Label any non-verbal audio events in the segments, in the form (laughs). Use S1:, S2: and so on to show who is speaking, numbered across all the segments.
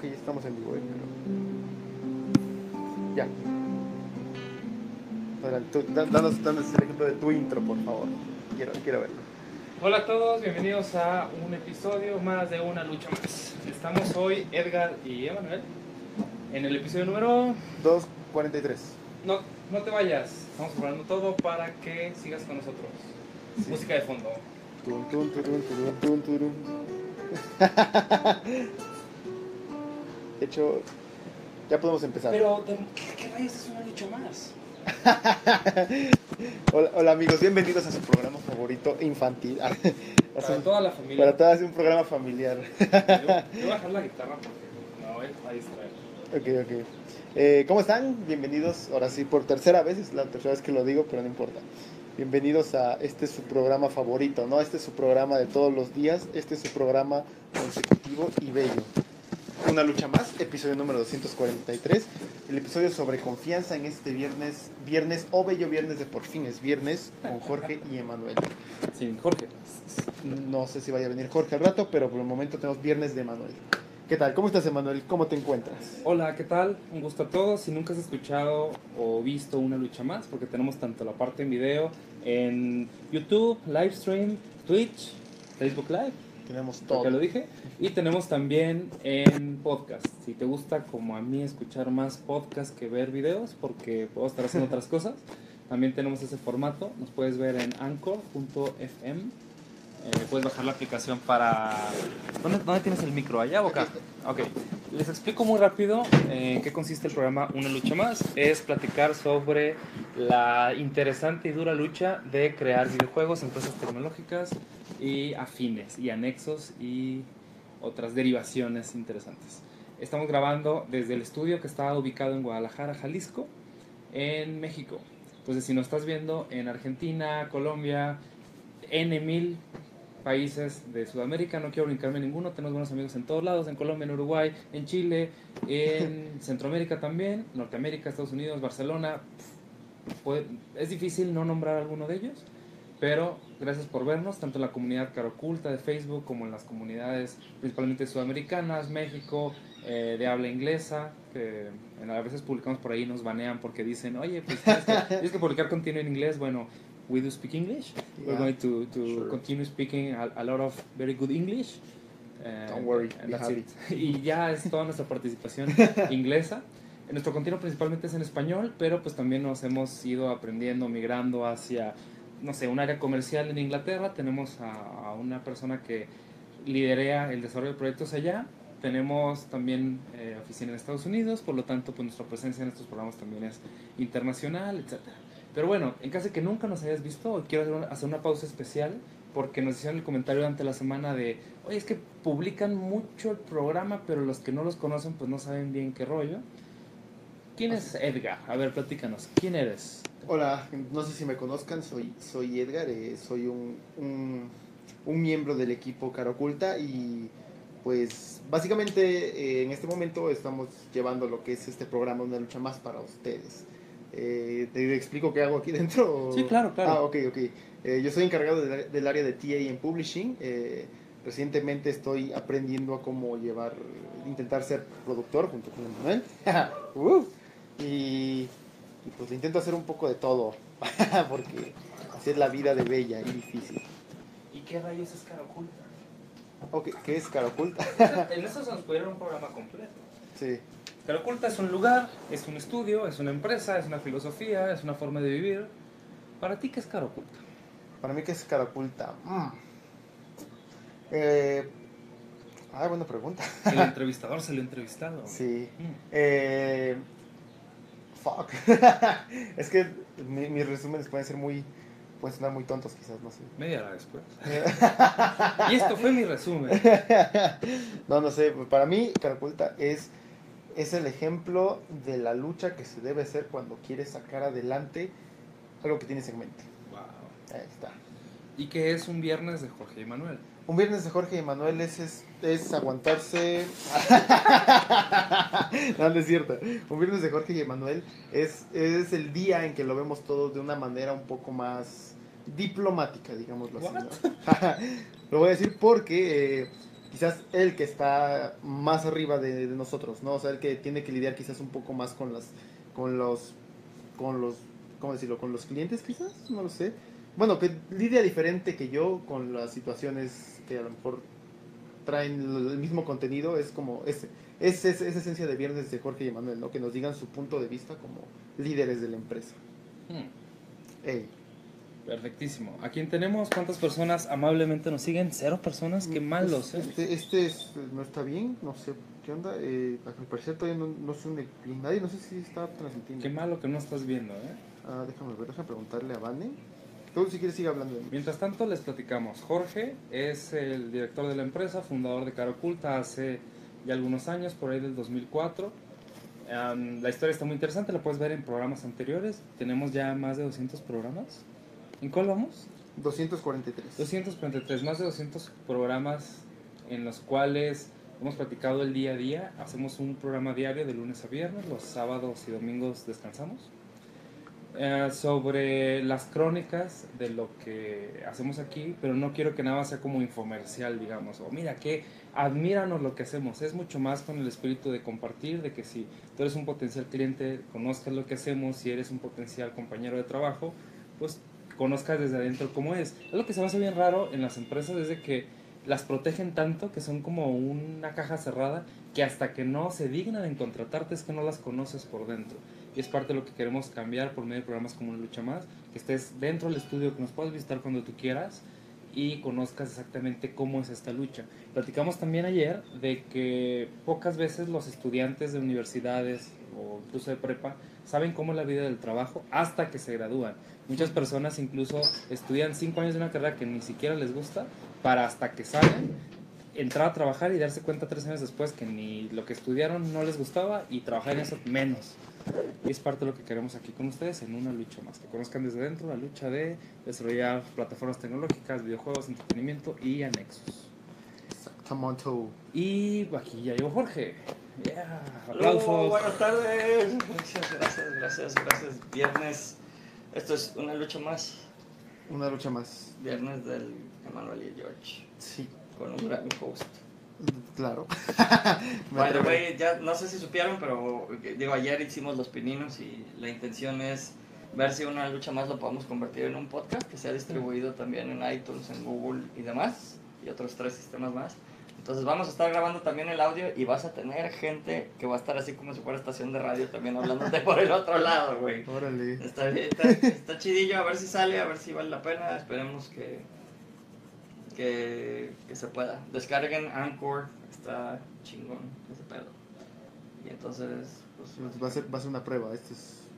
S1: que ya estamos en vivo, eh, pero... Ya. Adelante, tú, da- danos, danos el ejemplo de tu intro, por favor. Quiero, quiero verlo.
S2: Hola a todos, bienvenidos a un episodio más de Una Lucha Más. Estamos hoy Edgar y Emanuel en el episodio número...
S1: 2.43.
S2: No, no te vayas, estamos preparando todo para que sigas con nosotros.
S1: Sí.
S2: Música de fondo. (laughs)
S1: De hecho, ya podemos empezar.
S2: Pero, de- ¿qué, qué rayos es Una Lucha Más? (laughs)
S1: Hola, hola, amigos, bienvenidos a su programa favorito infantil. (laughs)
S2: Para
S1: un-
S2: toda la
S1: para
S2: familia.
S1: todas es un programa familiar.
S2: Yo, yo voy a bajar la guitarra porque no, él va a distraer.
S1: Ok, ok. Eh, ¿Cómo están? Bienvenidos, ahora sí, por tercera vez, es la tercera vez que lo digo, pero no importa. Bienvenidos a este es su programa favorito, ¿no? Este es su programa de todos los días, este es su programa consecutivo y bello. Una lucha más, episodio número 243, el episodio sobre confianza en este viernes, viernes o bello viernes de por fin, es viernes con Jorge y Emanuel.
S2: Sí, Jorge.
S1: No sé si vaya a venir Jorge al rato, pero por el momento tenemos viernes de Emanuel. ¿Qué tal? ¿Cómo estás, Emanuel? ¿Cómo te encuentras?
S2: Hola, ¿qué tal? Un gusto a todos. Si nunca has escuchado o visto una lucha más, porque tenemos tanto la parte en video en YouTube, Livestream, Twitch, Facebook Live,
S1: Tenemos todo.
S2: que lo dije, y tenemos también en podcast. Si te gusta, como a mí, escuchar más podcast que ver videos, porque puedo estar haciendo otras (laughs) cosas, también tenemos ese formato. Nos puedes ver en anchor.fm. Eh, puedes bajar la aplicación para... ¿Dónde, dónde tienes el micro? ¿Allá o acá? Ok, les explico muy rápido eh, en qué consiste el programa Una Lucha Más. Es platicar sobre la interesante y dura lucha de crear videojuegos, empresas tecnológicas y afines y anexos y otras derivaciones interesantes. Estamos grabando desde el estudio que está ubicado en Guadalajara, Jalisco, en México. Entonces, si nos estás viendo en Argentina, Colombia, N mil países de Sudamérica, no quiero brincarme ninguno, tenemos buenos amigos en todos lados, en Colombia, en Uruguay, en Chile, en (laughs) Centroamérica también, Norteamérica, Estados Unidos, Barcelona. Puede- es difícil no nombrar alguno de ellos, pero gracias por vernos, tanto en la comunidad Caro Oculta de Facebook como en las comunidades principalmente sudamericanas, México, eh, de habla inglesa, que en- a veces publicamos por ahí y nos banean porque dicen, oye, pues tienes que, (laughs) tienes que publicar contenido en inglés, bueno, we do speak English, we're
S1: Yeah.
S2: going to, to
S1: Sure.
S2: continue speaking a, a lot of very good English. and-
S1: Don't worry,
S2: and that's it. (laughs) Y ya es toda nuestra participación (laughs) inglesa. Nuestro contenido principalmente es en español, pero pues también nos hemos ido aprendiendo, migrando hacia, no sé, un área comercial en Inglaterra. Tenemos a, a una persona que liderea el desarrollo de proyectos allá. Tenemos también eh, oficina en Estados Unidos, por lo tanto, pues nuestra presencia en estos programas también es internacional, etcétera. Pero bueno, en caso de que nunca nos hayas visto, quiero hacer una, hacer una pausa especial porque nos hicieron el comentario durante la semana de, oye, es que publican mucho el programa, pero los que no los conocen pues no saben bien qué rollo. ¿Quién es Edgar? A ver, platícanos. ¿Quién eres?
S1: Hola, no sé si me conozcan, soy, soy Edgar, eh, soy un, un, un miembro del equipo Cara Oculta y pues básicamente eh, en este momento estamos llevando lo que es este programa Una Lucha Más para ustedes. Eh, ¿Te explico qué hago aquí (laughs) dentro? o-
S2: Sí, claro, claro.
S1: Ah, ok, ok. Eh, yo soy encargado del, del área de TA en Publishing. Eh, recientemente estoy aprendiendo a cómo llevar, intentar ser productor junto con Manuel. (laughs) Uh, y, y pues intento hacer un poco de todo, (laughs) porque así es la vida de bella y difícil.
S2: ¿Y qué rayos es cara oculta?
S1: Ok, ¿qué es cara oculta?
S2: en eso se nos pudiera un programa completo.
S1: Sí.
S2: Cara oculta es un lugar, es un estudio, es una empresa, es una filosofía, es una forma de vivir. ¿Para ti qué es cara oculta?
S1: Para mí, ¿qué es cara oculta? Mm. Eh, ah, buena pregunta.
S2: El (laughs) entrevistador se lo entrevistado.
S1: Sí.
S2: Mm.
S1: Eh, fuck. (laughs) es que mi- mis resúmenes pueden ser muy. pueden sonar muy tontos, quizás, no sé.
S2: Media hora después. (laughs) y esto fue mi resumen.
S1: no, no sé. Para mí, cara oculta es, es el ejemplo de la lucha que se debe hacer cuando quieres sacar adelante algo que tienes en mente.
S2: Wow.
S1: Ahí está.
S2: ¿Y qué es un viernes de Jorge y Manuel?
S1: Un viernes de Jorge y Manuel es, es, es aguantarse. (laughs) no, no es cierto. Un viernes de Jorge y Manuel es, es el día en que lo vemos todos de una manera un poco más diplomática, digámoslo así. ¿no? (laughs) lo voy a decir porque eh, quizás el que está más arriba de, de nosotros, ¿no? O sea, el que tiene que lidiar quizás un poco más con las, con los, con los, ¿cómo decirlo? Con los clientes quizás, no lo sé. Bueno, que lidia diferente que yo con las situaciones que a lo mejor traen el mismo contenido, es como ese, es, es, esa esencia de viernes de Jorge y Emanuel, ¿no? Que nos digan su punto de vista como líderes de la empresa.
S2: Hmm,
S1: Ey.
S2: Perfectísimo. ¿A quién tenemos? ¿Cuántas personas amablemente nos siguen? Cero personas. Qué malos. ¿eh?
S1: Este, este es- no está bien, no sé qué onda. Eh, al parecer todavía no, no se une bien nadie, no sé si está transmitiendo.
S2: Qué malo que no estás viendo, ¿eh?
S1: Ah, déjame ver, déjame preguntarle a Vane. Tú si quieres sigue hablando de.
S2: Mientras tanto, les platicamos. Jorge es el director de la empresa, fundador de Cara Oculta hace ya algunos años, por ahí del 2004. Am, la historia está muy interesante, la puedes ver en programas anteriores. Tenemos ya más de 200 programas. ¿En cuál vamos?
S1: 243.
S2: 243, más de 200 programas en los cuales hemos platicado el día a día. Hacemos un programa diario de lunes a viernes, los sábados y domingos descansamos. Eh, sobre las crónicas de lo que hacemos aquí, pero no quiero que nada sea como infomercial, digamos, o mira que admíranos lo que hacemos, es mucho más con el espíritu de compartir, de que si tú eres un potencial cliente, conozcas lo que hacemos, si eres un potencial compañero de trabajo, pues conozcas desde adentro cómo es. Es lo que se me hace bien raro en las empresas es de que las protegen tanto que son como una caja cerrada que hasta que no se dignan en contratarte es que no las conoces por dentro. Y es parte de lo que queremos cambiar por medio de programas como Una Lucha Más, que estés dentro del estudio, que nos puedas visitar cuando tú quieras y conozcas exactamente cómo es esta lucha. Platicamos también ayer de que pocas veces los estudiantes de universidades o incluso de prepa saben cómo es la vida del trabajo hasta que se gradúan. Muchas personas incluso estudian cinco años de una carrera que ni siquiera les gusta para hasta que salen entrar a trabajar y darse cuenta tres años después que ni lo que estudiaron no les gustaba y trabajar en eso menos. Y es parte de lo que queremos aquí con ustedes en una lucha más, que conozcan desde dentro la lucha de desarrollar plataformas tecnológicas, videojuegos, entretenimiento y anexos.
S1: Exactamente.
S2: Y aquí ya llegó Jorge. Yeah,
S3: Hola,
S2: aplausos.
S3: buenas tardes. Gracias, gracias, gracias, gracias. Viernes. Esto es una lucha más.
S1: Una lucha más.
S3: Viernes del Emanuel y George.
S1: Sí,
S3: Con un gran host.
S1: claro.
S3: By the way, ya no sé si supieron, pero digo, ayer hicimos los pininos y la intención es ver si una lucha más lo podemos convertir en un podcast que sea distribuido también en iTunes, en Google y demás, y otros tres sistemas más. Entonces vamos a estar grabando también el audio y vas a tener gente que va a estar así como si fuera estación de radio también hablándote por el otro lado, güey.
S1: Órale.
S3: Está, está, está chidillo, a ver si sale, a ver si vale la pena. Esperemos que, que, que se pueda. Descarguen Anchor, está chingón ese pedo. Y entonces, pues,
S1: Va a ser, va a ser una prueba. Este es.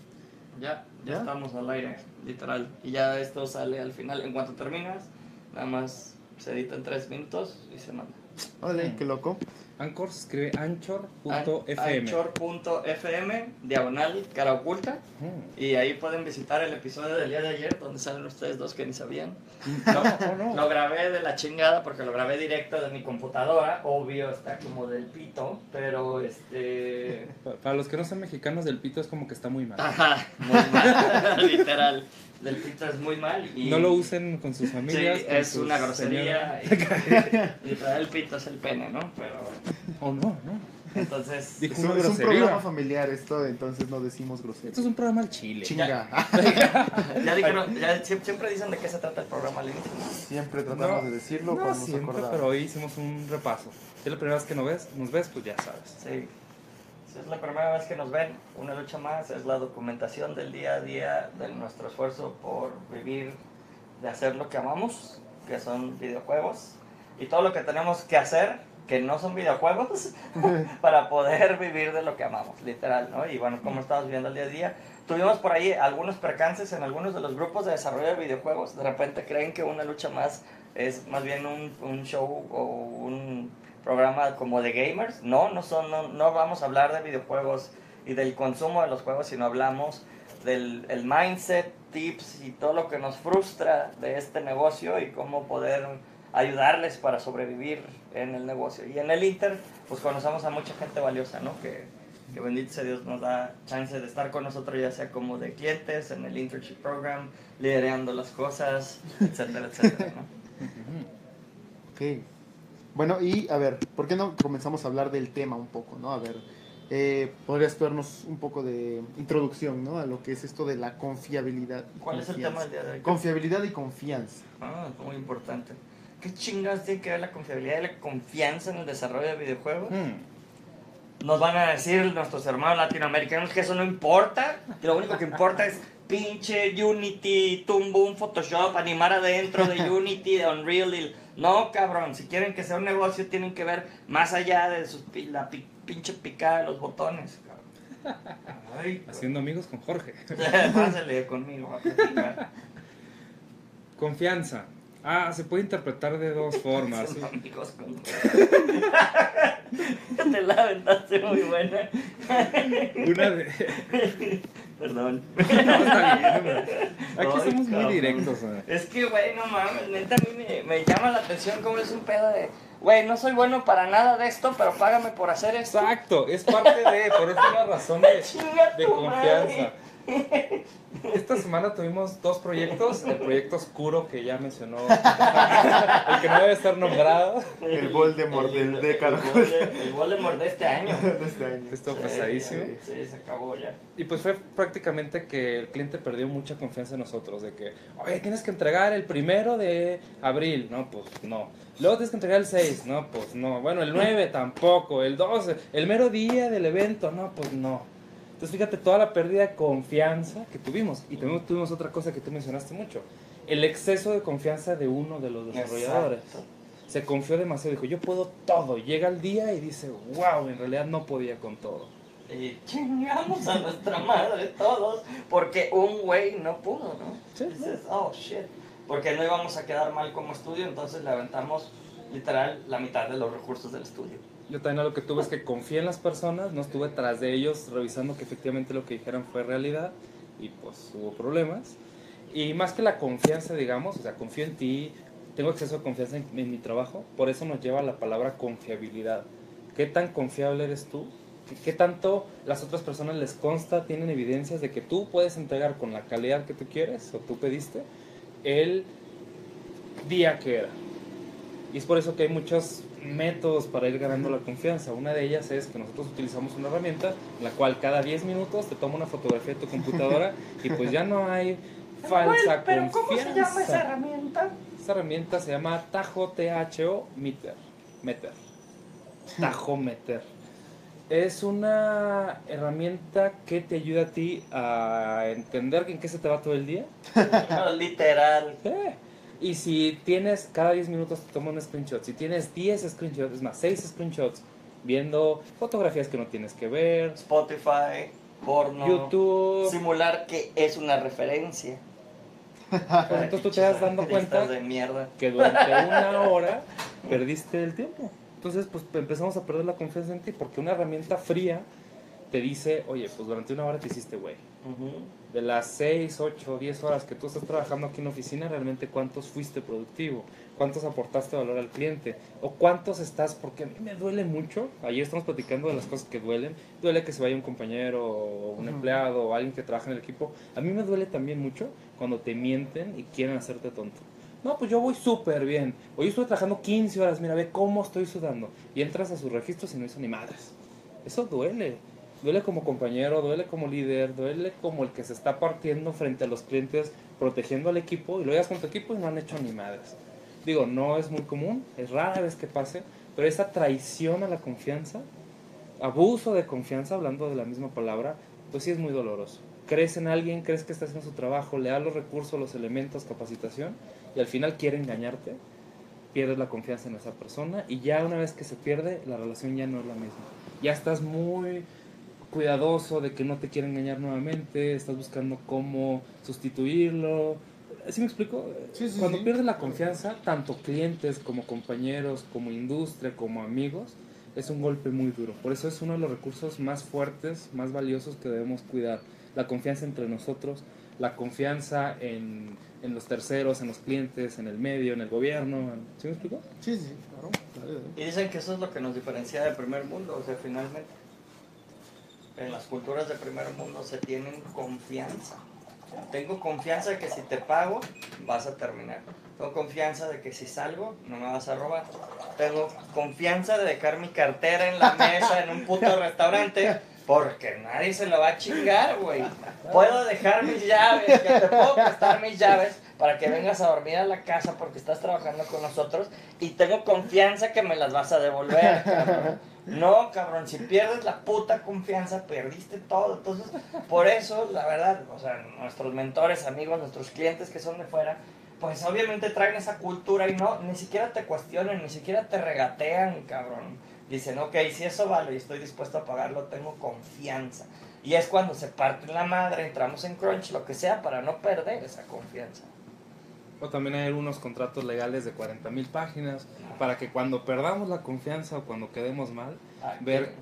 S1: (laughs)
S3: ya, ya,
S1: ¿Ya?
S3: estamos al aire, literal. Y ya esto sale al final. En cuanto terminas, nada más se edita en tres minutos y se manda.
S2: Mm.
S1: qué loco.
S2: Anchor se escribe anchor.fm.
S3: Anchor.fm, diagonal, cara oculta.
S2: Mm.
S3: Y ahí pueden visitar el episodio del día de ayer donde salen ustedes dos que ni sabían.
S2: No, no, no. (laughs)
S3: Lo grabé de la chingada porque lo grabé directo de mi computadora. Obvio, está como del pito, pero este.
S2: Pa- (laughs) Para los que no son mexicanos, del pito es como que está muy mal.
S3: Ajá, muy mal. (laughs) Literal. Del pito es muy mal. Y...
S2: No lo usen con sus
S3: Sí,
S2: familias. con
S3: es
S2: sus
S3: una grosería. Y, literal, el pito es el pene, ¿no? Pero.
S2: O no, no.
S3: Entonces.
S2: Dijo
S1: Es un, es un programa familiar esto, entonces no decimos
S2: Esto
S1: grosería.
S2: es un programa al chile.
S1: Chinga. (laughs)
S3: Ya dijeron, ya sie- siempre dicen de qué se trata el programa al.
S1: Siempre tratamos
S2: No,
S1: de decirlo
S2: No
S1: cuando nos
S2: siempre,
S1: acordamos.
S2: pero hoy hicimos un repaso. Si es la primera vez que nos ves, nos ves, pues ya sabes.
S3: Sí. Es la primera vez que nos ven, una lucha más es la documentación del día a día de nuestro esfuerzo por vivir, de hacer lo que amamos, que son videojuegos, y todo lo que tenemos que hacer, que no son videojuegos, (laughs) para poder vivir de lo que amamos, literal, ¿no? Y bueno, como estamos viviendo el día a día, tuvimos por ahí algunos percances en algunos de los grupos de desarrollo de videojuegos, de repente creen que una lucha más es más bien un, un show o un programa como de gamers. No, no, son, no, no vamos a hablar de videojuegos y del consumo de los juegos, sino hablamos del el mindset, tips y todo lo que nos frustra de este negocio y cómo poder ayudarles para sobrevivir en el negocio. Y en el Inter, pues conocemos a mucha gente valiosa, ¿no? Que, que bendito sea Dios nos da chance de estar con nosotros, ya sea como de clientes, en el internship program, liderando las cosas, etcétera, etcétera, ¿no? (laughs)
S1: Ok. Bueno, y a ver, ¿por qué no comenzamos a hablar del tema un poco, no? A ver, eh, podrías darnos un poco de introducción, ¿no? A lo que es esto de la confiabilidad.
S3: ¿Cuál es el tema del día de hoy?
S1: Confiabilidad y confianza.
S3: Ah, muy importante. ¿Qué chingados tiene que ver la confiabilidad y la confianza en el desarrollo de videojuegos?
S2: Hmm.
S3: Nos van a decir nuestros hermanos latinoamericanos que eso no importa, que lo único que importa es pinche Unity, Toon Boom, Photoshop, animar adentro de (laughs) Unity, de Unreal. y- No, cabrón, si quieren que sea un negocio tienen que ver más allá de sus, la pi- pinche picada de los botones. cabrón. Ay,
S2: Haciendo amigos con Jorge. (laughs)
S3: pásale conmigo a.
S2: Confianza. Ah, se puede interpretar de dos (laughs) formas.
S3: Son amigos con- Te la aventaste muy buena.
S2: Una de...
S3: Perdón. (laughs)
S2: No, está bien, hombre. Aquí
S3: Ay,
S2: somos muy directos. eh.
S3: Es que, güey, no mames, neta, a mí me, me llama la atención cómo es un pedo de, güey, no soy bueno para nada de esto, pero págame por hacer esto.
S2: Exacto, es parte de, por eso es una razón de, (laughs) confianza. (laughs) Esta semana tuvimos dos proyectos, el proyecto oscuro que ya mencionó, (laughs) el que no debe estar nombrado,
S1: El Voldemort
S3: El-
S1: del
S3: el-
S1: Décaro.
S3: El el Voldemort de este año. (laughs)
S1: de este año.
S2: estuvo
S3: Sí,
S2: pesadísimo.
S3: Sí, se acabó ya.
S2: Y pues fue prácticamente que el cliente perdió mucha confianza en nosotros, de que, oye, tienes que entregar el primero de abril, no, pues no. Luego tienes que entregar el 6, no, pues no. Bueno, el 9 tampoco, el 12, el mero día del evento, no, pues no. Entonces fíjate toda la pérdida de confianza que tuvimos. Y también tuvimos otra cosa que tú mencionaste mucho, el exceso de confianza de uno de los desarrolladores.
S3: Exacto.
S2: Se confió demasiado, dijo, yo puedo todo. Llega el día y dice, wow, en realidad no podía con todo.
S3: Y chingamos a nuestra madre todos porque un güey no pudo, ¿no?
S2: Sí.
S3: Oh shit. Porque no íbamos a quedar mal como estudio, entonces le aventamos literal la mitad de los recursos del estudio.
S2: Yo también lo que tuve es que confié en las personas, no estuve tras de ellos revisando que efectivamente lo que dijeran fue realidad y pues hubo problemas. Y más que la confianza, digamos, o sea, confío en ti, tengo exceso de confianza en, en mi trabajo, por eso nos lleva la palabra confiabilidad. ¿Qué tan confiable eres tú? ¿Qué, qué tanto las otras personas les consta, tienen evidencias de que tú puedes entregar con la calidad que tú quieres o tú pediste el día que era? Y es por eso que hay muchos métodos para ir ganando la confianza. Una de ellas es que nosotros utilizamos una herramienta en la cual cada 10 minutos te toma una fotografía de tu computadora (laughs) y pues ya no hay falsa
S3: Pero
S2: confianza.
S3: ¿cómo se llama esa herramienta?
S2: Esa herramienta se llama Tajo THO Meter. Meter. Tajometer. Es una herramienta que te ayuda a ti a entender en qué se te va todo el día. (laughs)
S3: No, literal.
S2: Eh, Y si tienes, cada 10 minutos te toma un screenshot. Si tienes 10 screenshots, es más, 6 screenshots, viendo fotografías que no tienes que ver,
S3: Spotify, porno.
S2: YouTube.
S3: Simular que es una referencia.
S2: Pues entonces tú te vas dando (laughs) cuenta
S3: de mierda.
S2: que durante una hora perdiste el tiempo. Entonces, pues empezamos a perder la confianza en ti porque una herramienta fría te dice, oye, pues durante una hora te hiciste güey.
S3: Ujú.
S2: De las 6, 8, 10 horas que tú estás trabajando aquí en la oficina, realmente cuántos fuiste productivo, cuántos aportaste valor al cliente, o cuántos estás, porque a mí me duele mucho, ayer estamos platicando de las cosas que duelen, duele que se vaya un compañero o un empleado o alguien que trabaja en el equipo, a mí me duele también mucho cuando te mienten y quieren hacerte tonto. No, pues yo voy súper bien. Hoy estuve trabajando 15 horas, mira, ve cómo estoy sudando. Y entras a sus registros y no hizo ni madres. Eso duele. Duele como compañero, duele como líder, duele como el que se está partiendo frente a los clientes, protegiendo al equipo y lo llevas con tu equipo y no han hecho ni madres. Digo, no es muy común, es rara vez que pase, pero esa traición a la confianza, abuso de confianza, hablando de la misma palabra, pues sí es muy doloroso. Crees en alguien, crees que está haciendo su trabajo, le das los recursos, los elementos, capacitación, y al final quiere engañarte, pierdes la confianza en esa persona y ya una vez que se pierde, la relación ya no es la misma. Ya estás muy cuidadoso de que no te quiera engañar nuevamente, estás buscando cómo sustituirlo. ¿Sí me explico?
S1: Sí, sí,
S2: Cuando
S1: sí.
S2: pierdes la confianza, tanto clientes como compañeros, como industria, como amigos, es un golpe muy duro. Por eso es uno de los recursos más fuertes, más valiosos que debemos cuidar. La confianza entre nosotros, la confianza en, en los terceros, en los clientes, en el medio, en el gobierno. ¿Sí me explico?
S1: Sí, sí, claro.
S3: Y dicen que eso es lo que nos diferencia del primer mundo, o sea, finalmente. En las culturas del primer mundo se tienen confianza. Tengo confianza de que si te pago, vas a terminar. Tengo confianza de que si salgo, no me vas a robar. Tengo confianza de dejar mi cartera en la mesa en un puto (laughs) restaurante porque nadie se lo va a chingar, güey. Puedo dejar mis llaves, que te puedo prestar mis llaves para que vengas a dormir a la casa porque estás trabajando con nosotros y tengo confianza que me las vas a devolver, cabrón. No, cabrón, si pierdes la puta confianza, perdiste todo. Entonces, por eso, la verdad, o sea, nuestros mentores, amigos, nuestros clientes que son de fuera, pues obviamente traen esa cultura y no, ni siquiera te cuestionan, ni siquiera te regatean, cabrón. Dicen, ok, si eso vale y estoy dispuesto a pagarlo, tengo confianza. Y es cuando se parte la madre, entramos en crunch, lo que sea, para no perder esa confianza.
S2: O también hay algunos contratos legales de 40 mil páginas para que cuando perdamos la confianza o cuando quedemos mal,
S3: Ah,
S2: ver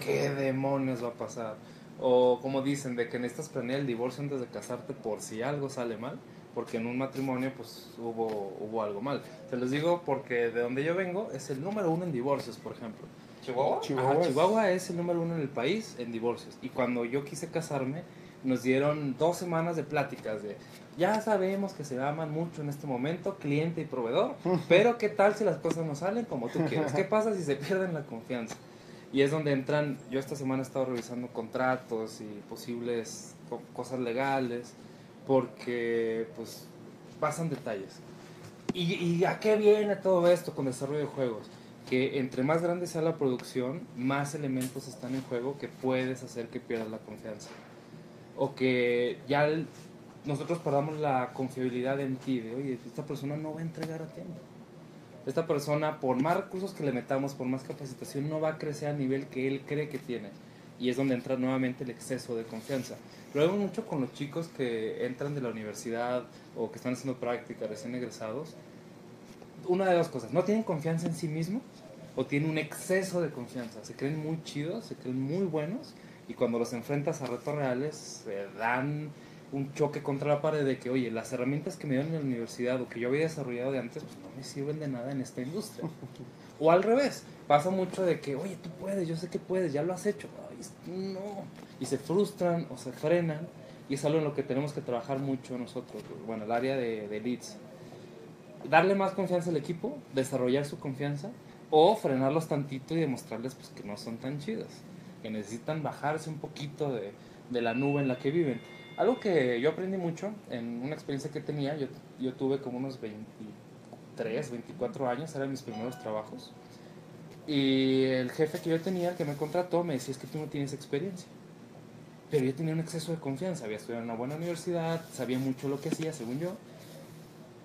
S3: qué-
S2: qué demonios va a pasar. O como dicen, de que necesitas planear el divorcio antes de casarte por si algo sale mal, porque en un matrimonio pues hubo, hubo algo mal. Se los digo porque de donde yo vengo es el número uno en divorcios, por ejemplo.
S3: ¿Chihuahua?
S1: Chihuahua
S2: Ajá,
S1: es-
S2: Chihuahua es el número uno en el país en divorcios. Y cuando yo quise casarme, nos dieron dos semanas de pláticas de, ya sabemos que se aman mucho en este momento, cliente y proveedor, pero ¿qué tal si las cosas no salen como tú quieres? ¿Qué pasa si se pierden la confianza? Y es donde entran, yo esta semana he estado revisando contratos y posibles co- cosas legales, porque pues pasan detalles. ¿Y, ¿Y a qué viene todo esto con desarrollo de juegos? Que entre más grande sea la producción, más elementos están en juego que puedes hacer que pierdas la confianza. O que ya el- nosotros perdamos la confiabilidad en ti, de oye, esta persona no va a entregar a tiempo. Esta persona, por más recursos que le metamos, por más capacitación, no va a crecer al nivel que él cree que tiene. Y es donde entra nuevamente el exceso de confianza. Lo vemos mucho con los chicos que entran de la universidad o que están haciendo práctica, recién egresados. Una de dos cosas, no tienen confianza en sí mismos o tienen un exceso de confianza. Se creen muy chidos, se creen muy buenos y cuando los enfrentas a retos reales se dan un choque contra la pared de que, oye, las herramientas que me dieron en la universidad o que yo había desarrollado de antes, pues no me sirven de nada en esta industria. O al revés, pasa mucho de que, oye, tú puedes, yo sé que puedes, ya lo has hecho. No. Y se frustran o se frenan y es algo en lo que tenemos que trabajar mucho nosotros, bueno, el área de, leads. Darle más confianza al equipo, desarrollar su confianza o frenarlos tantito y demostrarles pues, que no son tan chidos, que necesitan bajarse un poquito de, de la nube en la que viven. Algo que yo aprendí mucho en una experiencia que tenía, yo, yo tuve como unos 23, 24 años, eran mis primeros trabajos. Y el jefe que yo tenía, que me contrató, me decía, es que tú no tienes experiencia. Pero yo tenía un exceso de confianza, había estudiado en una buena universidad, sabía mucho lo que hacía, según yo.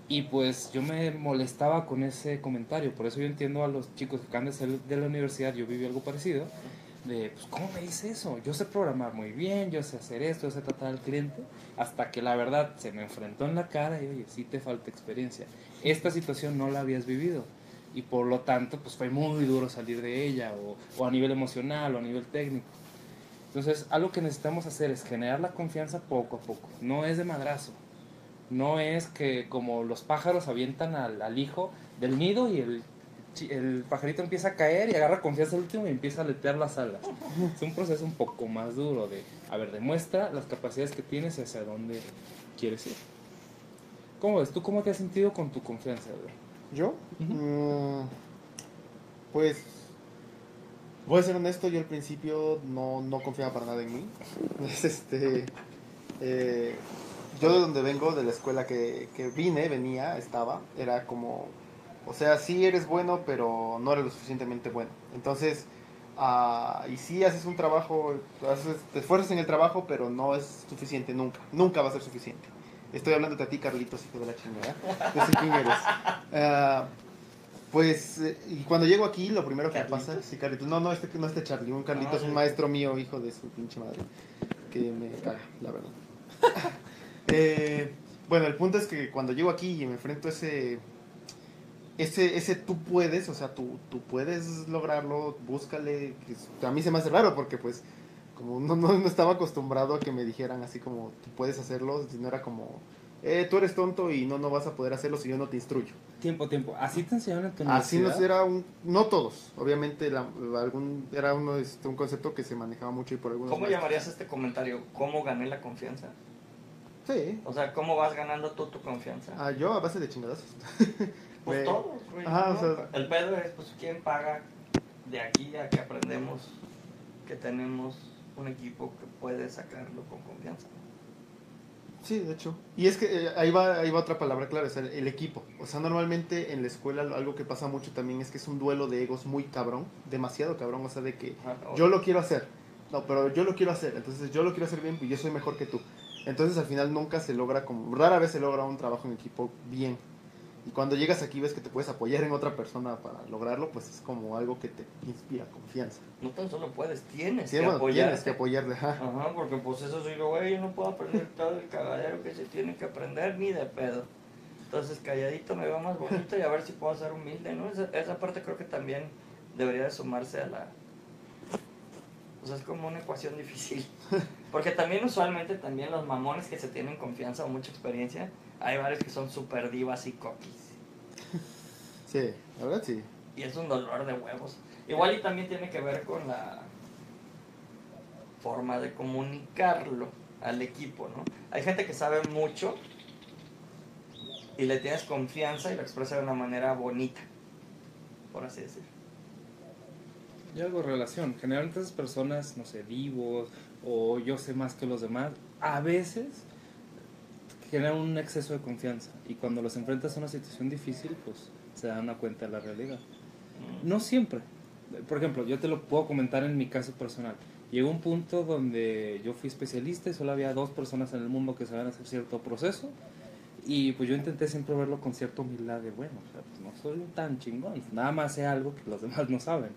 S2: Y pues yo me molestaba con ese comentario, por eso yo entiendo a los chicos que acaban de salir de la universidad, yo viví algo parecido, de, pues, ¿cómo me dice eso? Yo sé programar muy bien, yo sé hacer esto, yo sé tratar al cliente, hasta que la verdad se me enfrentó en la cara y, oye, sí te falta experiencia. Esta situación no la habías vivido y por lo tanto, pues fue muy duro salir de ella, o, o a nivel emocional, o a nivel técnico. Entonces, algo que necesitamos hacer es generar la confianza poco a poco, no es de madrazo. No es que como los pájaros avientan al, al hijo del nido y el, el pajarito empieza a caer y agarra confianza al último y empieza a letear las alas. Es un proceso un poco más duro de, a ver, demuestra las capacidades que tienes y hacia dónde quieres ir. ¿Cómo ves? ¿Tú cómo te has sentido con tu confianza?
S1: ¿Yo? Mm, pues, voy a ser honesto, yo al principio no, no confiaba para nada en mí. (laughs) Es este, eh, yo de donde vengo, de la escuela que, que vine, venía, estaba, era como, o sea, sí eres bueno, pero no eres lo suficientemente bueno. Entonces, ah, y sí haces un trabajo, haces- te esfuerzas en el trabajo, pero no es suficiente nunca, nunca va a ser suficiente. Estoy hablando a ti, Carlitos, hijo de la chingada. Yo sé quién eres. (laughs) Ah, pues, y cuando llego aquí, lo primero que
S3: Carlitos.
S1: pasa, sí, Carlitos, no, no, este no este Charlie, un Carlitos,
S3: Ah,
S1: un maestro mío, hijo de su pinche madre, que me caga, la verdad. (laughs) Eh, bueno, el punto es que cuando llego aquí y me enfrento a ese, ese, ese tú puedes, o sea, tú, tú puedes lograrlo, búscale, que es- a mí se me hace raro porque pues como no, no, no estaba acostumbrado a que me dijeran así como tú puedes hacerlo, sino era como, eh, tú eres tonto y no, no vas a poder hacerlo si yo no te instruyo.
S2: Tiempo, tiempo. ¿Así te enseñaron en tu
S1: Así nos era un, no todos, obviamente la- algún, era uno, este, un concepto que se manejaba mucho y por algunos
S3: ¿Cómo
S1: maestros.
S3: llamarías este comentario? ¿Cómo gané la confianza?
S1: Sí.
S3: O sea, ¿cómo vas ganando tú tu confianza?
S1: Ah, yo a base de chingadazos. (laughs)
S3: Pues todos, güey.
S1: Ajá,
S3: ¿no?
S1: o sea-
S3: El pedo es, pues, ¿quién paga de aquí a que aprendemos que tenemos un equipo que puede sacarlo con confianza?
S1: Sí, de hecho. Y es que eh, ahí, va, ahí va otra palabra clave, o sea, el equipo. O sea, normalmente en la escuela algo que pasa mucho también es que es un duelo de egos muy cabrón, demasiado cabrón, o sea, de que
S3: Ajá,
S1: yo lo quiero hacer. No, pero yo lo quiero hacer, entonces yo lo quiero hacer bien y yo soy mejor que tú. Entonces al final nunca se logra, como rara vez se logra un trabajo en equipo bien. Y cuando llegas aquí ves que te puedes apoyar en otra persona para lograrlo, pues es como algo que te inspira confianza.
S3: No tan solo puedes, tienes
S1: Sí,
S3: que
S1: bueno,
S3: apoyar.
S1: tienes que apoyarle, ajá.
S3: Ajá, porque pues eso sí, güey, yo no puedo aprender todo el cagadero que se tiene que aprender ni de pedo. Entonces calladito me veo más bonito y a ver si puedo ser humilde, ¿no? Esa, esa parte creo que también debería de sumarse a la... O sea, es como una ecuación difícil. (laughs) Porque también usualmente también los mamones que se tienen confianza o mucha experiencia, hay varios que son super divas y coquis.
S1: Sí, la verdad sí.
S3: Y es un dolor de huevos. Igual y también tiene que ver con la forma de comunicarlo al equipo, ¿no? Hay gente que sabe mucho y le tienes confianza y lo expresa de una manera bonita, por así decir.
S2: Y algo de relación. Generalmente esas personas, no sé, divos o yo sé más que los demás, a veces generan un exceso de confianza. Y cuando los enfrentas a una situación difícil, pues se dan una cuenta de la realidad.
S3: Mm.
S2: No siempre. Por ejemplo, yo te lo puedo comentar en mi caso personal. Llegó un punto donde yo fui especialista y solo había dos personas en el mundo que sabían hacer cierto proceso. Y pues yo intenté siempre verlo con cierta humildad de, bueno, o sea, pues no soy tan chingón, nada más sé algo que los demás no saben,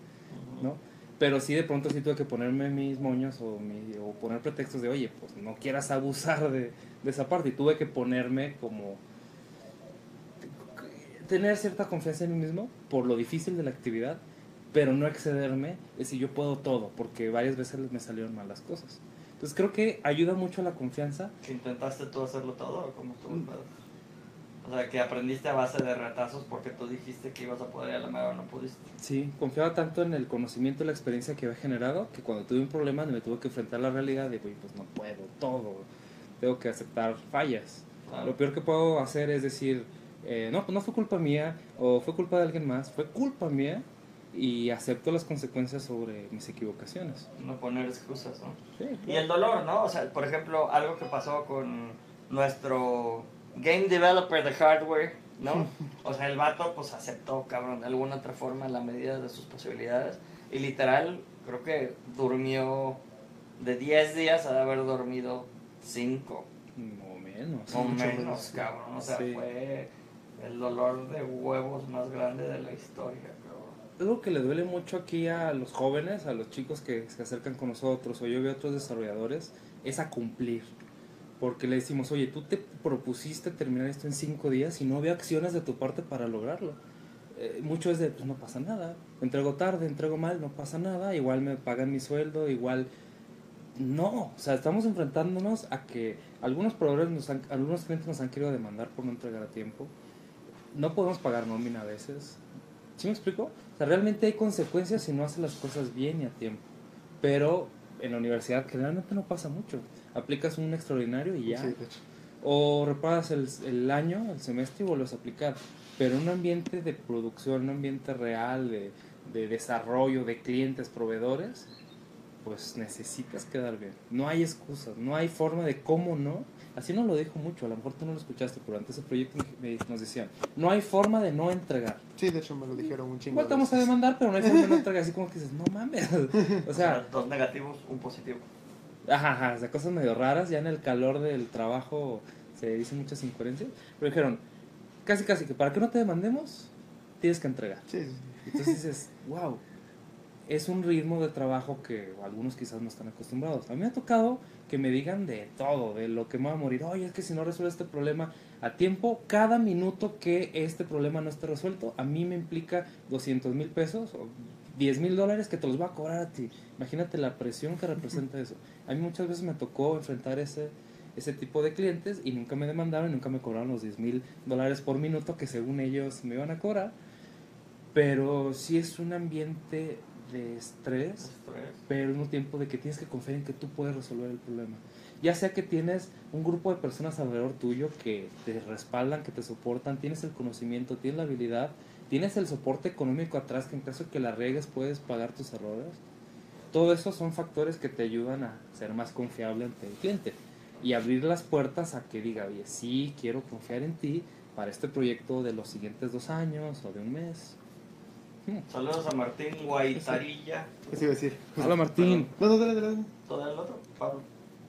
S2: ¿no? Pero sí de pronto sí tuve que ponerme mis moños o, mi- o poner pretextos de, oye, pues no quieras abusar de, de esa parte. Y tuve que ponerme como tener cierta confianza en mí mismo por lo difícil de la actividad, pero no excederme, es decir, yo puedo todo, porque varias veces me salieron mal las cosas. Entonces creo que ayuda mucho la confianza.
S3: ¿Intentaste tú hacerlo todo o cómo pedo? O sea, que aprendiste a base de retazos porque tú dijiste que ibas a poder y a la mera no pudiste.
S2: Sí, confiaba tanto en el conocimiento y la experiencia que había generado que cuando tuve un problema me tuve que enfrentar a la realidad de, "Güey, pues no puedo todo, tengo que aceptar fallas.
S3: Claro.
S2: Lo peor que puedo hacer es decir, eh, no, pues no fue culpa mía o fue culpa de alguien más, fue culpa mía y acepto las consecuencias sobre mis equivocaciones.
S3: No poner excusas, ¿no?
S2: Sí,
S3: Y el dolor, ¿no? O sea, por ejemplo, algo que pasó con nuestro game developer de hardware, ¿no? (laughs) O sea, el vato pues aceptó, cabrón, de alguna otra forma la medida de sus posibilidades. Y literal, creo que durmió de 10 días a haber dormido 5
S2: O menos.
S3: o menos, cabrón. O sea,
S2: Sí.
S3: fue el dolor de huevos más grande de la historia, cabrón.
S2: Algo que le duele mucho aquí a los jóvenes, a los chicos que se acercan con nosotros o yo veo otros desarrolladores, es a cumplir. Porque le decimos, oye, tú te propusiste terminar esto en cinco días y no veo acciones de tu parte para lograrlo. Eh, mucho es de, pues no pasa nada, entrego tarde, entrego mal, no pasa nada, igual me pagan mi sueldo, igual... No, o sea, estamos enfrentándonos a que algunos proveedores, nos han- algunos clientes nos han querido demandar por no entregar a tiempo. No podemos pagar nómina a veces. ¿Sí me explico? O sea, realmente hay consecuencias si no haces las cosas bien y a tiempo. Pero en la universidad generalmente no pasa mucho. Aplicas un extraordinario y ya.
S1: Sí, de hecho.
S2: O reparas el, el año, el semestre y vuelves a aplicar. Pero en un ambiente de producción, un ambiente real, de, de desarrollo, de clientes, proveedores, pues necesitas quedar bien. No hay excusas, no hay forma de cómo no. Así nos lo dijo mucho, a lo mejor tú no lo escuchaste, pero antes ese proyecto nos decían, no hay forma de no entregar.
S1: Sí, de hecho me lo dijeron un chingo. De
S2: vamos a demandar, pero no hay forma de no (laughs) entregar. Así como que dices, no mames. (laughs) O sea,
S3: dos negativos, un positivo.
S2: Ajá, ajá, o sea, cosas medio raras, ya en el calor del trabajo se dicen muchas incoherencias, pero dijeron, casi casi que para que no te demandemos, tienes que entregar.
S1: Sí,
S2: Entonces dices, wow, es un ritmo de trabajo que algunos quizás no están acostumbrados. A mí me ha tocado que me digan de todo, de lo que me va a morir, oye, es que si no resuelve este problema a tiempo, cada minuto que este problema no esté resuelto, a mí me implica 200 mil pesos o 10 mil dólares que te los va a cobrar a ti. Imagínate la presión que representa eso. A mí muchas veces me tocó enfrentar ese, ese tipo de clientes y nunca me demandaron nunca me cobraron los 10 mil dólares por minuto que según ellos me iban a cobrar. Pero sí es un ambiente de estrés,
S3: Estrés.
S2: pero al mismo tiempo de que tienes que confiar en que tú puedes resolver el problema. Ya sea que tienes un grupo de personas alrededor tuyo que te respaldan, que te soportan, tienes el conocimiento, tienes la habilidad, tienes el soporte económico atrás que en caso de que la riegues puedes pagar tus errores. Todo eso son factores que te ayudan a ser más confiable ante el cliente y abrir las puertas a que diga, oye, sí, quiero confiar en ti para este proyecto de los siguientes dos años o de un mes.
S3: Saludos a Martín Guaitarilla.
S1: ¿Qué se iba a decir?
S2: Hola Martín.
S1: No, no, dale, dale.
S3: ¿Todo el otro? Pablo.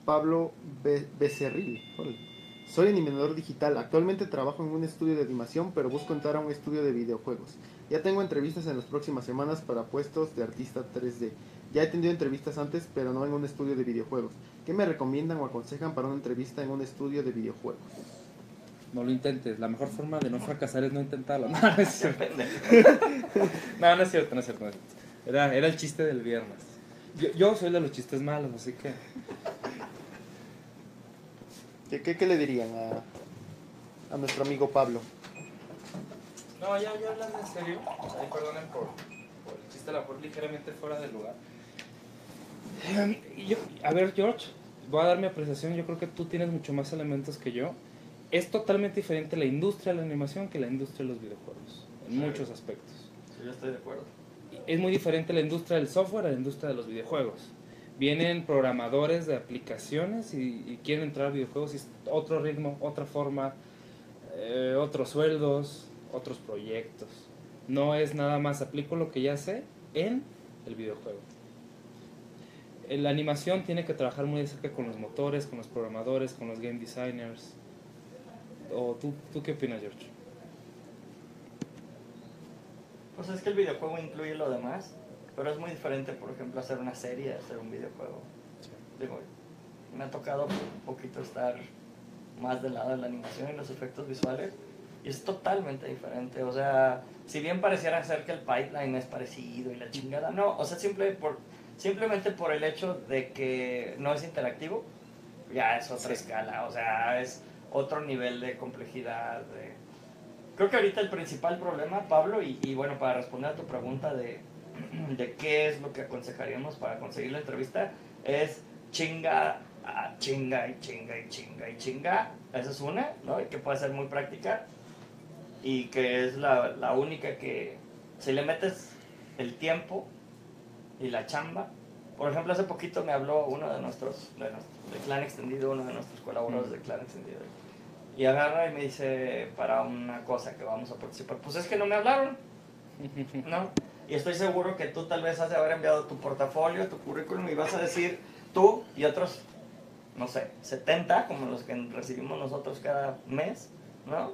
S1: Pablo Be- Becerril. órale. Soy animador digital. Actualmente trabajo en un estudio de animación, pero busco entrar a un estudio de videojuegos. Ya tengo entrevistas en las próximas semanas para puestos de artista 3D. Ya he tenido entrevistas antes, pero no en un estudio de videojuegos. ¿Qué me recomiendan o aconsejan para una entrevista en un estudio de videojuegos?
S2: No lo intentes. La mejor forma de no fracasar es no intentarlo. (laughs) No, no es cierto. (laughs) No, no es cierto, no es cierto. no es cierto. Era, era el chiste del viernes. Yo, yo soy de los chistes malos, así que...
S1: ¿Qué, qué, qué le dirían a, a nuestro amigo Pablo?
S2: No, ya, ya hablando en serio. Ay, perdonen por, por el chiste, a lo mejor ligeramente fuera del lugar. Em, yo- a ver, George, voy a dar mi apreciación. Yo creo que tú tienes mucho más elementos que yo. Es totalmente diferente la industria de la animación que la industria de los videojuegos, en
S3: Sí.
S2: muchos aspectos.
S3: Sí, yo estoy de acuerdo.
S2: Es muy diferente la industria del software a la industria de los videojuegos. Vienen programadores de aplicaciones y, y quieren entrar a videojuegos y es otro ritmo, otra forma, eh, otros sueldos, otros proyectos. No es nada más aplico lo que ya sé en el videojuego. Eh, La animación tiene que trabajar muy de cerca con los motores, con los programadores, con los game designers. ¿O tú, tú qué opinas, George?
S3: Pues es que el videojuego incluye lo demás, pero es muy diferente, por ejemplo, hacer una serie, hacer un videojuego. Digo, me ha tocado un poquito estar más del lado de la animación y los efectos visuales, y es totalmente diferente. O sea, si bien pareciera ser que el pipeline es parecido y la chingada, no, o sea, simple por, simplemente por el hecho de que no es interactivo, ya es otra
S2: Sí.
S3: escala, o sea, es otro nivel de complejidad, de, Creo que ahorita el principal problema, Pablo, y, y bueno, para responder a tu pregunta de, de qué es lo que aconsejaríamos para conseguir la entrevista, es chinga, a chinga y chinga y chinga y chinga. Esa es una, ¿no? Y que puede ser muy práctica y que es la, la única que, si le metes el tiempo y la chamba, por ejemplo, hace poquito me habló uno de nuestros, de nuestro- del clan extendido, uno de nuestros colaboradores
S2: Mm.
S3: del clan extendido. Y agarra y me dice para una cosa que vamos a participar. Pues es que no me hablaron, ¿no? Y estoy seguro que tú tal vez has de haber enviado tu portafolio, tu currículum y vas a decir tú y otros, no sé, 70, como los que recibimos nosotros cada mes, ¿no?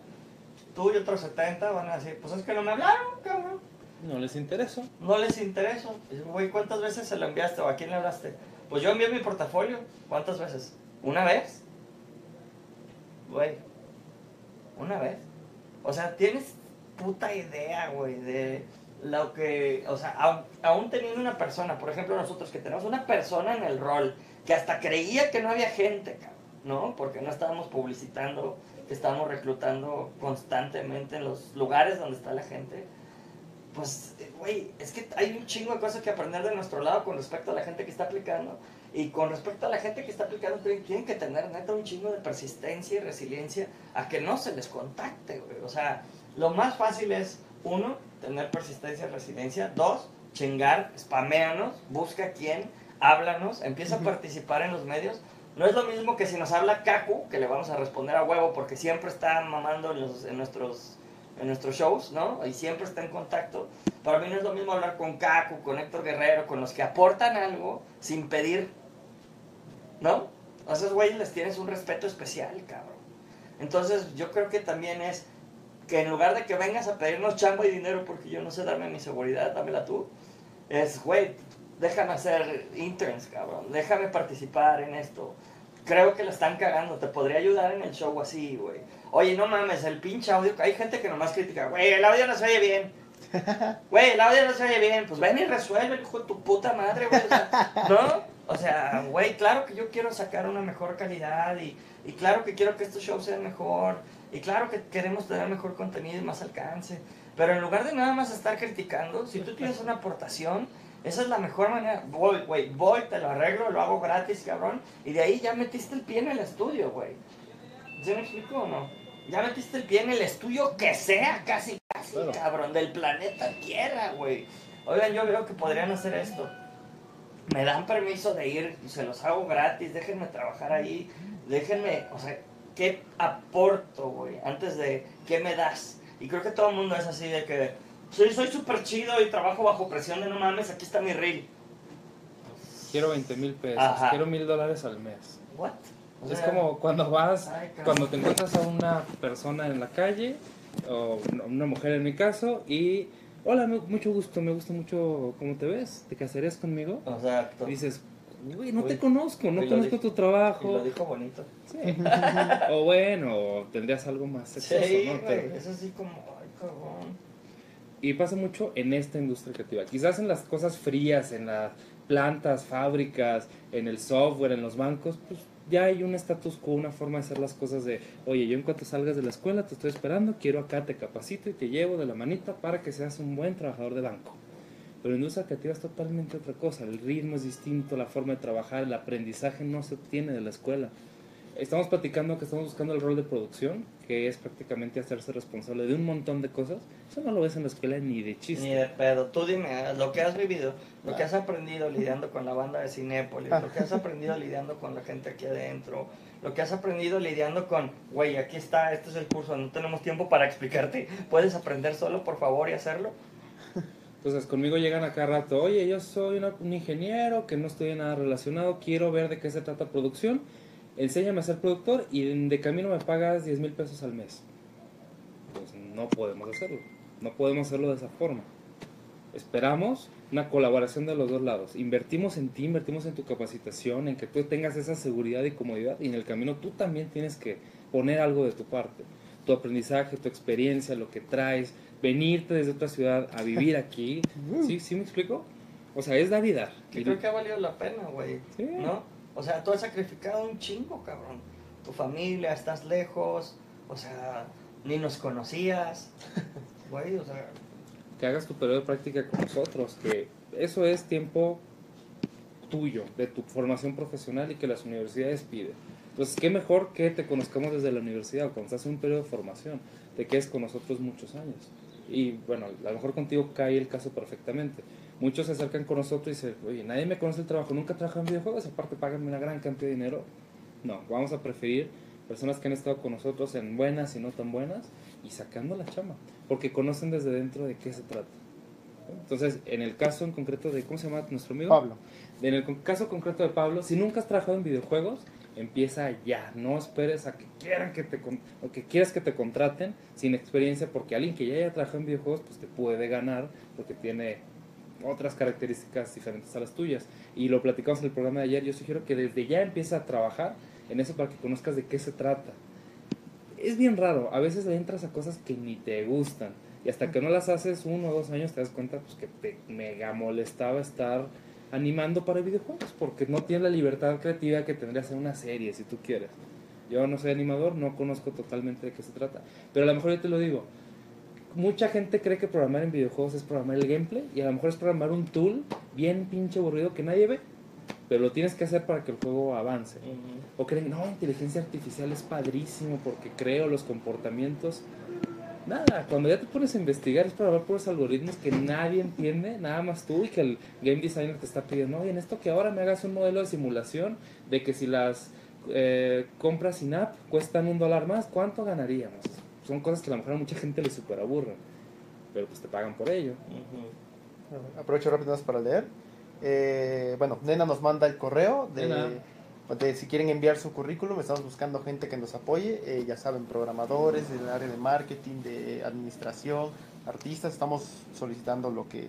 S3: Tú y otros 70 van a decir, pues es que no me hablaron, cabrón.
S2: No les interesa.
S3: No les interesa. Güey, ¿cuántas veces se lo enviaste o a quién le hablaste? Pues yo envié mi portafolio. ¿Cuántas veces? ¿Una vez? Güey, una vez. O sea, tienes puta idea, güey, de lo que, o sea, aún teniendo una persona, por ejemplo nosotros que tenemos una persona en el rol, que hasta creía que no había gente, ¿no? Porque no estábamos publicitando, que estábamos reclutando constantemente en los lugares donde está la gente. Pues, güey, es que hay un chingo de cosas que aprender de nuestro lado con respecto a la gente que está aplicando. Y con respecto a la gente que está aplicando, tienen que tener neta un chingo de persistencia y resiliencia a que no se les contacte, güey. O sea, lo más fácil es, uno, tener persistencia y resiliencia. Dos, chingar, spameanos, busca quién, háblanos, empieza a participar en los medios. No es lo mismo que si nos habla Kaku, que le vamos a responder a huevo porque siempre está mamando en, los- en nuestros, en nuestros shows, ¿no? Y siempre está en contacto. Para mí no es lo mismo hablar con Kaku, con Héctor Guerrero, con los que aportan algo sin pedir, ¿no? A esos güeyes les tienes un respeto especial, cabrón. Entonces yo creo que también es que en lugar de que vengas a pedirnos chamba y dinero porque yo no sé darme mi seguridad, dámela tú, es, güey, déjame hacer interns, cabrón, déjame participar en esto. Creo que la están cagando, te podría ayudar en el show así, güey. Oye, no mames, el pinche audio, hay gente que nomás critica, güey, el audio no se oye bien. (laughs) Güey, el audio no se oye bien, pues ven y resuelve, hijo de tu puta madre, güey. O sea, (laughs) ¿No? O sea, güey, claro que yo quiero sacar una mejor calidad y, y claro que quiero que estos shows sean mejor y claro que queremos tener mejor contenido y más alcance. Pero en lugar de nada más estar criticando, si tú tienes una aportación, Esa es la mejor manera. Voy, güey, voy, te lo arreglo, lo hago gratis, cabrón. Y de ahí ya metiste el pie en el estudio, güey. ¿Se me explico o no? Ya metiste el pie en el estudio que sea, casi, casi,
S2: Claro.
S3: cabrón, del planeta Tierra, güey. Oigan, yo veo que podrían hacer esto. Me dan permiso de ir, se los hago gratis, déjenme trabajar ahí, déjenme, o sea, ¿qué aporto, güey? Antes de, ¿qué me das? Y creo que todo el mundo es así de que, soy súper chido y trabajo bajo presión de no mames, aquí está mi reel.
S2: Quiero 20 mil pesos,
S3: Ajá.
S2: quiero mil dólares al mes.
S3: ¿What? O
S2: Es
S3: sea,
S2: como cuando vas,
S3: Ay,
S2: cuando te encuentras a una persona en la calle, o una- mujer en mi caso, y hola, mucho gusto, me gusta mucho cómo te ves, ¿te casarías conmigo?
S3: O sea, to-
S2: Y dices, güey, no
S3: Uy.
S2: te conozco, no
S3: Y
S2: conozco tu
S3: y
S2: trabajo.
S3: lo dijo bonito.
S2: Sí. (laughs) o bueno, tendrías algo más sexoso,
S3: Sí,
S2: ¿no?
S3: güey,
S2: Pero-
S3: es así como, ay, cabrón.
S2: Y pasa mucho en esta industria creativa. Quizás en las cosas frías, en las plantas, fábricas, en el software, en los bancos, pues ya hay un status quo, una forma de hacer las cosas de, oye, yo en cuanto salgas de la escuela te estoy esperando, quiero acá, te capacito y te llevo de la manita para que seas un buen trabajador de banco. Pero la industria creativa es totalmente otra cosa, el ritmo es distinto, la forma de trabajar, el aprendizaje no se obtiene de la escuela. Estamos platicando que estamos buscando el rol de producción, que es prácticamente hacerse responsable de un montón de cosas. Eso no lo ves en la escuela ni de chiste.
S3: Ni de pedo. Tú dime, eh, lo que has vivido, lo que has aprendido lidiando con la banda de Cinépolis, lo que has aprendido lidiando con la gente aquí adentro, lo que has aprendido lidiando con, güey, aquí está, este es el curso, no tenemos tiempo para explicarte. ¿Puedes aprender solo, por favor, y hacerlo?
S2: Entonces conmigo llegan a cada rato, oye, yo soy un ingeniero que no estoy nada relacionado, quiero ver de qué se trata producción, enséñame a ser productor y de camino me pagas 10 mil pesos al mes. Pues no podemos hacerlo, no podemos hacerlo de esa forma. Esperamos una colaboración de los dos lados. Invertimos en ti, invertimos en tu capacitación, en que tú tengas esa seguridad y comodidad y en el camino tú también tienes que poner algo de tu parte. Tu aprendizaje, tu experiencia, lo que traes, venirte desde otra ciudad a vivir aquí. (laughs) ¿Sí, sí me explico? O sea, es Navidad.
S3: Que creo que ha valido la pena, güey.
S2: Sí.
S3: ¿No? O sea, tú has sacrificado un chingo, cabrón. Tu familia, estás lejos, o sea, ni nos conocías. (laughs) Güey, o sea,
S2: que hagas tu periodo de práctica con nosotros, que eso es tiempo tuyo, de tu formación profesional y que las universidades piden. Entonces, qué mejor que te conozcamos desde la universidad, cuando estás en un periodo de formación, te quedes con nosotros muchos años. Y bueno, a lo mejor contigo cae el caso perfectamente. Muchos se acercan con nosotros y dicen, oye, nadie me conoce el trabajo, nunca he trabajado en videojuegos, aparte págame una gran cantidad de dinero. No, vamos a preferir personas que han estado con nosotros en buenas y no tan buenas y sacando la chama, porque conocen desde dentro de qué se trata. Entonces, en el caso en concreto de, ¿cómo se llama nuestro amigo?
S1: Pablo.
S2: En el caso concreto de Pablo, si nunca has trabajado en videojuegos, empieza ya, no esperes a que quieran que te o que quieras que te contraten sin experiencia, porque alguien que ya haya trabajado en videojuegos pues te puede ganar porque tiene otras características diferentes a las tuyas. Y lo platicamos en el programa de ayer, yo sugiero que desde ya empieces a trabajar en eso para que conozcas de qué se trata. Es bien raro, a veces le entras a cosas que ni te gustan. Y hasta que no las haces uno o dos años te das cuenta pues que te mega molestaba estar animando para videojuegos porque no tienes la libertad creativa que tendrías en una serie si tú quieres. Yo no soy animador, no conozco totalmente de qué se trata, pero a lo mejor yo te lo digo. Mucha gente cree que programar en videojuegos es programar el gameplay y a lo mejor es programar un tool bien pinche aburrido que nadie ve, pero lo tienes que hacer para que el juego avance. O creen, no, inteligencia artificial es padrísimo porque creo los comportamientos. Nada, cuando ya te pones a investigar es para ver puros algoritmos que nadie entiende, nada más tú y que el game designer te está pidiendo, oye, en esto que ahora me hagas un modelo de simulación de que si las eh, compras sin app cuestan un dólar más, ¿cuánto ganaríamos? Son cosas que a lo mejor a mucha gente le super aburren, pero pues te pagan por ello.
S1: Aprovecho rápido más para leer. Eh, bueno, Nena nos manda el correo de,
S2: Nena.
S1: De si quieren enviar su currículum. Estamos buscando gente que nos apoye. eh, ya saben, programadores del área de marketing, de administración, artistas. Estamos solicitando lo que,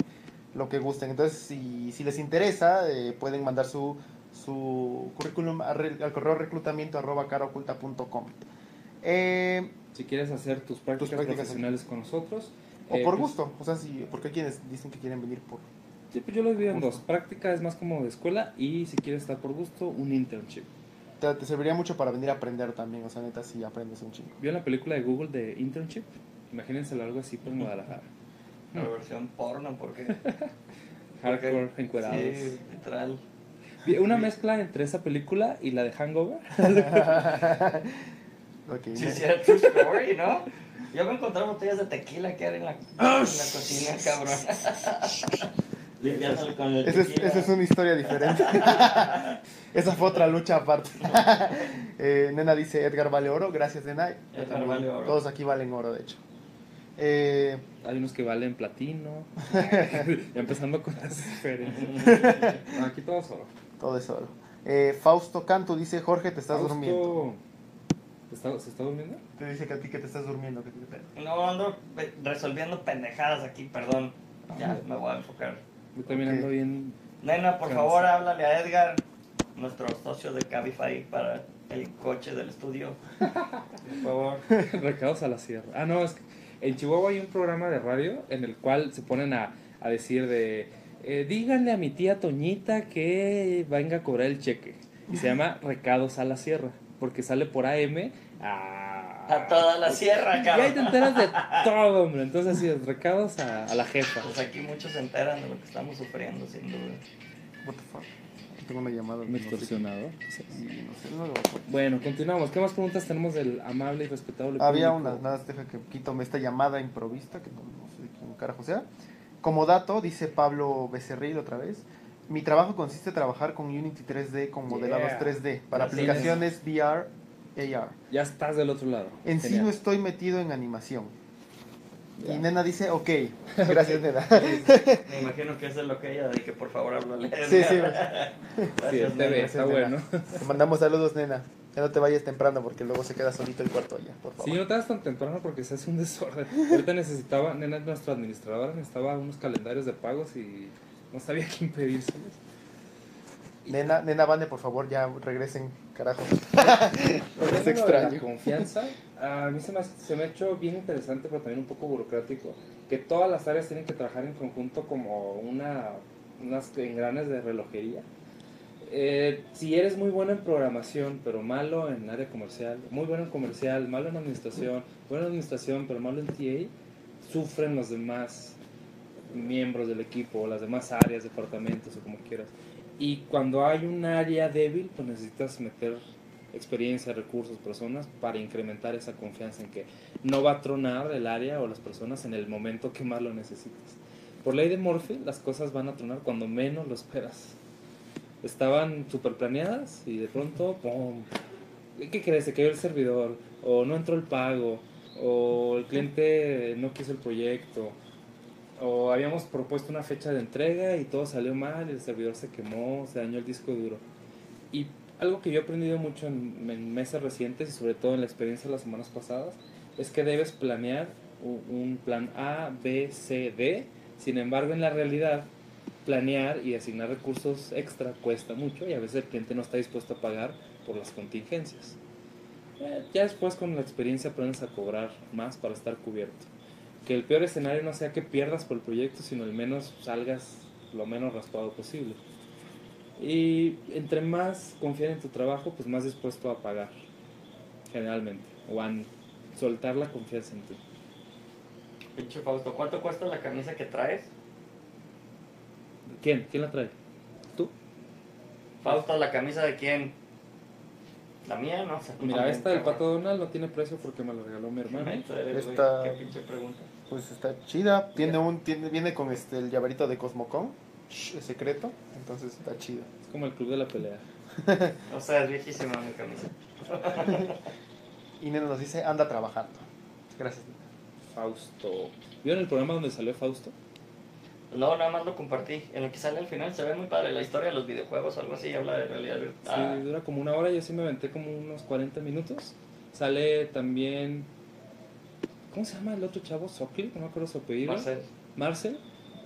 S1: lo que gusten. Entonces, si, si les interesa, eh, pueden mandar su, su currículum al correo reclutamiento arroba caraoculta.com. Eh,
S2: Si quieres hacer tus prácticas,
S1: prácticas
S2: profesionales con nosotros,
S1: o
S2: eh,
S1: por
S2: pues,
S1: gusto, o sea, si, porque hay quienes dicen que quieren venir por...
S2: Sí, pues yo lo divido en dos. Práctica es más como de escuela y si quieres estar por gusto, un internship.
S1: Te, te serviría mucho para venir a aprender también, o sea, neta, si aprendes un chingo.
S2: ¿Vio la película de Google de internship? Imagínense algo así por Guadalajara.
S3: La versión porno, porque (laughs)
S2: Hardcore encuerados.
S3: Sí, literal.
S2: Una mezcla entre esa película y la de Hangover. (laughs) (laughs)
S1: Ok,
S3: Sí, sí, era true story, ¿no? Yo me encontré botellas de tequila que eran en la, en la cocina, cabrón.
S1: Esa es, esa es una historia diferente. (laughs) esa fue otra lucha aparte. (laughs) Eh, nena dice Edgar vale oro. Gracias, nena.
S3: Edgar
S1: también.
S3: vale oro.
S1: Todos aquí valen oro, de hecho. Eh,
S2: Hay unos que valen platino. ya (laughs) empezando con las diferencias. No, aquí todo solo.
S1: todo es oro. Eh, Fausto Canto dice Jorge, te estás durmiendo.
S2: ¿Está- ¿Se está durmiendo?
S1: Te dice que a ti que te estás durmiendo. Que te
S3: No, ando resolviendo pendejadas aquí, perdón. Ya, me voy a enfocar.
S2: Yo también ando bien.
S3: Nena, por
S2: Cansado.
S3: favor, háblale a Edgar, nuestro socio de Cabify para el coche del estudio. Por favor. (laughs)
S2: Recados a la sierra. Ah, no, es que en Chihuahua hay un programa de radio en el cual se ponen a, a decir de. eh, díganle a mi tía Toñita que venga a cobrar el cheque. Y se llama Recados a la Sierra. Porque sale por AM a.
S3: A toda la sierra,
S2: Y ahí te
S3: cabrón.
S2: enteras de todo, hombre. Entonces, sí, recados a, a la jefa.
S3: Pues aquí muchos se enteran de lo que estamos sufriendo, sin duda.
S1: What the fuck? Tengo una llamada.
S2: Un
S1: no sé qué-
S2: extorsionador.
S1: Sí, no sé, no lo.
S2: Bueno, continuamos. ¿Qué más preguntas tenemos del amable y respetable
S1: Había
S2: público?
S1: una, nada, más deja que quito esta llamada improvista, que no, no sé de quién carajo sea. Como dato, dice Pablo Becerril otra vez, mi trabajo consiste en trabajar con Unity 3D con modelados
S2: Yeah.
S1: 3D para
S3: Así
S1: aplicaciones VR, AR.
S2: Ya estás del otro lado.
S1: En sí no estoy metido en animación.
S2: Ya.
S1: Y Nena dice, ok, (laughs) gracias Nena. (laughs)
S3: Me imagino que eso es lo que ella de que por favor háblale.
S1: sí, sí,
S3: Edgar.
S2: Sí,
S3: Gracias,
S2: ve, está
S1: Gracias,
S2: bueno.
S1: te mandamos saludos Nena. Ya no te vayas temprano porque luego se queda solito el cuarto allá, por favor.
S2: Sí, no te vas tan temprano porque se hace un desorden. Ahorita necesitaba, nena, nuestra administradora necesitaba unos calendarios de pagos y no sabía quién pedírselos.
S1: Nena, Nena Vane, por favor, ya regresen, carajo. (laughs) Es extraño.
S2: La confianza, a mí se me, se me ha hecho bien interesante, pero también un poco burocrático, que todas las áreas tienen que trabajar en conjunto como una, unas engranes de relojería. Eh, si eres muy bueno en programación, pero malo en área comercial, muy bueno en comercial, malo en administración, bueno en administración, pero malo en TA, sufren los demás miembros del equipo, las demás áreas, departamentos o como quieras. Y cuando hay un área débil, pues necesitas meter experiencia, recursos, personas para incrementar esa confianza en que no va a tronar el área o las personas en el momento que más lo necesitas. Por ley de Murphy, las cosas van a tronar cuando menos lo esperas. Estaban super planeadas y de pronto, ¡pum! ¿Qué crees? Se cayó el servidor, o no entró el pago, o el cliente no quiso el proyecto, o habíamos propuesto una fecha de entrega y todo salió mal, el servidor se quemó, se dañó el disco duro. Y algo que yo he aprendido mucho en, en meses recientes y sobre todo en la experiencia de las semanas pasadas es que debes planear un plan A, B, C, D. Sin embargo, en la realidad, planear y asignar recursos extra cuesta mucho y a veces el cliente no está dispuesto a pagar por las contingencias. Eh, ya después con la experiencia aprendes a cobrar más para estar cubierto. Que el peor escenario no sea que pierdas por el proyecto, sino al menos salgas lo menos raspado posible. Y entre más confías en tu trabajo, pues más dispuesto a pagar, generalmente, o a soltar la confianza en ti.
S3: Pinche Fausto, ¿cuánto cuesta la camisa que traes?
S2: ¿Quién? ¿Quién la trae? ¿Tú?
S3: Fausto, ¿la camisa de quién? ¿La mía? No sé.
S2: Mira, esta del Pato Donald no tiene precio porque me la regaló mi hermano.
S1: Esta-
S3: Qué pinche pregunta.
S1: Pues está chida. Tiene un, tiene, viene con este el llaverito de Cosmocon, shh, es secreto, entonces está chida.
S2: Es como el club de la pelea. (laughs)
S3: O sea, es viejísima mi camisa. (laughs)
S1: Y Nena nos dice, anda trabajando. Gracias.
S2: Fausto. ¿Vieron el programa donde salió Fausto?
S3: No, nada más lo compartí. En lo que sale al final se ve muy padre la historia de los videojuegos o algo así. Habla de realidad
S2: Sí,
S3: virtual.
S2: dura como una hora, yo sí me aventé como unos 40 minutos. Sale también. ¿Cómo se llama el otro chavo? Sokli, no me acuerdo su apellido.
S3: Marcel.
S2: Marcel.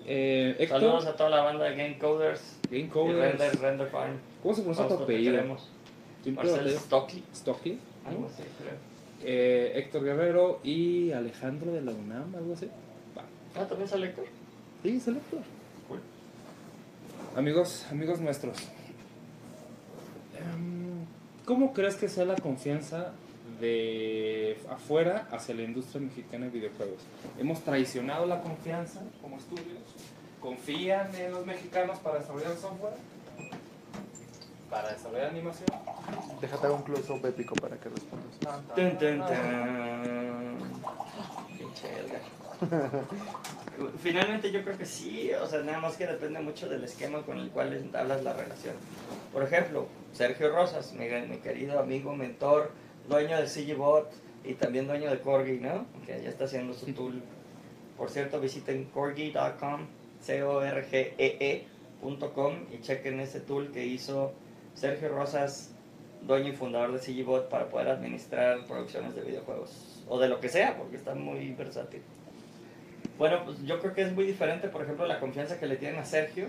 S2: Eh, Héctor.
S3: Saludos a toda la banda de Game Coders.
S2: Game
S3: Y
S2: Coders.
S3: Render, Render Farm.
S2: ¿Cómo se pronuncia tu apellido?
S3: Marcel
S2: bateo.
S3: Stockley.
S2: Stockley.
S3: Algo así, creo.
S2: Eh, Héctor Guerrero y Alejandro de la UNAM, algo así. Va.
S3: Ah, ¿también sale Héctor?
S2: Sí, es el Héctor.
S3: Cool.
S2: Amigos, amigos nuestros. Em, ¿Cómo crees que sea la confianza de afuera hacia la industria mexicana de videojuegos? Hemos traicionado la confianza como estudios. ¿Confían en los mexicanos para desarrollar software? ¿Para desarrollar animación?
S1: Déjate un close-up épico para que respondas.
S3: Tun. Pinche Edgar. Finalmente yo creo que sí, o sea, nada más que depende mucho del esquema con el cual entablas la relación. Por ejemplo, Sergio Rosas, mi, mi querido amigo, mentor, dueño de CGBot y también dueño de Corgi, ¿no? Que ya está haciendo su tool. Por cierto, visiten corgi.com, C-O-R-G-E-E.com y chequen ese tool que hizo Sergio Rosas, dueño y fundador de CGBot, para poder administrar producciones de videojuegos. O de lo que sea, porque está muy versátil. Bueno, pues yo creo que es muy diferente, por ejemplo, la confianza que le tienen a Sergio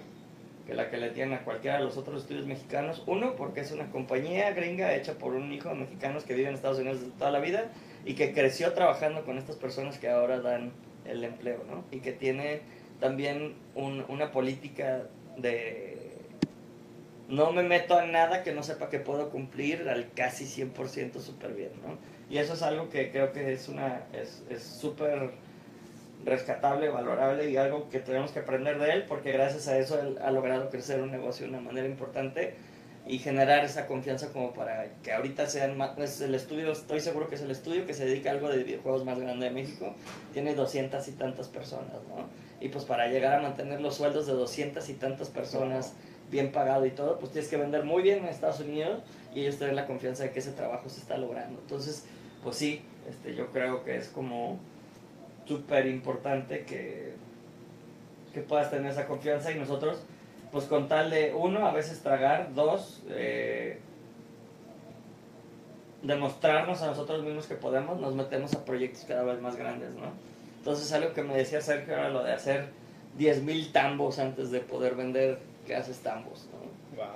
S3: que la que le tienen a cualquiera de los otros estudios mexicanos. Uno, porque es una compañía gringa hecha por un hijo de mexicanos que vive en Estados Unidos toda la vida y que creció trabajando con estas personas que ahora dan el empleo, ¿no? Y que tiene también un, una política de no me meto a nada que no sepa que puedo cumplir al casi 100% súper bien, ¿no? Y eso es algo que creo que es una es súper rescatable, valorable y algo que tenemos que aprender de él porque gracias a eso él ha logrado crecer un negocio de una manera importante y generar esa confianza como para que ahorita sean más, es el estudio, estoy seguro que es el estudio que se dedica a algo de videojuegos más grande de México, tiene doscientas y tantas personas, ¿no? Y pues para llegar a mantener los sueldos de doscientas y tantas personas bien pagado y todo, pues tienes que vender muy bien en Estados Unidos y ellos tienen la confianza de que ese trabajo se está logrando. Entonces, pues sí, este, yo creo que es como súper importante que, que puedas tener esa confianza y nosotros, pues con tal de, uno, a veces tragar, dos, eh, demostrarnos a nosotros mismos que podemos, nos metemos a proyectos cada vez más grandes, ¿no? Entonces algo que me decía Sergio era lo de hacer 10.000 tambos antes de poder vender que haces tambos, ¿no?
S2: Wow.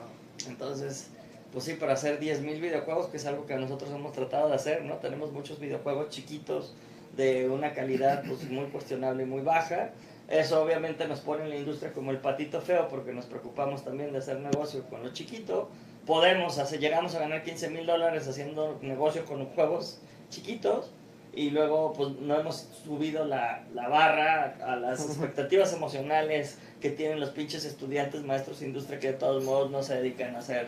S3: Entonces, pues sí, para hacer 10.000 videojuegos, que es algo que nosotros hemos tratado de hacer, ¿no? Tenemos muchos videojuegos chiquitos, de una calidad pues, muy cuestionable y muy baja. Eso obviamente nos pone en la industria como el patito feo porque nos preocupamos también de hacer negocio con lo chiquito. Podemos, hacer, llegamos a ganar 15 mil dólares haciendo negocio con juegos chiquitos y luego pues no hemos subido la, la barra a las expectativas emocionales que tienen los pinches estudiantes, maestros de industria que de todos modos no se dedican a hacer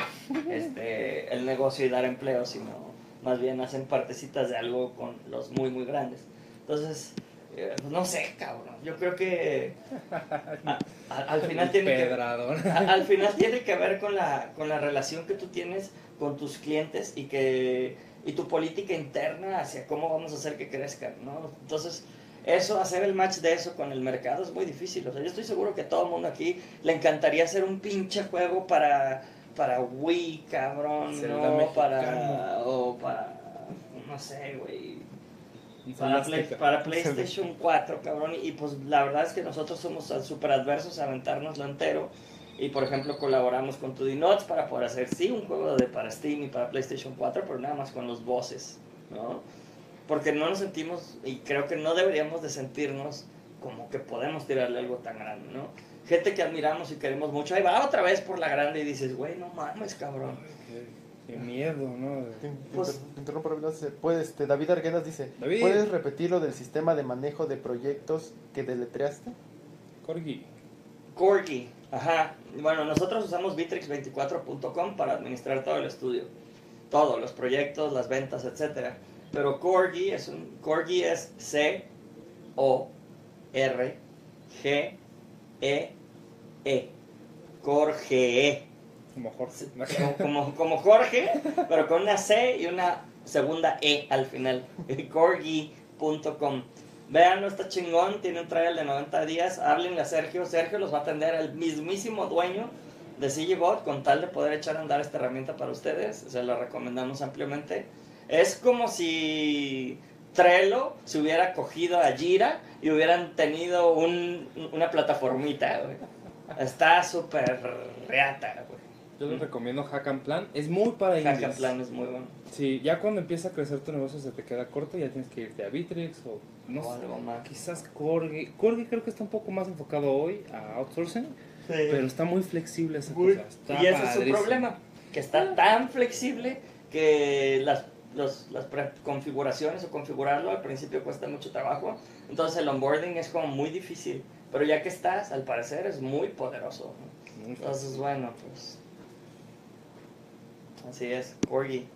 S3: este, el negocio y dar empleo, sino más bien hacen partecitas de algo con los muy muy grandes. Entonces, eh, no sé, cabrón. Yo creo que al final (laughs) tiene que al final tiene que ver con la con la relación que tú tienes con tus clientes y que y tu política interna hacia cómo vamos a hacer que crezcan, ¿no? Entonces, eso, hacer el match de eso con el mercado es muy difícil. O sea, yo estoy seguro que a todo el mundo aquí le encantaría hacer un pinche juego para, para Wii, cabrón, ¿no? Para, o para, no sé, güey, para, para, (laughs) PlayStation 4, cabrón. Y pues la verdad es que nosotros somos súper adversos a aventárnoslo entero. Y por ejemplo colaboramos con 2D Notes para poder hacer sí un juego de para Steam y para PlayStation 4, pero nada más con los voces, ¿no? Porque no nos sentimos, y creo que no deberíamos de sentirnos como que podemos tirarle algo tan grande, ¿no? Gente que admiramos y queremos mucho, ahí va otra vez por la grande y dices, güey, no mames, cabrón.
S2: Qué miedo, ¿no?
S1: Pues, interrumpo, ¿puedes, este, David Arguedas dice, ¿puedes repetir lo del sistema de manejo de proyectos que deletreaste?
S2: Corgi.
S3: Corgi, ajá. Bueno, nosotros usamos Bitrix24.com para administrar todo el estudio. Todos, los proyectos, las ventas, etcétera. Pero Corgi es un Corgi es C O R G E E. Corge.
S2: Como Jorge.
S3: Como, Jorge, pero con una C y una segunda E al final. Corgi.com. Vean, no está chingón, tiene un trial de 90 días. Háblenle a Sergio. Sergio los va a atender el mismísimo dueño de CGBot con tal de poder echar a andar esta herramienta para ustedes. Se la recomendamos ampliamente. Es como si Trello se hubiera cogido a Jira y hubieran tenido un, una plataformita, Está súper reata, güey.
S2: Yo les recomiendo Hack and Plan. Es muy para
S3: Hack and Plan es muy bueno.
S2: Sí, ya cuando empieza a crecer tu negocio se te queda corto, ya tienes que irte a Bitrix o no sé,
S3: algo más.
S2: quizás Corgi. Corgi creo que está un poco más enfocado hoy a outsourcing, pero está muy flexible esa cosa.
S3: y ese es su problema, que está tan flexible que las los, las configuraciones o configurarlo al principio cuesta mucho trabajo. Entonces el onboarding es como muy difícil. Pero ya que estás, al parecer es muy poderoso.
S2: Muy.
S3: Entonces, bueno, pues. Así es, Corgi.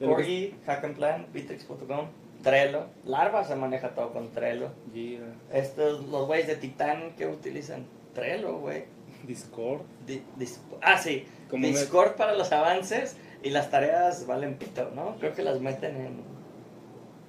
S3: Corgi, Hack and Plan, Bitrix.com, Trello. Larva se maneja todo con Trello.
S2: Jira,
S3: Estos, los güeyes de Titan que utilizan Trello, güey.
S2: Discord.
S3: Di- dis- ah, sí. Discord para los avances y las tareas valen pito, ¿no? Creo que las meten en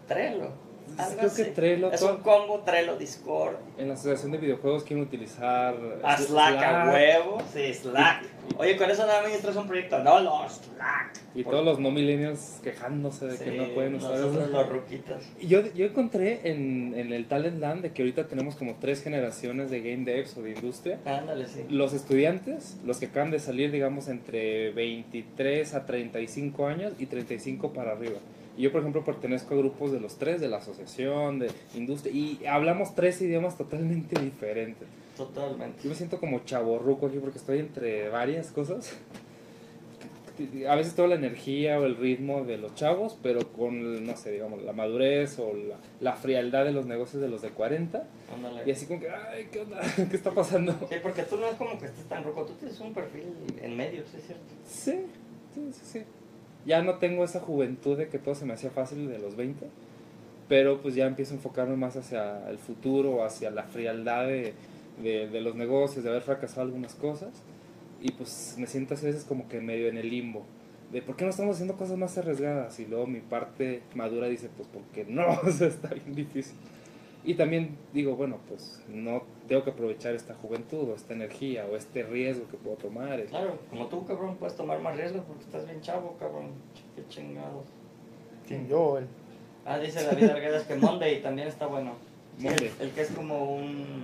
S3: Trello. Algo
S2: Creo que. Trello,
S3: Es un combo Trello, Discord.
S2: En la asociación de videojuegos quieren utilizar
S3: A Slack, a huevo. Sí, Slack. Oye, con eso no administras un proyecto. No, no, Slack.
S2: Y
S3: Por-
S2: todos los no millennials quejándose de que
S3: Sí,
S2: no pueden usar
S3: nosotros
S2: eso.
S3: los ruquitos.
S2: Y Yo, yo encontré en, en el Talent Land de que ahorita tenemos como tres generaciones de game devs o de industria.
S3: Ándale, sí.
S2: Los estudiantes, los que acaban de salir, digamos, entre 23 a 35 años y 35 para arriba. Y yo, por ejemplo, pertenezco a grupos de los tres, de la asociación, de industria, y hablamos tres idiomas totalmente diferentes.
S3: Totalmente.
S2: Yo me siento como chaborruco aquí porque estoy entre varias cosas. A veces toda la energía o el ritmo de los chavos, pero con, no sé, digamos, la madurez o la, la frialdad de los negocios de los de 40.
S3: Ándale.
S2: Y así como que, ay, ¿qué onda? (laughs) ¿Qué está pasando?
S3: Sí, porque tú no es como que estés tan roco, tú tienes un perfil en medio, ¿sí es cierto?
S2: Sí, sí, sí, sí. Ya no tengo esa juventud de que todo se me hacía fácil de los 20, pero pues ya empiezo a enfocarme más hacia el futuro, hacia la frialdad de, de, de los negocios, de haber fracasado algunas cosas. Y pues me siento a veces como que medio en el limbo. De por qué no estamos haciendo cosas más arriesgadas. Y luego mi parte madura dice, pues porque no, (laughs) o está bien difícil. Y también digo, bueno, pues no tengo que aprovechar esta juventud o esta energía o este riesgo que puedo tomar.
S3: Claro, como tú, cabrón, puedes tomar más riesgos porque estás bien chavo, cabrón. Qué chingados.
S1: ¿Quién yo? El...
S3: Ah, dice David Arguedas que Monday también está bueno.
S2: Monday.
S3: El, el que es como un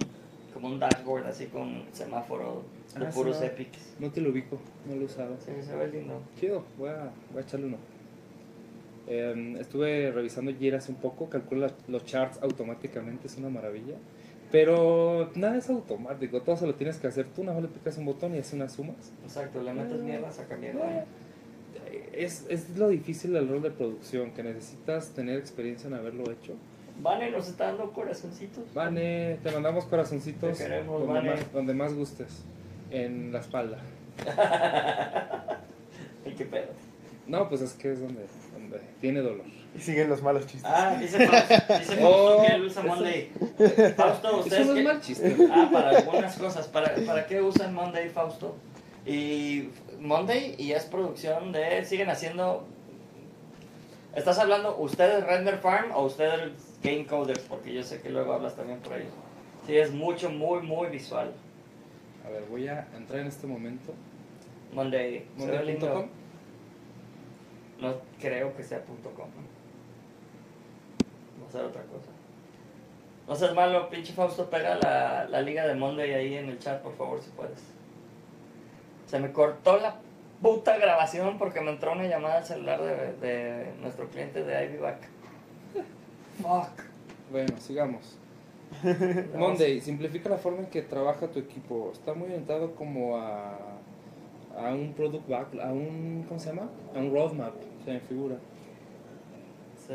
S3: como un dashboard así con semáforo de
S2: Ah,
S3: puros
S2: no.
S3: epics.
S2: No te lo ubico, no lo he usado.
S3: Sí, se ve lindo.
S2: Chido, voy a, voy a echarle uno. Eh, estuve revisando Jira hace un poco, calcula los charts automáticamente, es una maravilla. Pero nada es automático, todo se lo tienes que hacer tú, nada más le picas un botón y hace unas sumas.
S3: Exacto, le metes mierda, saca mierda.
S2: Es, es lo difícil del rol de producción, que necesitas tener experiencia en haberlo hecho.
S3: Vane nos está dando corazoncitos.
S2: Vane, te mandamos corazoncitos
S3: Te queremos,
S2: donde,
S3: Vane.
S2: más, donde más gustes, en la espalda. (laughs)
S3: ¿Y qué pedo?
S2: No, pues es que es donde, donde tiene dolor.
S1: Y siguen los malos chistes.
S3: Ah, dice Fausto, dice Fausto
S2: Oh,
S3: que él usa Monday. Fausto, ustedes
S2: Eso no
S3: qué-
S2: es mal chiste.
S3: Ah, para algunas cosas. ¿Para, ¿Para qué usan Monday, Fausto? Y Monday y es producción de... Siguen haciendo... ¿Estás hablando ustedes Render Farm o ustedes Game Coders? Porque yo sé que luego hablas también por ellos. Sí, es mucho, muy, muy visual.
S2: A ver, voy a entrar en este momento.
S3: Monday.
S2: Monday.com.
S3: No creo que sea punto .com. Ser otra cosa. No seas malo, pinche Fausto, pega la, la liga de Monday ahí en el chat, por favor, si puedes. Se me cortó la puta grabación porque me entró una llamada al celular de, de nuestro cliente de Ivyback. Fuck.
S2: Bueno, sigamos. (laughs) Monday, simplifica la forma en que trabaja tu equipo. Está muy orientado como a, a un product back, a un, ¿cómo se llama? A un roadmap, se me figura.
S3: Sí.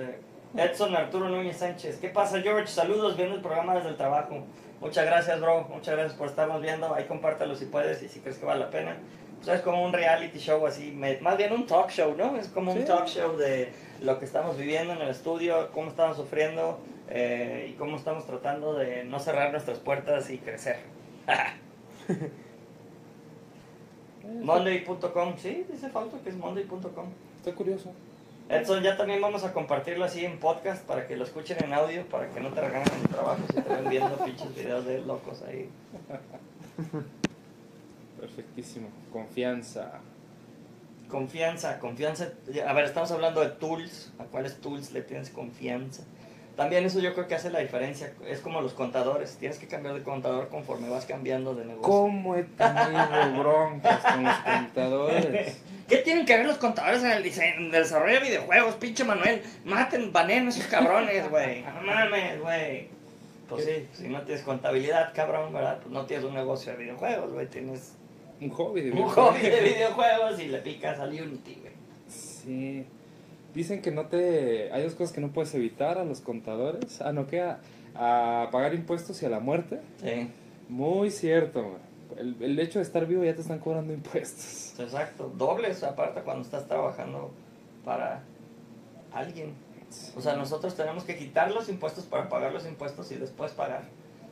S3: Edson Arturo Núñez Sánchez. ¿Qué pasa, George? Saludos, viendo el programa desde el trabajo. Muchas gracias, bro. Muchas gracias por estarnos viendo. Ahí compártelo si puedes y si crees que vale la pena. Pues es como un reality show así, más bien un talk show, ¿no? Es como un talk show de lo que estamos viviendo en el estudio, cómo estamos sufriendo eh, y cómo estamos tratando de no cerrar nuestras puertas y crecer. (laughs) (laughs) Monday.com, sí, dice Fausto que es Monday.com.
S2: Está curioso.
S3: Edson, ya también vamos a compartirlo así en podcast para que lo escuchen en audio, para que no te regañen en el trabajo si te ven viendo pinches videos de locos ahí.
S2: Perfectísimo. Confianza.
S3: Confianza, confianza. A ver, estamos hablando de tools. ¿A cuáles tools le tienes confianza? También eso yo creo que hace la diferencia. Es como los contadores. Tienes que cambiar de contador conforme vas cambiando de negocio.
S2: ¿Cómo he tenido broncas con los contadores? (laughs)
S3: ¿Qué tienen que ver los contadores en el, diseño, en el desarrollo de videojuegos? Pinche Manuel, maten, banen a esos cabrones, güey. (laughs) No mames, güey. Pues sí, si no tienes contabilidad, cabrón, ¿verdad? Pues no tienes un negocio de videojuegos, güey. Tienes
S2: Un hobby de
S3: un
S2: videojuegos.
S3: hobby de (laughs) videojuegos y le picas al Unity, güey.
S2: Sí. Dicen que no te... Hay dos cosas que no puedes evitar a los contadores. Ah, no, que a, a pagar impuestos y a la muerte.
S3: Sí.
S2: Muy cierto, man. El, el hecho de estar vivo ya te están cobrando impuestos.
S3: Exacto, dobles aparte cuando estás trabajando para alguien. O sea, nosotros tenemos que quitar los impuestos para pagar los impuestos y después pagar.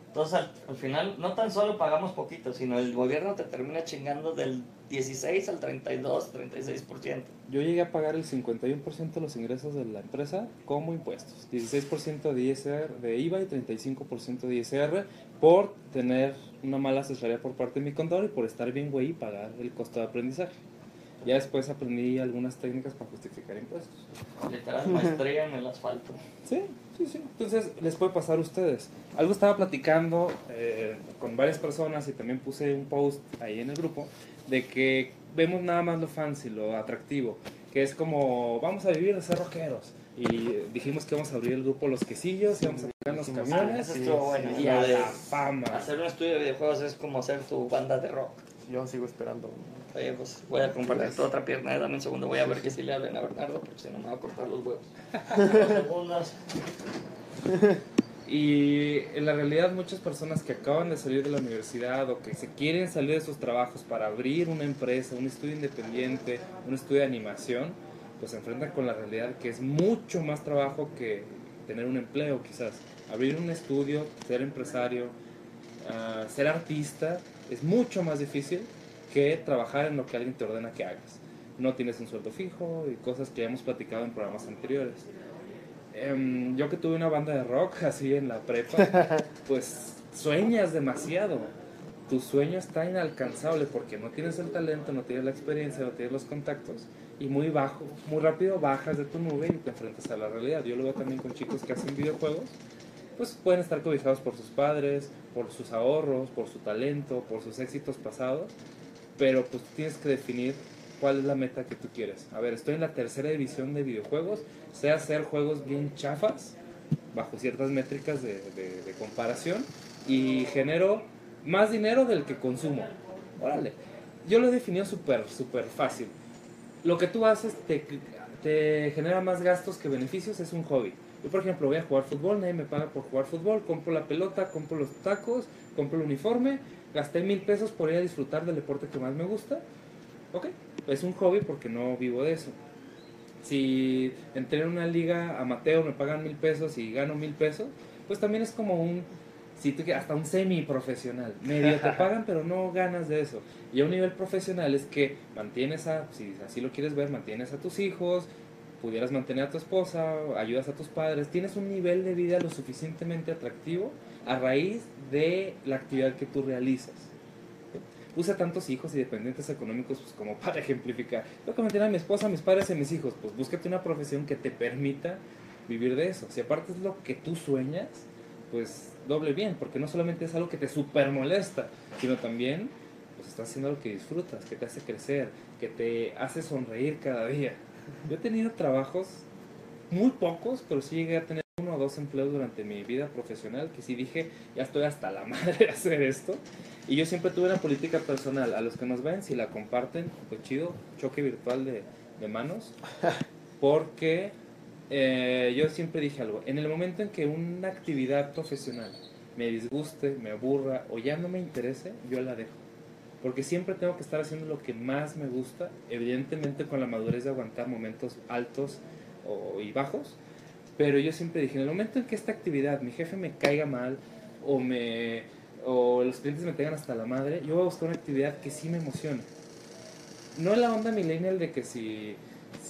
S3: Entonces, al, al final, no tan solo pagamos poquito, sino el gobierno te termina chingando del 16 al 32, 36%.
S2: Yo llegué a pagar el 51% de los ingresos de la empresa como impuestos. 16% de ISR, de IVA y 35% de ISR por tener una mala asesoría por parte de mi contador y por estar bien güey y pagar el costo de aprendizaje. Ya después aprendí algunas técnicas para justificar impuestos.
S3: Literal, maestría en el asfalto.
S2: Sí, sí, sí. Entonces, les puede pasar a ustedes. Algo estaba platicando eh, con varias personas y también puse un post ahí en el grupo de que vemos nada más lo fancy, lo atractivo, que es como, vamos a vivir de ser rockeros. Y dijimos que vamos a abrir el grupo Los Quesillos y vamos a tocar los
S1: Dijimos,
S2: camiones
S3: Eso bueno.
S2: y a
S3: de
S2: la fama.
S3: Hacer un estudio de videojuegos es como hacer tu banda de rock.
S1: Yo sigo esperando.
S3: Oye, pues voy a compartir tu otra pierna, eh, dame un segundo, voy a ver que si le hablen a Bernardo, porque si no me va a cortar los huevos. (laughs)
S2: Y en la realidad muchas personas que acaban de salir de la universidad o que se quieren salir de sus trabajos para abrir una empresa, un estudio independiente, un estudio de animación, pues se enfrentan con la realidad que es mucho más trabajo que tener un empleo quizás. Abrir un estudio, ser empresario, ah, ser artista es mucho más difícil que trabajar en lo que alguien te ordena que hagas. No tienes un sueldo fijo y cosas que ya hemos platicado en programas anteriores. Em, yo que tuve una banda de rock (laughs) así en la prepa, (laughs) pues sueñas demasiado. Tu sueño está inalcanzable porque no tienes el talento, no tienes la experiencia, no tienes los contactos y muy bajo, muy rápido bajas de tu nube y te enfrentas a la realidad. Yo lo veo también con chicos que hacen videojuegos, pues pueden estar cobijados por sus padres, por sus ahorros, por su talento, por sus éxitos pasados, pero pues tienes que definir cuál es la meta que tú quieres. A ver, estoy en la tercera división de videojuegos, sé hacer juegos bien chafas, bajo ciertas métricas de, de- de comparación, y genero más dinero del que consumo. Órale. Yo lo he definido súper, súper fácil. Lo que tú haces te, genera más gastos que beneficios, es un hobby. Yo, por ejemplo, voy a jugar fútbol, nadie me paga por jugar fútbol, compro la pelota, compro los tacos, compro el uniforme, gasté mil pesos por ir a disfrutar del deporte que más me gusta. Ok, es un hobby porque no vivo de eso. Si entré en una liga amateur, me pagan mil pesos y gano mil pesos, pues también es como un, si tú, hasta un semi profesional. Medio te pagan, pero no ganas de eso. Y a un nivel profesional es que mantienes a, si así lo quieres ver, mantienes a tus hijos, pudieras mantener a tu esposa, ayudas a tus padres, tienes un nivel de vida lo suficientemente atractivo a raíz de la actividad que tú realizas. Puse tantos hijos y dependientes económicos pues, como para (laughs) ejemplificar. Tengo que mantener a mi esposa, a mis padres y a mis hijos. Pues búscate una profesión que te permita vivir de eso. Si aparte es lo que tú sueñas, pues doble bien, porque no solamente es algo que te super molesta, sino también pues estás haciendo algo que disfrutas, que te hace crecer, que te hace sonreír cada día. Yo he tenido trabajos muy pocos, pero sí llegué a tener uno o dos empleos durante mi vida profesional que sí dije, ya estoy hasta la (laughs) madre de hacer esto. Y yo siempre tuve una política personal. A los que nos ven, si la comparten, pues chido, choque virtual de, de manos. (laughs) Porque eh, yo siempre dije algo. En el momento en que una actividad profesional me disguste, me aburra o ya no me interese, yo la dejo. Porque siempre tengo que estar haciendo lo que más me gusta, evidentemente con la madurez de aguantar momentos altos o- y bajos. Pero yo siempre dije, en el momento en que esta actividad, mi jefe me caiga mal o, me, o los clientes me tengan hasta la madre, yo voy a buscar una actividad que sí me emocione. No la onda millennial de que si,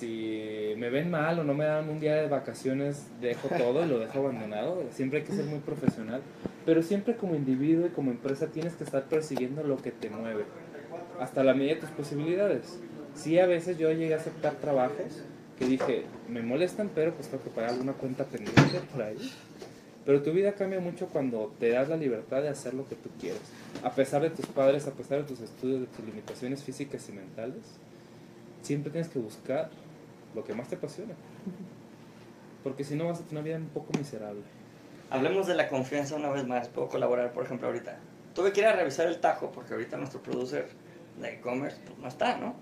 S2: si me ven mal o no me dan un día de vacaciones, dejo todo y lo dejo abandonado. Siempre hay que ser muy profesional. Pero siempre como individuo y como empresa tienes que estar persiguiendo lo que te mueve. Hasta la medida de tus posibilidades. Sí, a veces yo llegué a aceptar trabajos que dije, me molestan, pero pues tengo que pagar alguna cuenta pendiente por ahí. Pero tu vida cambia mucho cuando te das la libertad de hacer lo que tú quieres. A pesar de tus padres, a pesar de tus estudios, de tus limitaciones físicas y mentales, siempre tienes que buscar lo que más te apasiona. Porque si no vas a tener una vida un poco miserable.
S3: Hablemos de la confianza una vez más. Puedo colaborar, por ejemplo, ahorita. Tuve que ir a revisar el tajo porque ahorita nuestro producer de e-commerce pues, no está, ¿no?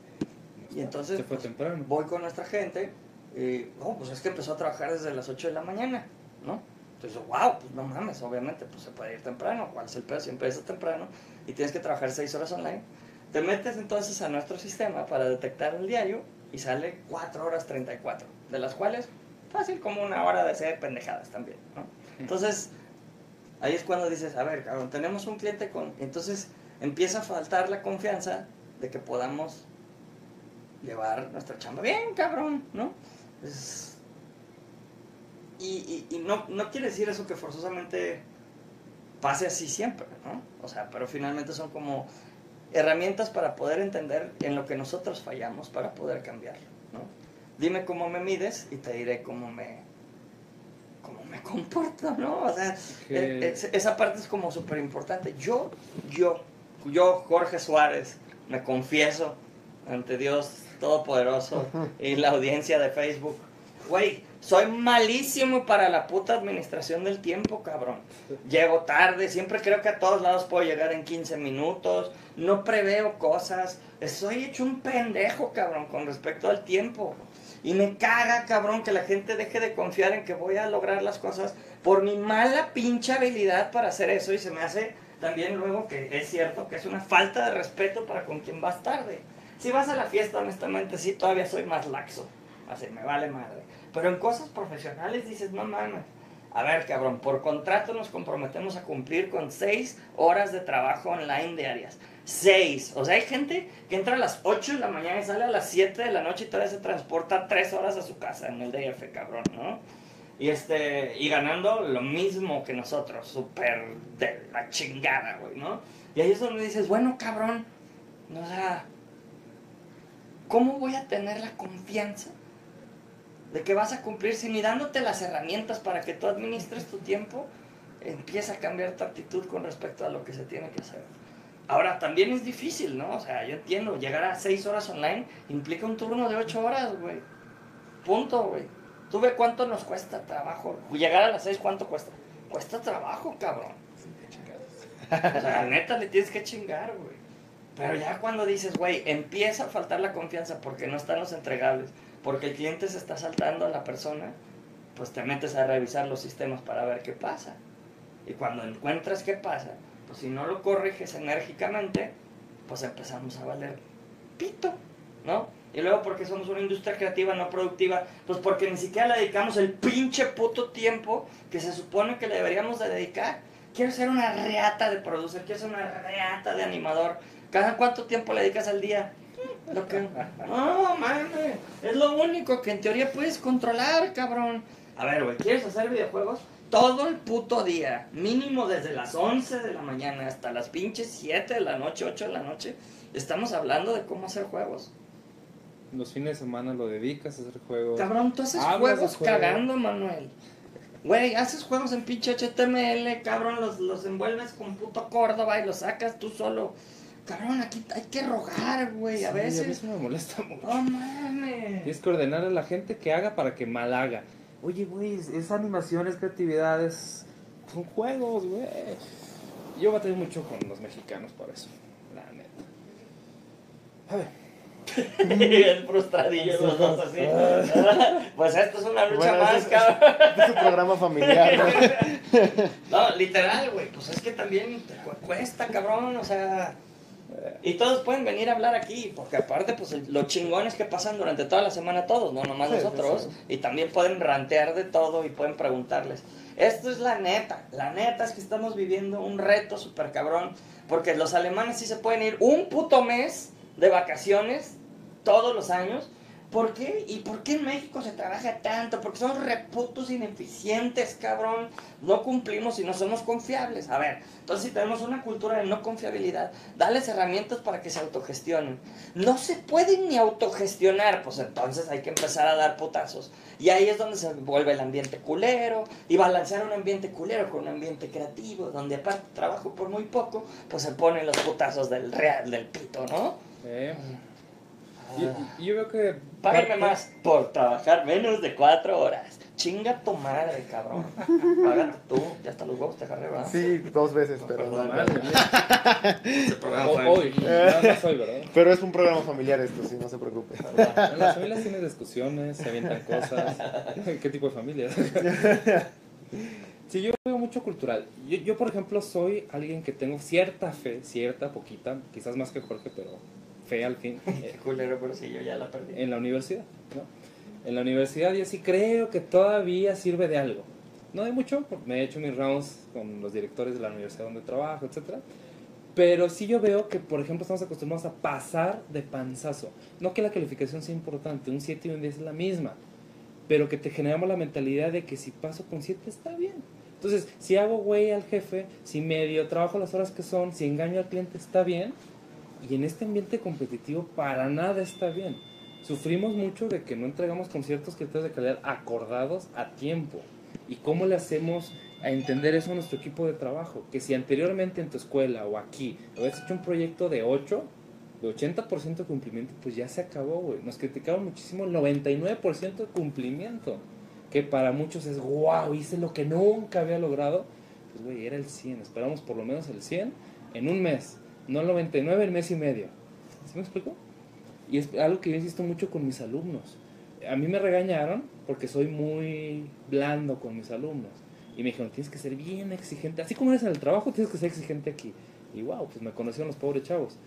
S3: Y entonces
S2: Se fue
S3: pues,
S2: temprano.
S3: voy con nuestra gente y, oh, pues es que empezó a trabajar desde las 8 de la mañana, ¿no? Entonces, wow, pues no mames, obviamente, pues se puede ir temprano. ¿Cuál es el pedo? Siempre es temprano y tienes que trabajar seis horas online. Te metes entonces a nuestro sistema para detectar el diario y sale 4 horas 34, de las cuales fácil como una hora de ser pendejadas también, ¿no? Entonces, ahí es cuando dices, a ver, cabrón, tenemos un cliente con... Entonces empieza a faltar la confianza de que podamos llevar nuestra chamba bien, cabrón, ¿no? Es- y, y- y no, no quiere decir eso que forzosamente pase así siempre, ¿no? O sea, pero finalmente son como herramientas para poder entender en lo que nosotros fallamos para poder cambiarlo, ¿no? Dime cómo me mides y te diré cómo me cómo me (laughs) comporto, ¿no? O sea,
S2: Que-
S3: e- es- esa parte es como súper importante. Yo, yo, yo, Jorge Suárez, me confieso ante Dios Todopoderoso y la audiencia de Facebook. Güey, soy malísimo para la puta administración del tiempo, cabrón. Llego tarde, siempre creo que a todos lados puedo llegar en 15 minutos, no preveo cosas, estoy hecho un pendejo, cabrón, con respecto al tiempo. Y me caga, cabrón, que la gente deje de confiar en que voy a lograr las cosas por mi mala pinche habilidad para hacer eso. Y se me hace también luego que es cierto que es una falta de respeto para con quien vas tarde. Si vas a la fiesta, honestamente, sí, todavía soy más laxo. Así, me vale madre. Pero en cosas profesionales dices, no mames. A ver, cabrón, por contrato nos comprometemos a cumplir con seis horas de trabajo online diarias. Seis. O sea, hay gente que entra a las 8 de la mañana y sale a las 7 de la noche y todavía se transporta tres horas a su casa en el DF, cabrón, ¿no? Y este, y ganando lo mismo que nosotros, súper de la chingada, güey, ¿no? Y ahí es donde dices, bueno, cabrón, o sea, ¿cómo voy a tener la confianza de que vas a cumplir si ni dándote las herramientas para que tú administres tu tiempo, empieza a cambiar tu actitud con respecto a lo que se tiene que hacer? Ahora, también es difícil, ¿no? O sea, yo entiendo, llegar a 6 horas online implica un turno de 8 horas, güey. Punto, güey. Tú ve cuánto nos cuesta trabajo. Llegar a las 6, ¿cuánto cuesta? Cuesta trabajo, cabrón. O sea, neta, le tienes que chingar, güey. Pero ya cuando dices, güey, empieza a faltar la confianza porque no están los entregables, porque el cliente se está saltando a la persona, pues te metes a revisar los sistemas para ver qué pasa. Y cuando encuentras qué pasa, pues si no lo corriges enérgicamente, pues empezamos a valer pito, ¿no? Y luego porque somos una industria creativa no productiva, pues porque ni siquiera le dedicamos el pinche puto tiempo que se supone que le deberíamos de dedicar. Quiero ser una reata de producer, quiero ser una reata de animador. ¿Cada cuánto tiempo le dedicas al día? Lo que... No, mames. Es lo único que en teoría puedes controlar, cabrón. A ver, güey, ¿quieres hacer videojuegos? Todo el puto día. Mínimo desde las 11 de la mañana hasta las pinches 7 de la noche, 8 de la noche. Estamos hablando de cómo hacer juegos.
S2: Los fines de semana lo dedicas a hacer juegos.
S3: Cabrón, tú haces
S2: Hablas de
S3: juegos
S2: juegos.
S3: cagando, Manuel. Güey, haces juegos en pinche HTML, cabrón, los, los envuelves con puto Córdoba y los sacas tú solo. Cabrón, aquí hay que rogar, güey, a
S2: Sí,
S3: veces.
S2: me molesta mucho.
S3: No mames.
S2: Tienes que ordenar a la gente que haga para que mal haga. Oye, güey, es, animación, es creatividad, es... son juegos, güey. Yo batallé mucho con los mexicanos por eso, la neta. A ver, (laughs)
S3: el frustradillo, los dos así. (laughs) pues esto es una lucha
S1: Bueno,
S3: más,
S1: es-
S3: cabrón.
S1: Es un programa familiar, ¿no? (laughs)
S3: No, literal, güey, pues es que también te cu- cuesta, cabrón, o sea... Y todos pueden venir a hablar aquí, porque aparte, pues el- lo chingón es que pasan durante toda la semana todos, no nomás
S1: Sí, sí,
S3: nosotros. Y también pueden rantear de todo y pueden preguntarles. Esto es la neta, la neta es que estamos viviendo un reto súper cabrón, porque los alemanes sí se pueden ir un puto mes de vacaciones todos los años. ¿Por qué? ¿Y por qué en México se trabaja tanto? Porque somos reputos ineficientes, cabrón. No cumplimos y no somos confiables. A ver, entonces si tenemos una cultura de no confiabilidad, dales herramientas para que se autogestionen. No se pueden ni autogestionar, pues entonces hay que empezar a dar putazos. Y ahí es donde se vuelve el ambiente culero y balancear un ambiente culero con un ambiente creativo, donde aparte trabajo por muy poco, pues se ponen los putazos del real, del pito, ¿no?
S2: eh, yo, yo veo que...
S3: Págame más por trabajar menos de cuatro horas. Chinga tu madre, cabrón. Págate tú. Ya hasta los huevos te agarré, ¿verdad?
S1: Sí, dos veces, pero.
S3: Perdón,
S2: Madre
S3: fue-
S2: Hoy, nada más hoy, ¿verdad?
S1: Pero es un programa familiar esto, sí, no se preocupe.
S2: En las familias tienen discusiones, se avientan cosas. (laughs) ¿Qué tipo de familias? Sí, yo veo mucho cultural. Yo, yo, por ejemplo, soy alguien que tengo cierta fe, cierta, poquita, quizás más que Jorge, pero fe al fin. (laughs)
S3: Qué culero, pero sí, yo ya la perdí.
S2: En la universidad, ¿no? En la universidad yo sí creo que todavía sirve de algo. No de mucho, porque me he hecho mis rounds con los directores de la universidad donde trabajo, etcétera. Pero sí yo veo que, por ejemplo, estamos acostumbrados a pasar de panzazo. No que la calificación sea importante, un 7 y un 10 es la misma. Pero que te generamos la mentalidad de que si paso con 7 está bien. Entonces, si hago güey al jefe, si medio trabajo las horas que son, si engaño al cliente, está bien. Y en este ambiente competitivo, para nada está bien. Sufrimos mucho de que no entregamos conciertos criterios de calidad acordados a tiempo. ¿Y cómo le hacemos a entender eso a nuestro equipo de trabajo? Que si anteriormente en tu escuela o aquí habías hecho un proyecto de 8, de 80% de cumplimiento, pues ya se acabó, güey. Nos criticaron muchísimo el 99% de cumplimiento que para muchos es, wow, hice lo que nunca había logrado, pues güey, era el 100, esperamos por lo menos el 100 en un mes, no el 99 en mes y medio. ¿Sí me explico? Y es algo que yo insisto mucho con mis alumnos. A mí me regañaron porque soy muy blando con mis alumnos. Y me dijeron, tienes que ser bien exigente. Así como eres en el trabajo, tienes que ser exigente aquí. Y wow, pues me conocieron los pobres chavos.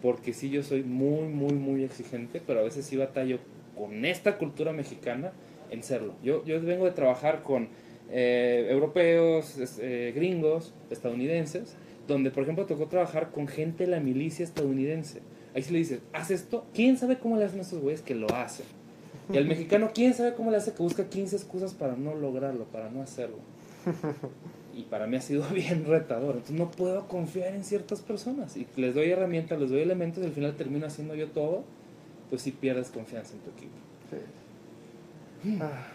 S2: Porque sí, yo soy muy, muy, muy exigente, pero a veces sí batallo con esta cultura mexicana en serlo. Yo, yo vengo de trabajar con eh, europeos, eh, gringos, estadounidenses, donde por ejemplo tocó trabajar con gente de la milicia estadounidense. Ahí se le dice, haz esto, ¿quién sabe cómo le hacen a esos güeyes que lo hacen? Y al mexicano, ¿quién sabe cómo le hace que busca 15 excusas para no lograrlo, para no hacerlo? Y para mí ha sido (laughs) bien retador. Entonces no puedo confiar en ciertas personas. Y les doy herramientas, les doy elementos y al final termino haciendo yo todo. Pues sí pierdes confianza en tu equipo.
S1: Sí. Ah,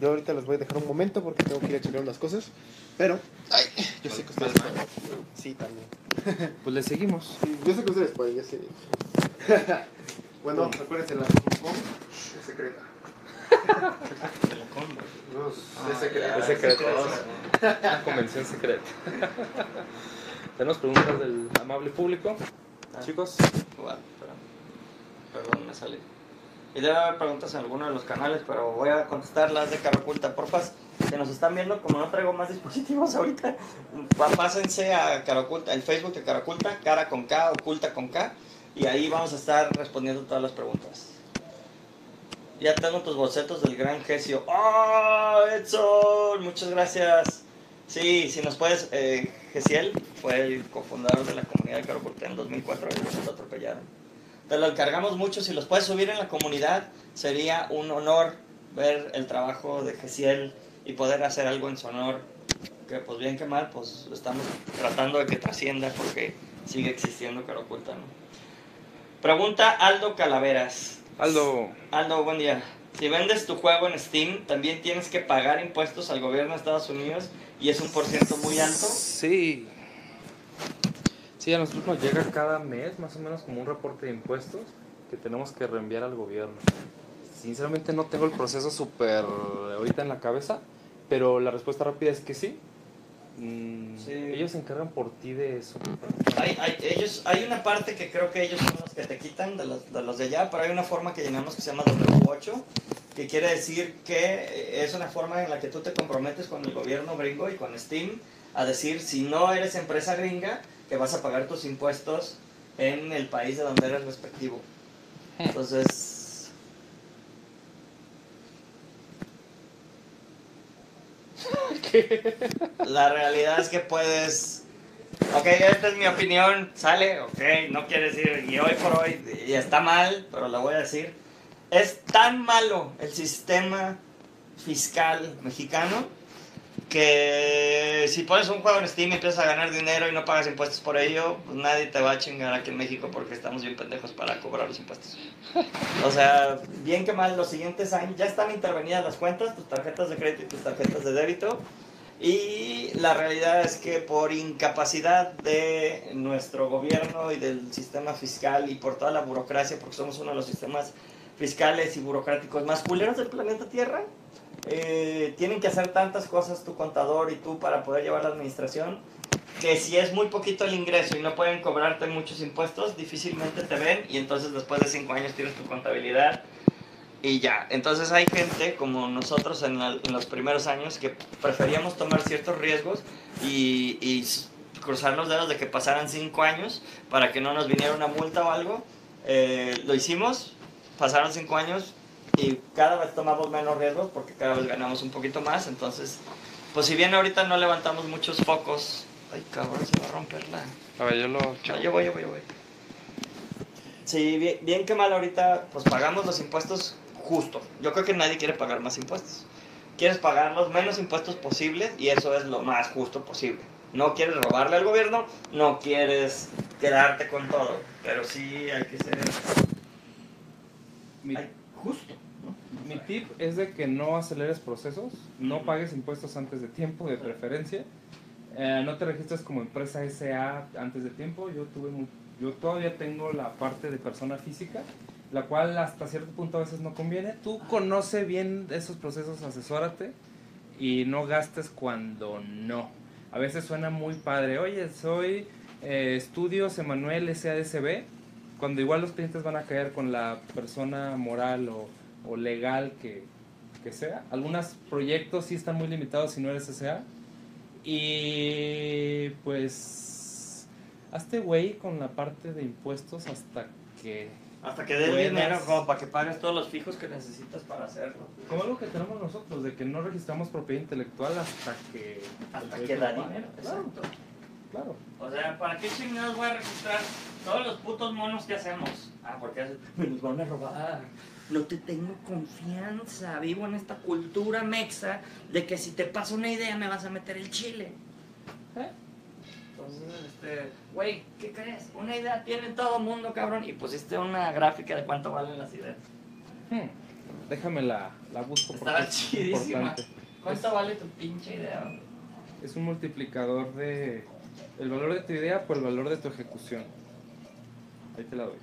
S1: yo ahorita los voy a dejar un momento porque tengo que ir a echar unas cosas. Pero, ay, yo sé que ustedes pueden. Sí, también. (laughs)
S2: Pues le seguimos.
S1: Sí, yo sé que ustedes pueden, ya sé. (laughs) bueno, acuérdense, la es secreta. (laughs) No, es secreta.
S2: Es secreto. Una convención secreta. Tenemos preguntas del amable público. Chicos.
S3: Bueno, perdón. Perdón, me salí. Y debe haber preguntas en alguno de los canales, pero voy a contestar las de cara oculta. Porfas, que nos están viendo, como no traigo más dispositivos ahorita, pásense a cara oculta, el Facebook de cara oculta, cara con K, oculta con K, y ahí vamos a estar respondiendo todas las preguntas. Ya tengo tus bocetos del gran Gesio. ¡Oh, Edson! Muchas gracias. Sí, si nos puedes, eh, Gesiel fue el cofundador de la comunidad de cara oculta en 2004 y nos atropellaron. Te lo encargamos mucho. Si los puedes subir en la comunidad, sería un honor ver el trabajo de Gesiel y poder hacer algo en su honor. Que pues bien que mal, pues estamos tratando de que trascienda porque sigue existiendo Cara Oculta, ¿no? Pregunta Aldo Calaveras.
S2: Aldo.
S3: Aldo, buen día. Si vendes tu juego en Steam, también tienes que pagar impuestos al gobierno de Estados Unidos y es un por ciento muy alto.
S2: Sí. Sí, a nosotros nos llega cada mes más o menos como un reporte de impuestos que tenemos que reenviar al gobierno. Sinceramente no tengo el proceso súper ahorita en la cabeza, pero la respuesta rápida es que sí. Mm,
S3: Sí.
S2: Ellos se encargan por ti de eso.
S3: Hay, hay, ellos, hay una parte que creo que ellos son los que te quitan de los, de los de allá, pero hay una forma que llenamos que se llama W8, que quiere decir que es una forma en la que tú te comprometes con el gobierno gringo y con Steam a decir si no eres empresa gringa, que vas a pagar tus impuestos en el país de donde eres respectivo. (laughs) Entonces... La realidad es que puedes Ok, esta es mi opinión, sale, ok, no quiere decir, y hoy por hoy, y está mal, pero lo voy a decir. Es tan malo el sistema fiscal mexicano que si pones un juego en Steam y empiezas a ganar dinero y no pagas impuestos por ello, pues nadie te va a chingar aquí en México porque estamos bien pendejos para cobrar los impuestos. O sea, bien que mal, los siguientes años ya están intervenidas las cuentas, tus tarjetas de crédito y tus tarjetas de débito. Y la realidad es que por incapacidad de nuestro gobierno y del sistema fiscal y por toda la burocracia, porque somos uno de los sistemas fiscales y burocráticos más culeros del planeta Tierra, eh, tienen que hacer tantas cosas tu contador y tú para poder llevar la administración, que si es muy poquito el ingreso y no pueden cobrarte muchos impuestos, difícilmente te ven y entonces después de cinco años tienes tu contabilidad y ya. Entonces hay gente como nosotros en, en los primeros años que preferíamos tomar ciertos riesgos y, y cruzar los dedos de que pasaran cinco años para que no nos viniera una multa o algo. Eh, lo hicimos, pasaron cinco años y cada vez tomamos menos riesgos porque cada vez ganamos un poquito más. Entonces, pues si bien ahorita no levantamos muchos focos, ay cabrón, se va a romper la...
S4: A ver, yo lo
S3: Ah, yo voy, yo voy, yo voy. Sí, bien, bien que mal ahorita, pues pagamos los impuestos justo. Yo creo que nadie quiere pagar más impuestos. Quieres pagar los menos impuestos posibles y eso es lo más justo posible. No quieres robarle al gobierno, no quieres quedarte con todo, pero sí hay que ser
S2: Mi.
S3: ¿no?
S2: Mi tip es de que no aceleres procesos, no pagues impuestos antes de tiempo, de preferencia. Eh, no te registres como empresa SA antes de tiempo. Yo tuve yo todavía tengo la parte de persona física, la cual hasta cierto punto a veces no conviene. Tú conoce bien esos procesos, asesórate y no gastes cuando no. A veces suena muy padre. Oye, soy eh, Estudios Emanuel SADCB, cuando igual los clientes van a caer con la persona moral o, o legal que, que sea. Algunos proyectos sí están muy limitados si no eres SA. Y pues, hazte güey con la parte de impuestos hasta que...
S3: Hasta que
S2: Buenas.
S3: dinero como para que pagues todos los fijos que necesitas para hacerlo.
S2: Como algo que tenemos nosotros, de que no registramos propiedad intelectual hasta que...
S3: Hasta que da dinero.
S2: Claro,
S3: Exacto.
S2: claro.
S3: O sea, ¿para qué chingados voy a registrar todos los putos monos que hacemos? Ah, porque me los van a robar. No te tengo confianza. Vivo en esta cultura mexa de que si te pasa una idea me vas a meter el chile.
S2: ¿Eh?
S3: Entonces, este, güey, ¿qué crees? Una idea tiene todo mundo, cabrón. Y pusiste una gráfica de cuánto valen las ideas.
S2: Hmm, Déjame la, la busco
S3: Estaba
S2: es
S3: chidísima.
S2: importante.
S3: ¿Cuánto vale tu pinche idea?
S2: Es un multiplicador de el valor de tu idea por el valor de tu ejecución. Ahí te la doy.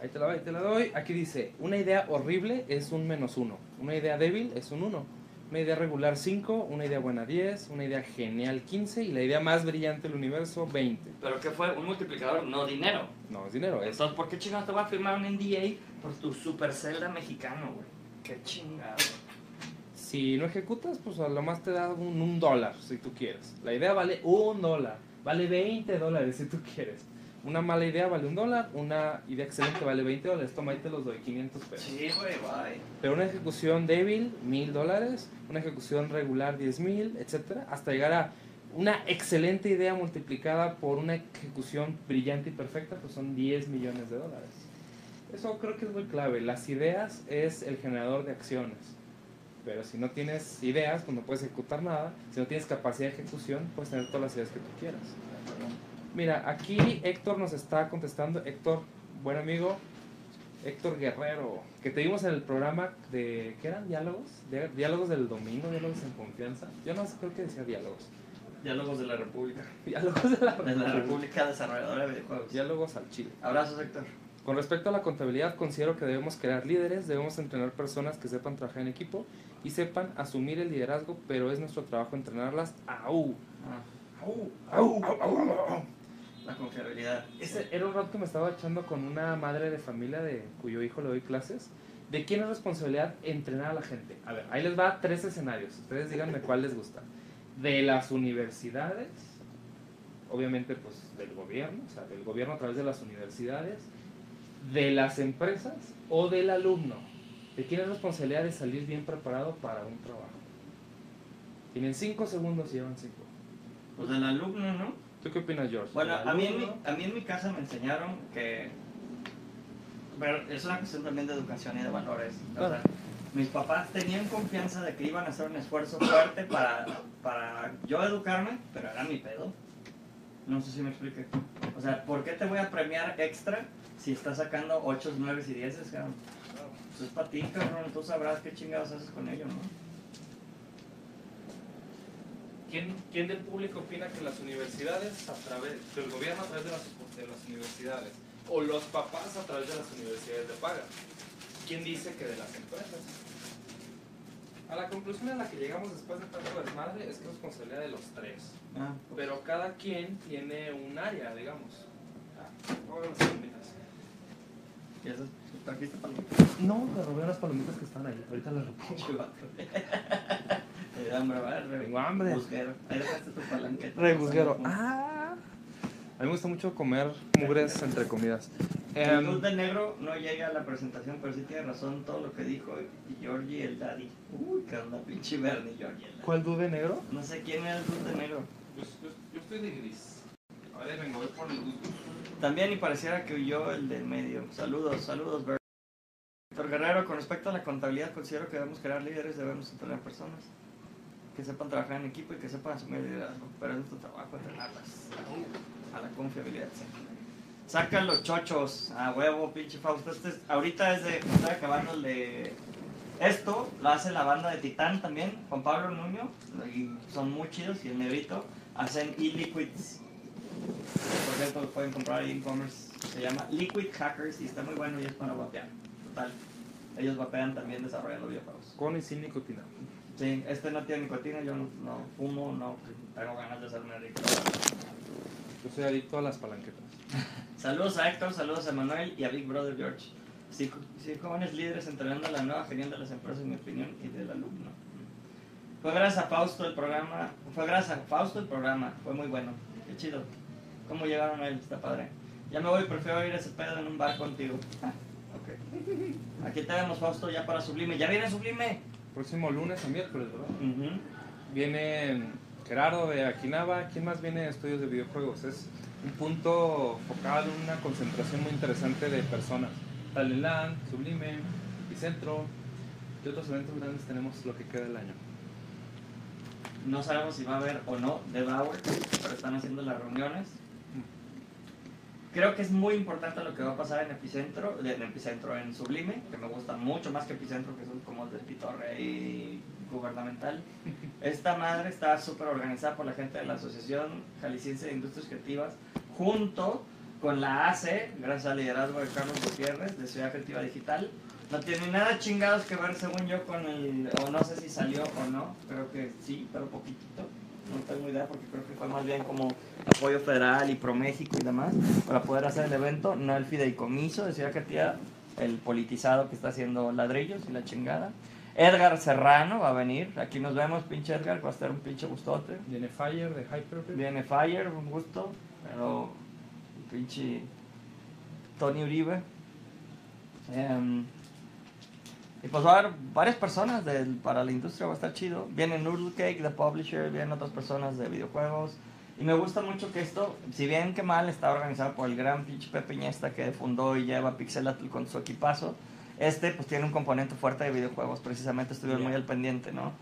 S2: Ahí te la doy, ahí te la doy. Aquí dice, una idea horrible es un menos uno. Una idea débil es un uno. Una idea regular 5, una idea buena 10, una idea genial 15 y la idea más brillante del universo 20.
S3: ¿Pero qué fue? Un multiplicador, no dinero.
S2: No, es dinero, es
S3: Entonces, ¿por qué chingados te voy a firmar un NDA por tu super celda mexicano, güey? Qué chingado.
S2: Si no ejecutas, pues a lo más te da un, un dólar si tú quieres. La idea vale un dólar, vale 20 dólares si tú quieres. Una mala idea vale un dólar, una idea excelente vale 20 dólares. Toma, ahí te los doy, 500 pesos.
S3: Sí, güey, bye.
S2: Pero una ejecución débil, 1000 dólares. Una ejecución regular, 10 mil, etcétera. Hasta llegar a una excelente idea multiplicada por una ejecución brillante y perfecta, pues son 10 millones de dólares. Eso creo que es muy clave. Las ideas es el generador de acciones. Pero si no tienes ideas, pues no puedes ejecutar nada. Si no tienes capacidad de ejecución, puedes tener todas las ideas que tú quieras. Mira, aquí Héctor nos está contestando. Héctor, buen amigo. Héctor Guerrero, que te vimos en el programa de. ¿Qué eran? ¿Diálogos? Di- ¿Diálogos del domingo? ¿Diálogos en confianza? Yo no sé, creo que decía diálogos.
S3: Diálogos de la República. (laughs)
S2: Diálogos de la,
S3: De la República Desarrolladora de Videojuegos.
S2: Diálogos al chile.
S3: Abrazos, Héctor.
S2: Con respecto a la contabilidad, considero que debemos crear líderes, debemos entrenar personas que sepan trabajar en equipo y sepan asumir el liderazgo, pero es nuestro trabajo entrenarlas. ¡Au!
S3: Ah.
S2: ¡Au! ¡Au! au, au!
S3: La confiabilidad.
S2: Ese era un rato que me estaba echando con una madre de familia de cuyo hijo le doy clases. ¿De quién es responsabilidad entrenar a la gente? A ver, ahí les va tres escenarios. Ustedes díganme cuál les gusta. De las universidades, obviamente pues del gobierno, o sea, del gobierno a través de las universidades, de las empresas o del alumno. ¿De quién es responsabilidad de salir bien preparado para un trabajo? Tienen cinco segundos y llevan cinco.
S3: Pues del alumno, ¿no?
S2: ¿Tú qué opinas, George?
S3: Bueno,
S2: ¿Del
S3: a mí, en mi, a mí en mi casa me enseñaron que... Pero es una cuestión también de educación y de valores. O
S2: Claro.
S3: sea, mis papás tenían confianza de que iban a hacer un esfuerzo fuerte para, para yo educarme, pero era mi pedo. No sé si me explique. O sea, ¿por qué te voy a premiar extra si estás sacando 8, 9 y 10, cabrón? Pues es para ti, cabrón. Tú sabrás qué chingados haces con ello, ¿no?
S2: ¿Quién, ¿Quién del público opina que las universidades, a través del gobierno a través de las, de las universidades, o los papás a través de las universidades le pagan? ¿Quién dice que de las empresas? A la conclusión a la que llegamos después de tanto desmadre es que es responsabilidad de los tres.
S3: Ah,
S2: Pero cada quien tiene un área, digamos. Ah.
S3: ¿Y esas trajiste palomitas?
S2: No, me robé unas palomitas que están ahí. Ahorita las repongo. (laughs)
S3: Hambre,
S2: Tengo hambre.
S3: Busquero. Ahí dejaste tu palanqueta.
S2: Rebusguero. Ah. A mí me gusta mucho comer mugres entre comidas.
S3: El
S2: Em,
S3: dude de negro no llega a la presentación, pero sí tiene razón todo lo que dijo Georgie el Daddy. Uy, qué onda, pinche Bernie, Georgie el Daddy.
S2: ¿Cuál dude negro?
S3: No sé quién era el dude de negro.
S2: Yo, estoy de gris. A ver, vengo, voy por el gusto.
S3: También y pareciera que huyó el del medio. Saludos, saludos, Bernie. Doctor Guerrero, con respecto a la contabilidad, considero que debemos crear líderes, debemos entrenar personas que sepan trabajar en equipo y que sepan asumir liderazgo. Pero es nuestro trabajo entrenarlas a la confiabilidad. Saca los chochos a huevo, pinche Fausto. Este es- ahorita es de. Estoy acabando el de. Esto lo hace la banda de Titán también, Juan Pablo Nuño. Y son muy chidos. Y el negrito hacen e-liquids. Por cierto, lo pueden comprar en e-commerce. Se llama Liquid Hackers y está muy bueno y es para vapear. Total. Ellos vapean también desarrollando videojuegos.
S2: Con y sin nicotina.
S3: Sí, este no tiene nicotina, yo no, no fumo, no tengo ganas de hacerme adicto.
S2: Yo soy adicto a las palanquetas. (laughs)
S3: Saludos a Héctor, saludos a Manuel y a Big Brother George. Sí, sí, jóvenes líderes entrenando a la nueva genial de las empresas, en mi opinión, y del alumno. Fue gracias a Fausto el programa, fue gracias a Fausto el programa, fue muy bueno, qué chido. ¿Cómo llegaron a él? Está padre. Ya me voy, prefiero ir a ese pedo en un bar contigo. Ah, ok. Aquí tenemos Fausto ya para Sublime. ¿Ya viene Sublime?
S2: Próximo lunes a miércoles, ¿verdad?
S3: Ujú.
S2: Viene Gerardo de Aquinaba. ¿Quién más viene de estudios de videojuegos? Es un punto focal, una concentración muy interesante de personas. Talelán, Sublime, Bicentro. ¿Qué otros eventos grandes tenemos lo que queda del año?
S3: No sabemos si va a haber o no Devour, pero están haciendo las reuniones. Creo que es muy importante lo que va a pasar en Epicentro, en Epicentro en Sublime, que me gusta mucho más que Epicentro, que son como de Pitorre y gubernamental. Esta madre está súper organizada por la gente de la Asociación Jalisciense de Industrias Creativas, junto con la AC, gracias al liderazgo de Carlos Gutiérrez, de Ciudad Creativa Digital. No tiene nada chingados que ver, según yo, con el. O no sé si salió o no. Creo que sí, pero poquitito. No tengo idea porque creo que fue más bien como apoyo federal y ProMéxico y demás para poder hacer el evento. No el fideicomiso de Ciudad Creativa, el politizado que está haciendo ladrillos y la chingada. Edgar Serrano va a venir. Aquí nos vemos, pinche Edgar. Va a estar un pinche gustote.
S2: Viene Fire de Hyper.
S3: Viene Fire, un gusto. Pero pinche Tony Uribe. Em, y pues va a haber varias personas del, para la industria, va a estar chido. Viene Noodle Cake, The Publisher, vienen otras personas de videojuegos. Y me gusta mucho que esto, si bien que mal, está organizado por el gran pinche Pepe Iniesta que fundó y lleva Pixelatl con su equipazo. Este pues tiene un componente fuerte de videojuegos, precisamente estuvieron muy al pendiente, ¿no?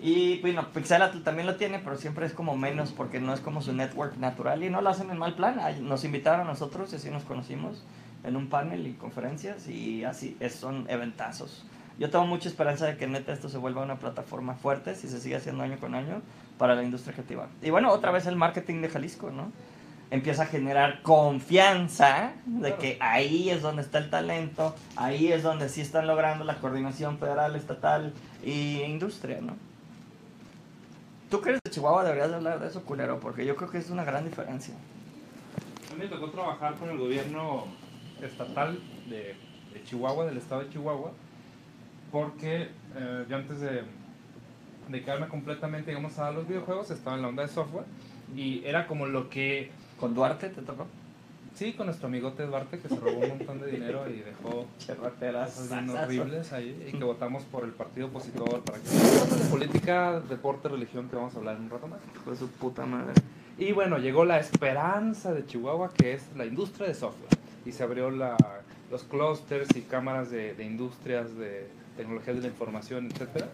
S3: Y bueno, Pixelatl también lo tiene, pero siempre es como menos porque no es como su network natural y no lo hacen en mal plan. Nos invitaron a nosotros y así nos conocimos en un panel y conferencias y así es, son eventazos. Yo tengo mucha esperanza de que neta esto se vuelva una plataforma fuerte si se sigue haciendo año con año para la industria creativa. Y bueno, otra vez el marketing de Jalisco, ¿no? Empieza a generar confianza de que ahí es donde está el talento, ahí es donde sí están logrando la coordinación federal, estatal e industria, ¿no? Tú que eres de Chihuahua deberías de hablar de eso, culero, porque yo creo que es una gran diferencia.
S2: A mí me tocó trabajar con el gobierno estatal de, de Chihuahua, del estado de Chihuahua, porque eh, yo antes de dedicarme completamente, digamos, a los videojuegos, estaba en la onda de software y era como lo que,
S3: ¿Con Duarte te tocó?
S2: sí, con nuestro amigote Duarte que se robó un montón de dinero y dejó cosas bien horribles ahí y que votamos por el partido opositor para que (laughs) de política, deporte, religión que vamos a hablar en un rato más.
S3: Fue su puta madre.
S2: Y bueno, llegó la esperanza de Chihuahua, que es la industria de software. Y se abrió la, los clusters y cámaras de, de industrias, de tecnologías de la información, etc.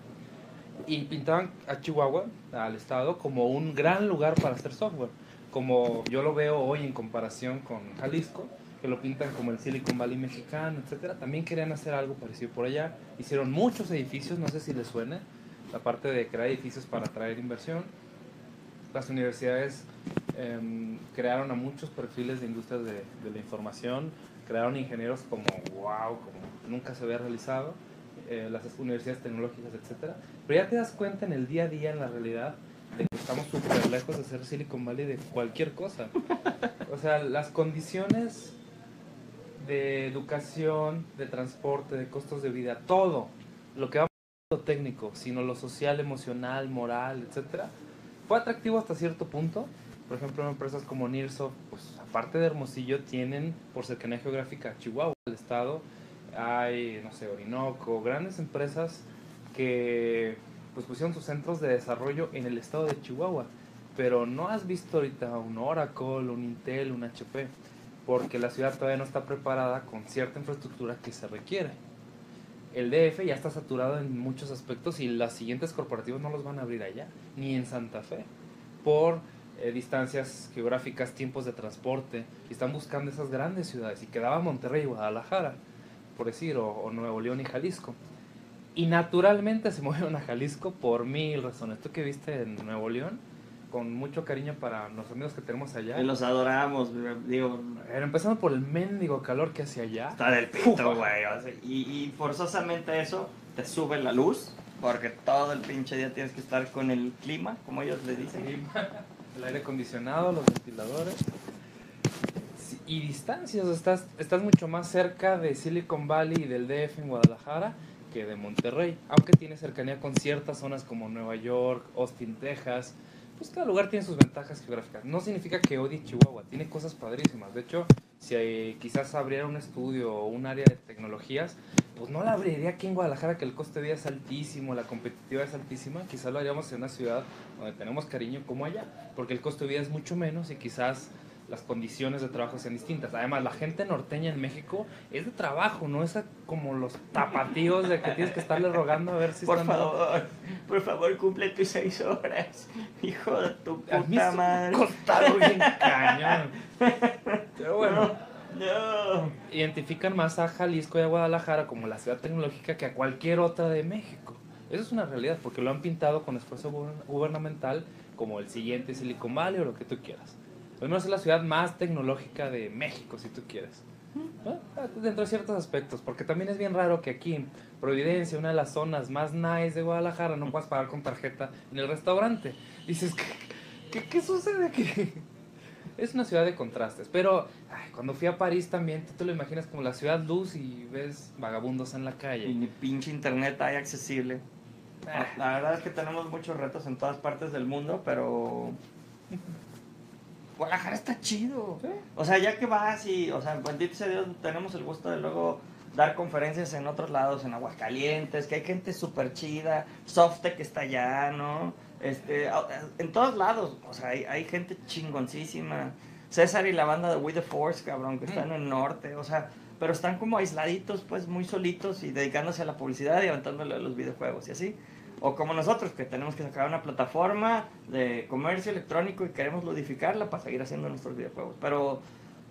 S2: Y pintaban a Chihuahua, al estado, como un gran lugar para hacer software. Como yo lo veo hoy en comparación con Jalisco, que lo pintan como el Silicon Valley mexicano, etc. También querían hacer algo parecido por allá. Hicieron muchos edificios, no sé si les suena, la parte de crear edificios para atraer inversión las universidades em, crearon a muchos perfiles de industrias de, de la información, crearon ingenieros como wow, como nunca se había realizado, eh, las universidades tecnológicas, etcétera. Pero ya te das cuenta en el día a día, en la realidad, de que estamos súper lejos de ser Silicon Valley de cualquier cosa. O sea, las condiciones de educación, de transporte, de costos de vida, todo lo que va lo técnico, sino lo social, emocional, moral, etcétera, fue atractivo hasta cierto punto. Por ejemplo, empresas como Nearsoft, pues aparte de Hermosillo, tienen por cercanía geográfica Chihuahua, el estado, hay, no sé, Orinoco, grandes empresas que pues pusieron sus centros de desarrollo en el estado de Chihuahua. Pero no has visto ahorita un Oracle, un Intel, un HP, porque la ciudad todavía no está preparada con cierta infraestructura que se requiere. El DF ya está saturado en muchos aspectos y las siguientes corporativos no los van a abrir allá, ni en Santa Fe, por eh, distancias geográficas, tiempos de transporte, y están buscando esas grandes ciudades, y quedaba Monterrey y Guadalajara, por decir, o Nuevo León y Jalisco. Y naturalmente se movieron a Jalisco por mil razones. Tú que viste en Nuevo León, con mucho cariño para los amigos que tenemos allá.
S3: Y los adoramos, digo.
S2: Pero empezando por el mendigo calor que hace allá.
S3: Está del pito, güey. y, y forzosamente eso te sube la luz, porque todo el pinche día tienes que estar con el clima, como ellos le dicen.
S2: el aire acondicionado, los ventiladores. Y distancias, estás, estás mucho más cerca de Silicon Valley y del DF en Guadalajara de Monterrey, aunque tiene cercanía con ciertas zonas como Nueva York, Austin, Texas. Pues cada lugar tiene sus ventajas geográficas. No significa que odie Chihuahua, tiene cosas padrísimas. De hecho, si quizás abriera un estudio o un área de tecnologías, pues no la abriría aquí en Guadalajara, que el coste de vida es altísimo, la competitividad es altísima. Quizás lo haríamos en una ciudad donde tenemos cariño como allá, porque el costo de vida es mucho menos y quizás las condiciones de trabajo sean distintas. Además, la gente norteña en México es de trabajo, no es como los tapatíos de que tienes que estarle rogando a ver si
S3: Por
S2: están...
S3: favor, por favor, cumple tus seis horas. Hijo de tu
S2: A mí
S3: puta madre.
S2: costado bien cañón. Pero bueno,
S3: No.
S2: identifican más a Jalisco y a Guadalajara como la ciudad tecnológica que a cualquier otra de México. Eso es una realidad, porque lo han pintado con esfuerzo guber- gubernamental como el siguiente Silicon Valley o lo que tú quieras. Al menos es la ciudad más tecnológica de México, si tú quieres. Bueno, dentro de ciertos aspectos, porque también es bien raro que aquí en Providencia, una de las zonas más nice de Guadalajara, no puedas pagar con tarjeta en el restaurante. Dices, ¿qué, qué, qué sucede aquí? (laughs) Es una ciudad de contrastes, pero ay, cuando fui a París también, tú te lo imaginas como la ciudad luz y ves vagabundos en la
S3: Y
S2: calle.
S3: ni pinche internet hay accesible.
S2: Ah,
S3: La verdad es que tenemos muchos retos en todas partes del mundo, pero. (laughs) Guadalajara está chido.
S2: Sí.
S3: O sea, ya que vas y, o sea, bendito sea Dios, tenemos el gusto de luego dar conferencias en otros lados, en Aguascalientes, que hay gente súper chida, Softec está allá, ¿no? Este, en todos lados, o sea, hay, hay gente chingoncísima. César y la banda de We the Force, cabrón, que están en el norte, o sea, pero están como aisladitos, pues muy solitos y dedicándose a la publicidad y aventándole a los videojuegos y así. O como nosotros, que tenemos que sacar una plataforma de comercio electrónico y queremos ludificarla para seguir haciendo nuestros videojuegos. Pero,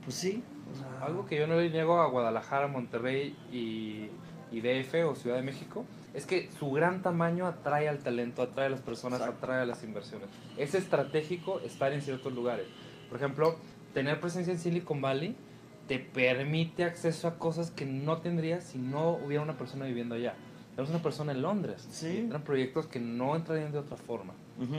S3: pues sí. o sea,
S2: Algo que yo no le niego a Guadalajara, Monterrey y, y DF o Ciudad de México es que su gran tamaño atrae al talento, atrae a las personas,
S3: Exacto.
S2: atrae a las inversiones. Es estratégico estar en ciertos lugares. Por ejemplo, tener presencia en Silicon Valley te permite acceso a cosas que no tendrías si no hubiera una persona viviendo allá. Tenemos una persona en Londres.
S3: Sí.
S2: Entran proyectos que no entrarían de otra forma.
S3: Ujú.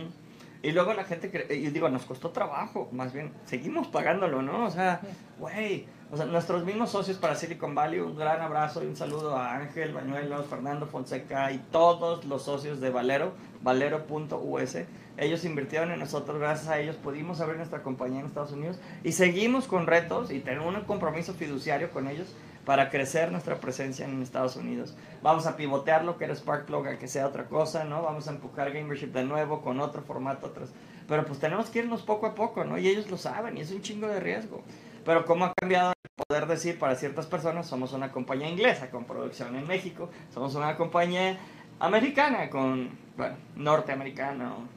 S3: Y luego la gente, cre- y digo, nos costó trabajo, más bien, seguimos pagándolo, ¿no? O sea, güey, o sea, nuestros mismos socios para Silicon Valley, un gran abrazo y un saludo a Ángel, Bañuelos, Fernando Fonseca y todos los socios de Valero, valero.us. Ellos invirtieron en nosotros, gracias a ellos pudimos abrir nuestra compañía en Estados Unidos y seguimos con retos y tenemos un compromiso fiduciario con ellos para crecer nuestra presencia en Estados Unidos. Vamos a pivotear lo que era Sparkplug a que sea otra cosa, ¿no? Vamos a empujar Gamership de nuevo con otro formato, otros. Pero pues tenemos que irnos poco a poco, ¿no? Y ellos lo saben y es un chingo de riesgo. Pero cómo ha cambiado poder decir para ciertas personas, somos una compañía inglesa con producción en México, somos una compañía americana con, bueno, norteamericana, ¿no?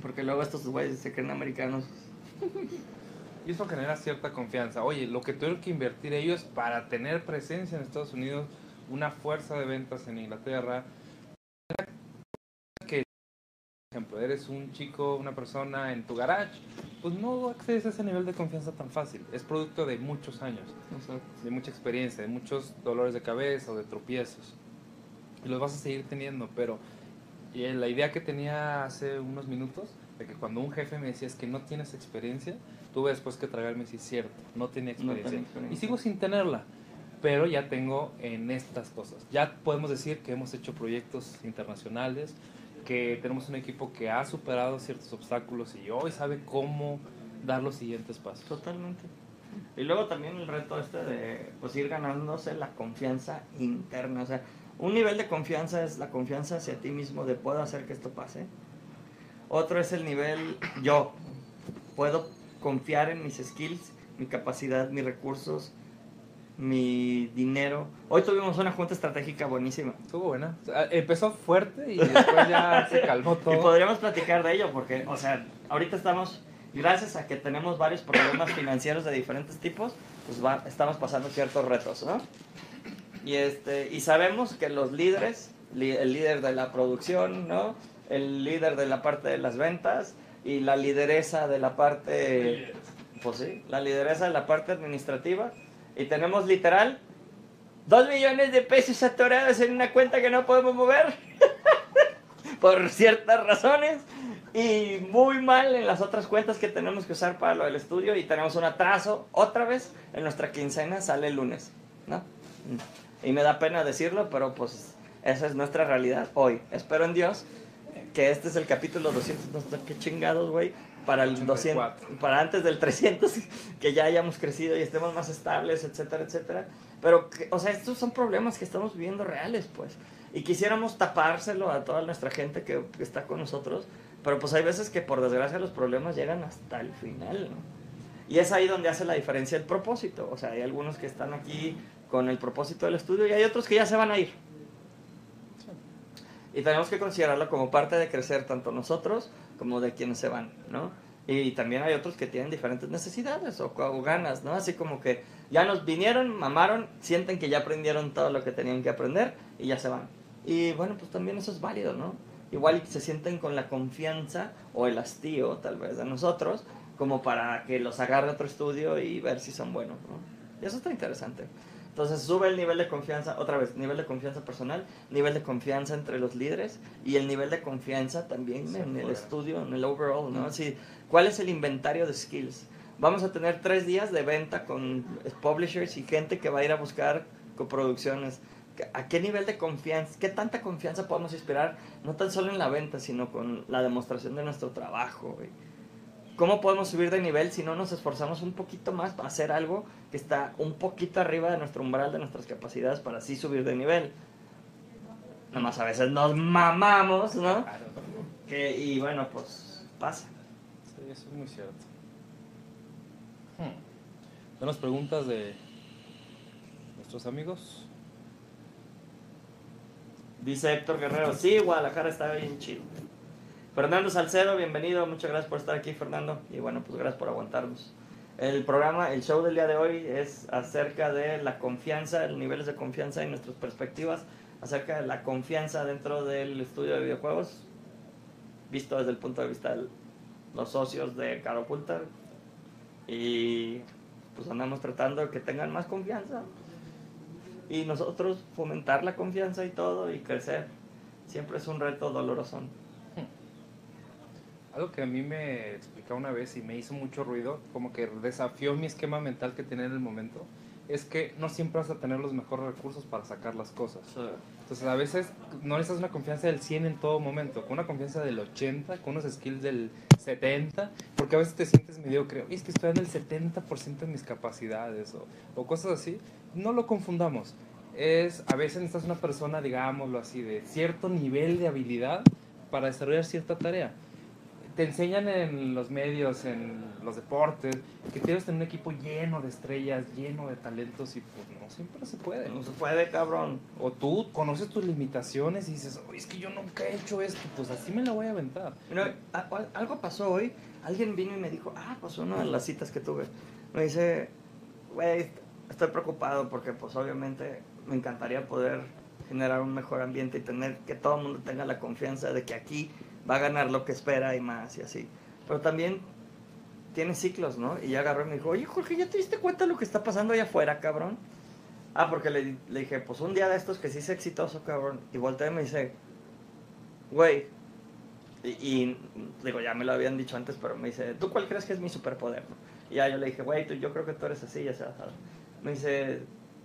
S3: porque luego estos güeyes se creen americanos. (laughs)
S2: Y eso genera cierta confianza. Oye, lo que tuvieron que invertir ellos para tener presencia en Estados Unidos, una fuerza de ventas en Inglaterra, que, por ejemplo, eres un chico, una persona en tu garage, pues no accedes a ese nivel de confianza tan fácil. Es producto de muchos años, de mucha experiencia, de muchos dolores de cabeza o de tropiezos. Y los vas a seguir teniendo, pero y la idea que tenía hace unos minutos, de que cuando un jefe me decía es que no tienes experiencia, tuve después que tragarme si es cierto, no tenía
S3: No tenía
S2: experiencia.
S3: experiencia.
S2: Y sigo sin tenerla. pero ya tengo en estas cosas. Ya podemos decir que hemos hecho proyectos internacionales, que tenemos un equipo que ha superado ciertos obstáculos y hoy sabe cómo dar los siguientes pasos.
S3: Totalmente. Y luego también el reto este de pues ir ganándose la confianza interna. O sea, un nivel de confianza es la confianza hacia ti mismo de puedo hacer que esto pase. Otro es el nivel yo. Puedo confiar en mis skills, mi capacidad, mis recursos, mi dinero. Hoy tuvimos una junta estratégica buenísima.
S2: Estuvo buena. Empezó fuerte y después ya se (laughs) calmó todo.
S3: Y podríamos platicar de ello porque, o sea, ahorita estamos, gracias a que tenemos varios problemas financieros de diferentes tipos, pues va, estamos pasando ciertos retos, ¿no? Y, este, y sabemos que los líderes, el líder de la producción, ¿no? El líder de la parte de las ventas y la lideresa de la parte, pues sí, la lideresa de la parte administrativa, y tenemos literal dos millones de pesos atorados en una cuenta que no podemos mover (laughs) por ciertas razones y muy mal en las otras cuentas que tenemos que usar para lo del estudio y tenemos un atraso otra vez en nuestra quincena sale el lunes, ¿no? Y me da pena decirlo, pero pues esa es nuestra realidad hoy. Espero en Dios que este es el capítulo 200, no sé qué chingados, güey, para el 200, para antes del 300, (laughs) que ya hayamos crecido y estemos más estables, etcétera, etcétera. Pero, o sea, estos son problemas que estamos viviendo reales, pues. Y quisiéramos tapárselo a toda nuestra gente que, está con nosotros, pero pues hay veces que por desgracia los problemas llegan hasta el final, ¿no? Y es ahí donde hace la diferencia el propósito. O sea, hay algunos que están aquí con el propósito del estudio y hay otros que ya se van a ir. Y tenemos que considerarlo como parte de crecer tanto nosotros como de quienes se van, ¿no? Y también hay otros que tienen diferentes necesidades o, ganas, ¿no? Así como que ya nos vinieron, mamaron, sienten que ya aprendieron todo lo que tenían que aprender y ya se van. Y bueno, pues también eso es válido, ¿no? Igual se sienten con la confianza o el hastío, tal vez, de nosotros, como para que los agarre otro estudio y ver si son buenos, ¿no? Y eso está interesante. Entonces sube el nivel de confianza, otra vez, nivel de confianza personal, nivel de confianza entre los líderes y el nivel de confianza también en el estudio, en el overall, ¿no? Así, ¿cuál es el inventario de skills? Vamos a tener tres días de venta con publishers y gente que va a ir a buscar coproducciones. ¿A qué nivel de confianza, qué tanta confianza podemos inspirar? No tan solo en la venta, sino con la demostración de nuestro trabajo, ¿Cómo podemos subir de nivel si no nos esforzamos un poquito más para hacer algo que está un poquito arriba de nuestro umbral, de nuestras capacidades para así subir de nivel? Nada más a veces nos mamamos, ¿no? Que, y bueno, pues pasa.
S2: Sí, eso es muy cierto. Hmm. las preguntas de nuestros amigos?
S3: Dice Héctor Guerrero, sí, Guadalajara está bien chido. Fernando Salcedo, bienvenido, muchas gracias por estar aquí, Fernando, y bueno, pues gracias por aguantarnos. El programa, el show del día de hoy es acerca de la confianza, los niveles de confianza y nuestras perspectivas acerca de la confianza dentro del estudio de videojuegos, visto desde el punto de vista de los socios de Caro Pulter. Y pues andamos tratando de que tengan más confianza y nosotros fomentar la confianza y todo y crecer. Siempre es un reto doloroso.
S2: Algo que a mí me explicó una vez y me hizo mucho ruido, como que desafió mi esquema mental que tenía en el momento, es que no siempre vas a tener los mejores recursos para sacar las cosas. Entonces a veces no necesitas una confianza del 100 en todo momento, con una confianza del 80, con unos skills del 70, porque a veces te sientes mediocre, y es que estoy en el 70% de mis capacidades o, o cosas así. No lo confundamos. Es, a veces necesitas una persona, digámoslo así, de cierto nivel de habilidad para desarrollar cierta tarea te enseñan en los medios, en los deportes, que tienes tener un equipo lleno de estrellas, lleno de talentos y pues no siempre se puede.
S3: No se puede, cabrón.
S2: O tú conoces tus limitaciones y dices, es que yo nunca he hecho esto, pues así me la voy a aventar.
S3: algo pasó hoy, alguien vino y me dijo, ah, pasó una de las citas que tuve. Me dice, güey, estoy preocupado porque pues obviamente me encantaría poder generar un mejor ambiente y tener que todo el mundo tenga la confianza de que aquí va a ganar lo que espera y más y así. Pero también tiene ciclos, ¿no? Y ya agarró y me dijo, oye Jorge, ¿ya te diste cuenta de lo que está pasando allá afuera, cabrón? Ah, porque le, dije, pues un día de estos que sí es exitoso, cabrón. Y volteé y me dice, güey. Y, digo, ya me lo habían dicho antes, pero me dice, ¿tú cuál crees que es mi superpoder? Y ya yo le dije, güey, yo creo que tú eres así, ya sabes. Me dice,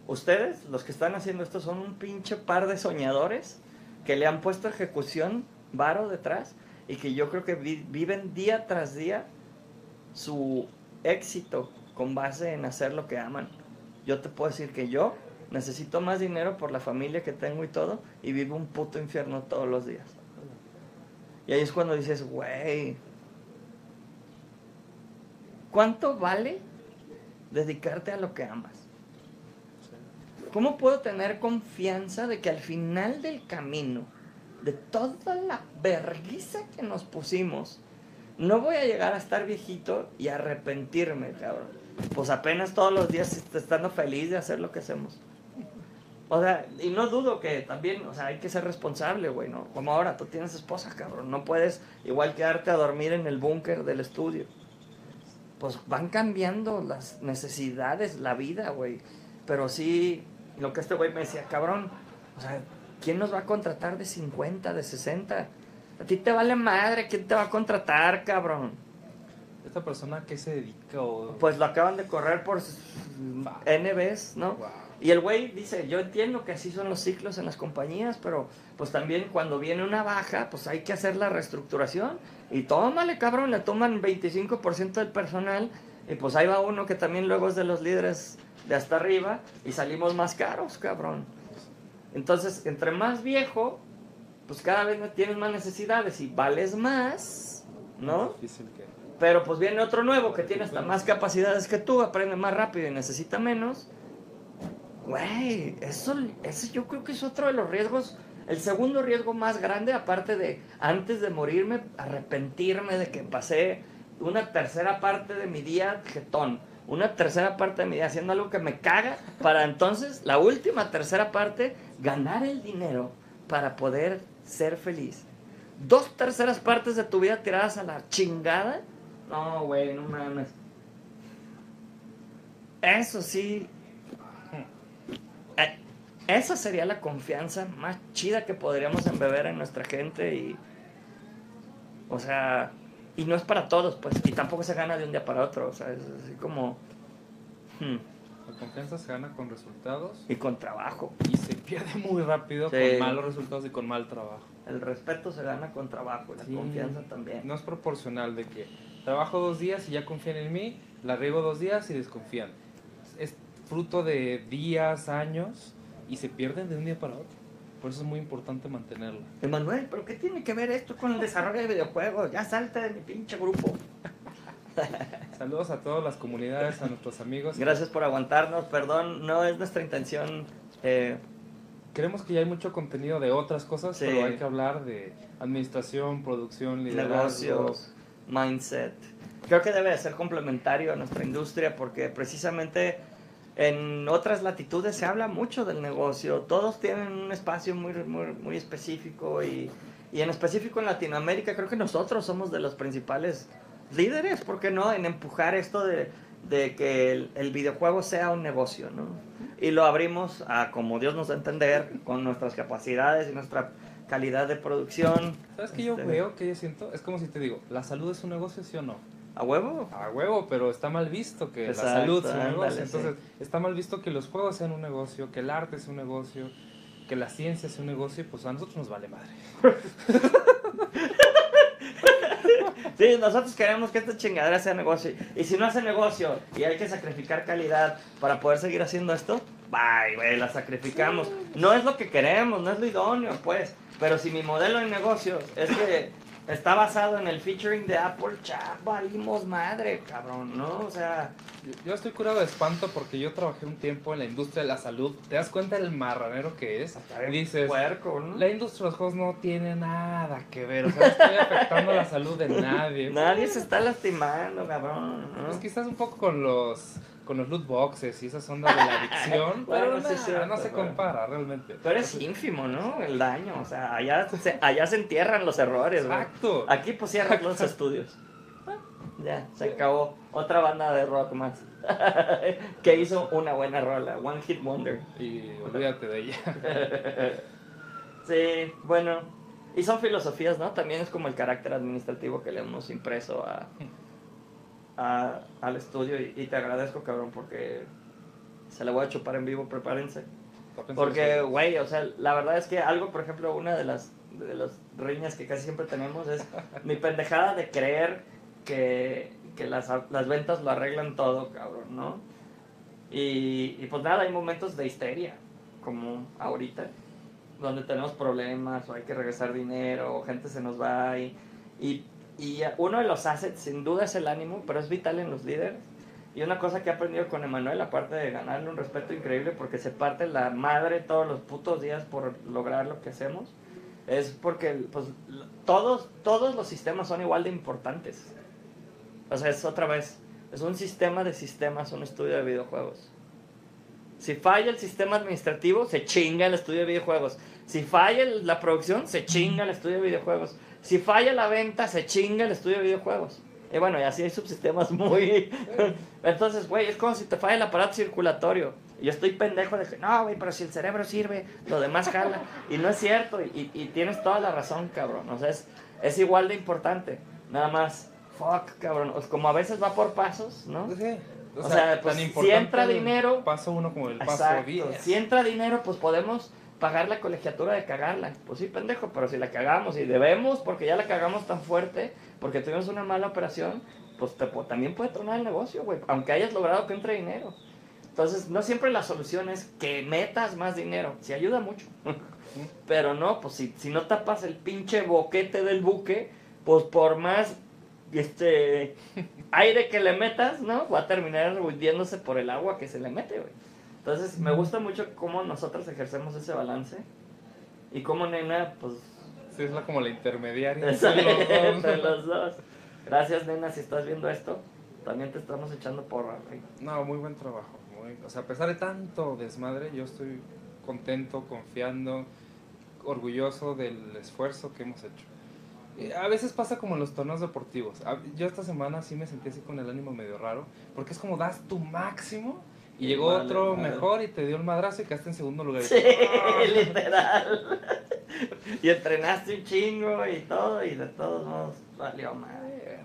S3: ustedes, los que están haciendo esto, son un pinche par de soñadores que le han puesto ejecución varo detrás y que yo creo que vi- viven día tras día su éxito con base en hacer lo que aman. Yo te puedo decir que yo necesito más dinero por la familia que tengo y todo y vivo un puto infierno todos los días. Y ahí es cuando dices, güey, ¿cuánto vale dedicarte a lo que amas? ¿Cómo puedo tener confianza de que al final del camino, de toda la vergüenza que nos pusimos, no voy a llegar a estar viejito y arrepentirme, cabrón? Pues apenas todos los días estando feliz de hacer lo que hacemos. O sea, y no dudo que también, o sea, hay que ser responsable, güey, ¿no? Como ahora, tú tienes esposa, cabrón. No puedes igual quedarte a dormir en el búnker del estudio. Pues van cambiando las necesidades, la vida, güey. Pero sí, lo que este güey me decía, cabrón, o sea, ¿quién nos va a contratar de 50, de 60? A ti te vale madre, ¿quién te va a contratar, cabrón?
S2: ¿Esta persona a qué se dedica? O...
S3: Pues lo acaban de correr por N veces, ¿no?
S2: Wow.
S3: Y el güey dice, yo entiendo que así son los ciclos en las compañías, pero pues también cuando viene una baja, pues hay que hacer la reestructuración. Y tómale, cabrón, le toman 25% del personal. Y pues ahí va uno que también luego es de los líderes de hasta arriba. Y salimos más caros, cabrón. Entonces, entre más viejo, pues cada vez tienes más necesidades y vales más, ¿no? Pero pues viene otro nuevo que tiene hasta más capacidades que tú, aprende más rápido y necesita menos. Güey, eso, eso yo creo que es otro de los riesgos, el segundo riesgo más grande, aparte de antes de morirme, arrepentirme de que pasé una tercera parte de mi día jetón, una tercera parte de mi día haciendo algo que me caga, para entonces, la última tercera parte, ganar el dinero para poder ser feliz. Dos terceras partes de tu vida tiradas a la chingada. No, güey, no mames. Eso sí. Eh, Esa sería la confianza más chida que podríamos embeber en nuestra gente y. O sea. Y no es para todos, pues. Y tampoco se gana de un día para otro. O sea, es así como. hmm,
S2: La confianza se gana con resultados
S3: Y con trabajo.
S2: y se pierde muy rápido
S3: Sí.
S2: con malos resultados y con mal trabajo.
S3: El respeto se gana con trabajo. y La
S2: Sí.
S3: confianza también.
S2: No es proporcional de que trabajo dos días y ya confían en mí, la riego dos días y desconfían. Es fruto de días, años y se pierden de un día para otro. Por eso es muy importante mantenerla.
S3: Emanuel, ¿pero qué tiene que ver esto con el desarrollo de videojuegos? Ya salte de mi pinche grupo. (laughs)
S2: Saludos a todas las comunidades, a nuestros amigos.
S3: Gracias por aguantarnos. Perdón, no es nuestra intención. eh,
S2: Creemos que ya hay mucho contenido de otras cosas,
S3: Sí.
S2: pero hay que hablar de administración, producción, liderazgo.
S3: negocios, mindset. Creo que debe de ser complementario a nuestra industria porque precisamente en otras latitudes se habla mucho del negocio. Todos tienen un espacio muy, muy, muy específico y, y en específico en Latinoamérica creo que nosotros somos de los principales líderes, ¿por qué no? En empujar esto de, de que el, el videojuego sea un negocio, ¿no? Y lo abrimos a como Dios nos da a entender, con nuestras capacidades y nuestra calidad de producción.
S2: ¿Sabes qué yo
S3: Este,
S2: veo, que yo siento? Es como si te digo, ¿la salud es un negocio, sí o no?
S3: ¿A huevo?
S2: A huevo, pero está mal visto que
S3: Exacto,
S2: la salud sea un
S3: ándale,
S2: negocio. Entonces, está mal visto que los juegos sean un negocio, que el arte sea un negocio, que la ciencia sea un negocio, y pues a nosotros nos vale madre. (laughs)
S3: Sí, nosotros queremos que esta chingadera sea negocio. Y si no hace negocio y hay que sacrificar calidad para poder seguir haciendo esto, bye, güey, la sacrificamos. No es lo que queremos, no es lo idóneo, pues. Pero si mi modelo de negocio es que está basado en el featuring de Apple, ya valimos madre, cabrón, ¿no? O sea,
S2: Yo, estoy curado de espanto porque yo trabajé un tiempo en la industria de la salud. ¿Te das cuenta del marranero que es? dices,
S3: puerco, ¿no?
S2: la industria de los juegos no tiene nada que ver. O sea, no estoy afectando la salud de nadie.
S3: Nadie se está lastimando, cabrón, ¿no?
S2: Pues quizás un poco con los con los loot boxes y esas ondas de la adicción, (laughs)
S3: Bueno,
S2: pero
S3: sí
S2: nah,
S3: es cierto,
S2: no se
S3: bueno.
S2: compara realmente.
S3: Pero es ínfimo, ¿no? El daño, o sea, allá se, allá se entierran los errores.
S2: Exacto.
S3: Aquí pues cierran los estudios. Ya, se acabó. Otra banda de rock más. (laughs) que hizo una buena rola. One Hit Wonder.
S2: Y olvídate de ella. (laughs)
S3: Sí, bueno. Y son filosofías, ¿no? También es como el carácter administrativo que le hemos impreso a, a- al estudio. Y, y te agradezco, cabrón, porque Se la voy a chupar en vivo, prepárense. Porque, güey, o sea, la verdad es que algo, por ejemplo, una de las, de las riñas que casi siempre tenemos es (laughs) mi pendejada de creer que, que las, las ventas lo arreglan todo, cabrón, ¿no? Y, y pues nada, hay momentos de histeria, como ahorita, donde tenemos problemas o hay que regresar dinero o gente se nos va y, y, y uno de los assets sin duda es el ánimo, pero es vital en los líderes. Y una cosa que he aprendido con Emanuel, aparte de ganarle un respeto increíble porque se parte la madre todos los putos días por lograr lo que hacemos, es porque pues, todos, todos los sistemas son igual de importantes. O sea, es otra vez, es un sistema de sistemas, un estudio de videojuegos. Si falla el sistema administrativo, se chinga el estudio de videojuegos. Si falla la producción, se chinga el estudio de videojuegos. Si falla la venta, se chinga el estudio de videojuegos. Y bueno, y así hay subsistemas muy... (laughs) Entonces, güey, es como si te falla el aparato circulatorio. Y yo estoy pendejo de que, no, güey, pero si el cerebro sirve, lo demás jala. Y no es cierto, y, y tienes toda la razón, cabrón. O sea, es, es igual de importante. Nada más, fuck, cabrón. O sea, como a veces va por pasos, ¿no?
S2: Pues sí.
S3: O sea, pues, si entra dinero-
S2: Paso uno como el paso
S3: Exacto.
S2: 10.
S3: Si entra dinero, pues podemos pagar la colegiatura de cagarla. Pues sí, pendejo, pero si la cagamos y debemos porque ya la cagamos tan fuerte, porque tuvimos una mala operación, pues te, también puede tronar el negocio, güey, aunque hayas logrado que entre dinero. Entonces, no siempre la solución es que metas más dinero. Sí ayuda mucho. (laughs) Pero no, pues si, si no tapas el pinche boquete del buque, pues por más este (laughs) aire que le metas, ¿no? Va a terminar hundiéndose por el agua que se le mete, güey. Entonces, me gusta mucho cómo nosotros ejercemos ese balance. Y cómo nena, pues,
S2: Sí, es la, como la intermediaria. (laughs)
S3: entre
S2: los dos.
S3: entre los dos. Gracias, nena, si estás viendo esto. También te estamos echando porra, güey.
S2: No, muy buen trabajo. muy- o sea, a pesar de tanto desmadre, yo estoy contento, confiando, orgulloso del esfuerzo que hemos hecho. A veces pasa como en los torneos deportivos. Yo esta semana sí me sentí así con el ánimo medio raro, porque es como das tu máximo y llegó otro mejor y te dio el madrazo y quedaste en segundo lugar.
S3: Sí, (laughs) literal. y entrenaste un chingo y todo, y de todos modos valió madre.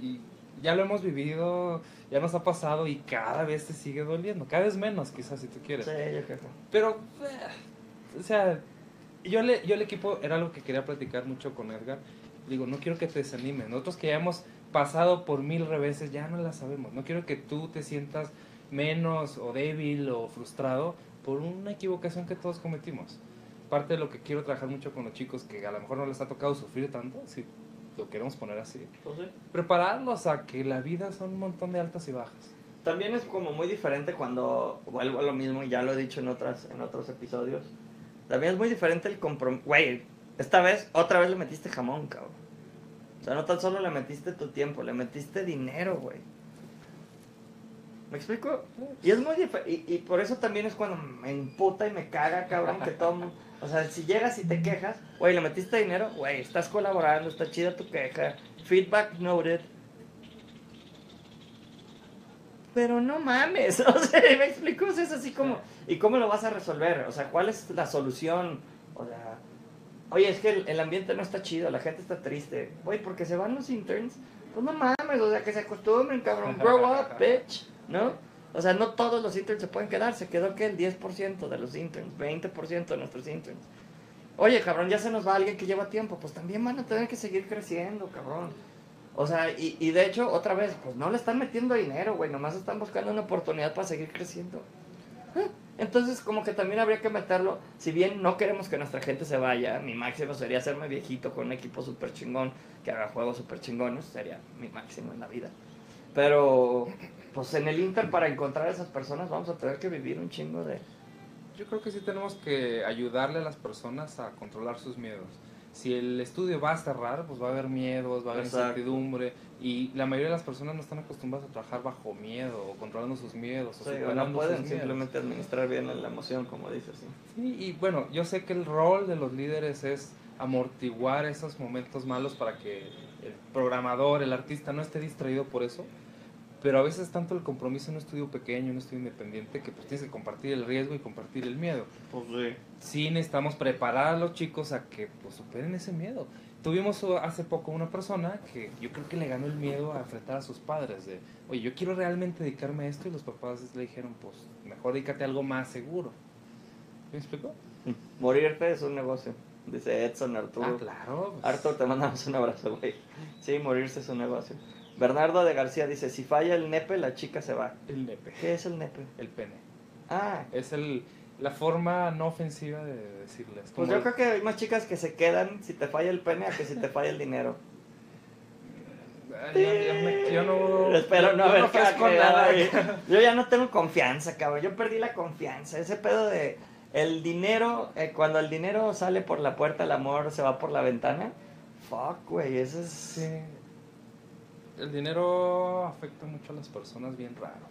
S2: Y ya lo hemos vivido, ya nos ha pasado y cada vez te sigue doliendo, cada vez menos quizás si tú quieres.
S3: Sí, yo creo.
S2: Pero, eh, o sea, yo, le, yo el equipo era algo que quería platicar mucho con Edgar. Digo, no quiero que te desanimes. Nosotros que ya hemos pasado por mil reveses, ya no la sabemos. No quiero que tú te sientas menos o débil o frustrado por una equivocación que todos cometimos. Parte de lo que quiero trabajar mucho con los chicos que a lo mejor no les ha tocado sufrir tanto, si lo queremos poner así.
S3: Pues.
S2: Prepararlos a que la vida son un montón de altas y bajas.
S3: También es como muy diferente cuando vuelvo a lo mismo y ya lo he dicho en otras en otros episodios. También es muy diferente el compromiso. Güey, esta vez otra vez le metiste jamón, cabrón. O sea, no tan solo le metiste tu tiempo, le metiste dinero, güey. ¿Me explico? Y es muy diferente. Y, y por eso también es cuando me imputa y me caga, cabrón, que todo. O sea, si llegas y te quejas, güey, le metiste dinero, güey, estás colaborando, está chida tu queja, feedback noted. Pero no mames, (laughs) o sea, me explico, O sea, es así como, ¿y cómo lo vas a resolver? O sea, ¿cuál es la solución? O sea, oye, es que el, el ambiente no está chido, la gente está triste, güey, porque se van los interns, pues no mames, o sea, que se acostumbren, cabrón, grow up, (laughs) bitch, ¿no? O sea, no todos los interns se pueden quedar, se quedó que el 10% de los interns, 20% de nuestros interns. Oye, cabrón, ya se nos va alguien que lleva tiempo, pues también van a tener que seguir creciendo, cabrón. O sea, y, y de hecho, otra vez, pues no le están metiendo dinero, güey, nomás están buscando una oportunidad para seguir creciendo. Ah, Entonces, como que también habría que meterlo, si bien no queremos que nuestra gente se vaya, mi máximo sería hacerme viejito con un equipo súper chingón, que haga juegos súper chingones, sería mi máximo en la vida. Pero, pues en el Inter, para encontrar a esas personas, vamos a tener que vivir un chingo de...
S2: Yo creo que sí tenemos que ayudarle a las personas a controlar sus miedos. Si el estudio va a cerrar, pues va a haber miedos, va a haber
S3: Exacto.
S2: incertidumbre y la mayoría de las personas no están acostumbradas a trabajar bajo miedo o controlando sus miedos o
S3: Sí, o no pueden
S2: sus miedos.
S3: simplemente administrar bien la emoción, como dices. ¿sí?
S2: Sí, y bueno, yo sé que el rol de los líderes es amortiguar esos momentos malos para que el programador, el artista no esté distraído por eso. Pero a veces tanto el compromiso en un estudio pequeño, en un estudio independiente, que pues tienes que compartir el riesgo y compartir el miedo.
S3: Pues sí.
S2: sí necesitamos preparar a los chicos a que pues, superen ese miedo. tuvimos uh, hace poco una persona que yo creo que le ganó el miedo a enfrentar a sus padres de, oye, yo quiero realmente dedicarme a esto y los papás le dijeron, pues mejor dedícate a algo más seguro. ¿Me explico?
S3: Morirte es un negocio, dice Edson Arturo.
S2: Ah, claro. pues,
S3: Arthur, te mandamos un abrazo, güey. Sí, morirse es un negocio. Bernardo de García dice, si falla el nepe, la chica se va.
S2: El nepe,
S3: ¿Qué es el nepe?
S2: el pene.
S3: Ah,
S2: Es el, la forma no ofensiva de decirles.
S3: pues yo creo que hay más chicas que se quedan si te falla el pene a que si te falla el dinero.
S2: Yo, yo me- yo no. (laughs)
S3: Espero no haber hackeado,
S2: nada.
S3: Yo ya no tengo confianza, cabrón. Yo perdí la confianza. Ese pedo de el dinero, eh, cuando el dinero sale por la puerta, el amor se va por la ventana. Fuck, güey, eso es...
S2: Sí. El dinero afecta mucho a las personas bien raro.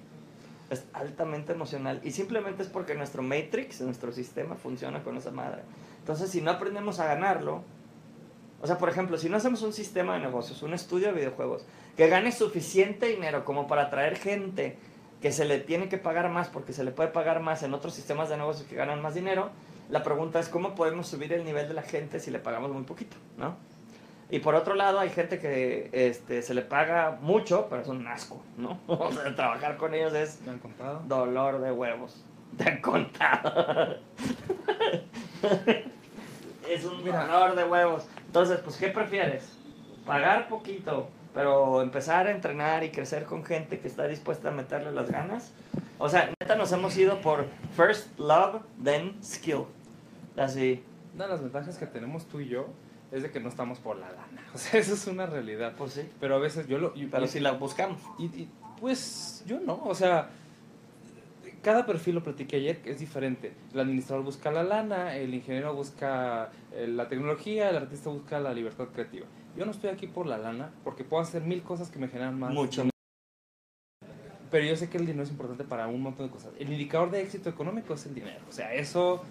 S3: es altamente emocional y simplemente es porque nuestro matrix, nuestro sistema funciona con esa madre. Entonces, si no aprendemos a ganarlo, o sea, por ejemplo, si no hacemos un sistema de negocios, un estudio de videojuegos, que gane suficiente dinero como para atraer gente que se le tiene que pagar más porque se le puede pagar más en otros sistemas de negocios que ganan más dinero, la pregunta es cómo podemos subir el nivel de la gente si le pagamos muy poquito, ¿no? Y por otro lado, hay gente que este, se le paga mucho, pero es un asco, ¿no? (laughs) O sea, trabajar con ellos es
S2: ¿Me han contado?
S3: dolor de huevos. Te han contado. (laughs) es un
S2: Mira.
S3: dolor de huevos. Entonces, pues, ¿qué prefieres? Pagar poquito, pero empezar a entrenar y crecer con gente que está dispuesta a meterle las ganas. O sea, neta nos hemos ido por first love, then skill. Así,
S2: Una de las ventajas que tenemos tú y yo es de que no estamos por la lana. (laughs) O sea, eso es una realidad.
S3: pues sí.
S2: Pero a veces yo lo.
S3: Pero
S2: y-
S3: si la buscamos.
S2: Y, y, pues yo no, o sea, cada perfil lo platiqué ayer es diferente. El administrador busca la lana, el ingeniero busca eh, la tecnología, el artista busca la libertad creativa. Yo no estoy aquí por la lana porque puedo hacer mil cosas que me generan más.
S3: Mucho.
S2: Pero yo sé que el dinero es importante para un montón de cosas. El indicador de éxito económico es el dinero. O sea, eso,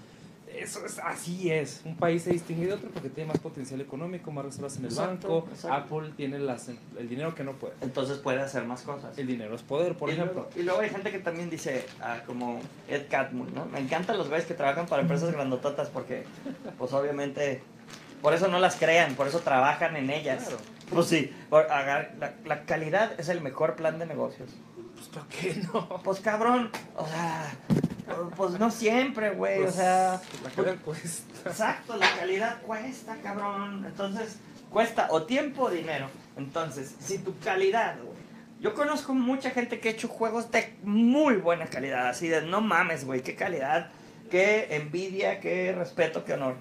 S2: eso es así es. Un país se distingue de otro porque tiene más potencial económico, más reservas en el
S3: Exacto,
S2: banco.
S3: exacto.
S2: Apple tiene las, el dinero que no puede.
S3: Entonces puede hacer más cosas.
S2: El dinero es poder, por
S3: y
S2: ejemplo.
S3: Luego, y luego hay gente que también dice, ah, como Ed Catmull, ¿no? Me encantan los güeyes que trabajan para empresas grandototas porque, pues obviamente, por eso no las crean, por eso trabajan en ellas.
S2: Claro.
S3: Pues sí, por agar- la, la calidad es el mejor plan de negocios.
S2: Pues, ¿por qué no?
S3: Pues cabrón, o sea, pues no siempre, güey, o
S2: Pues,
S3: sea,
S2: la calidad cuesta.
S3: Exacto, la calidad cuesta, cabrón. Entonces, cuesta o tiempo o dinero. Entonces, si tu calidad, güey. Yo conozco mucha gente que ha hecho juegos de muy buena calidad, así de no mames, güey, qué calidad, qué envidia, qué respeto, qué honor.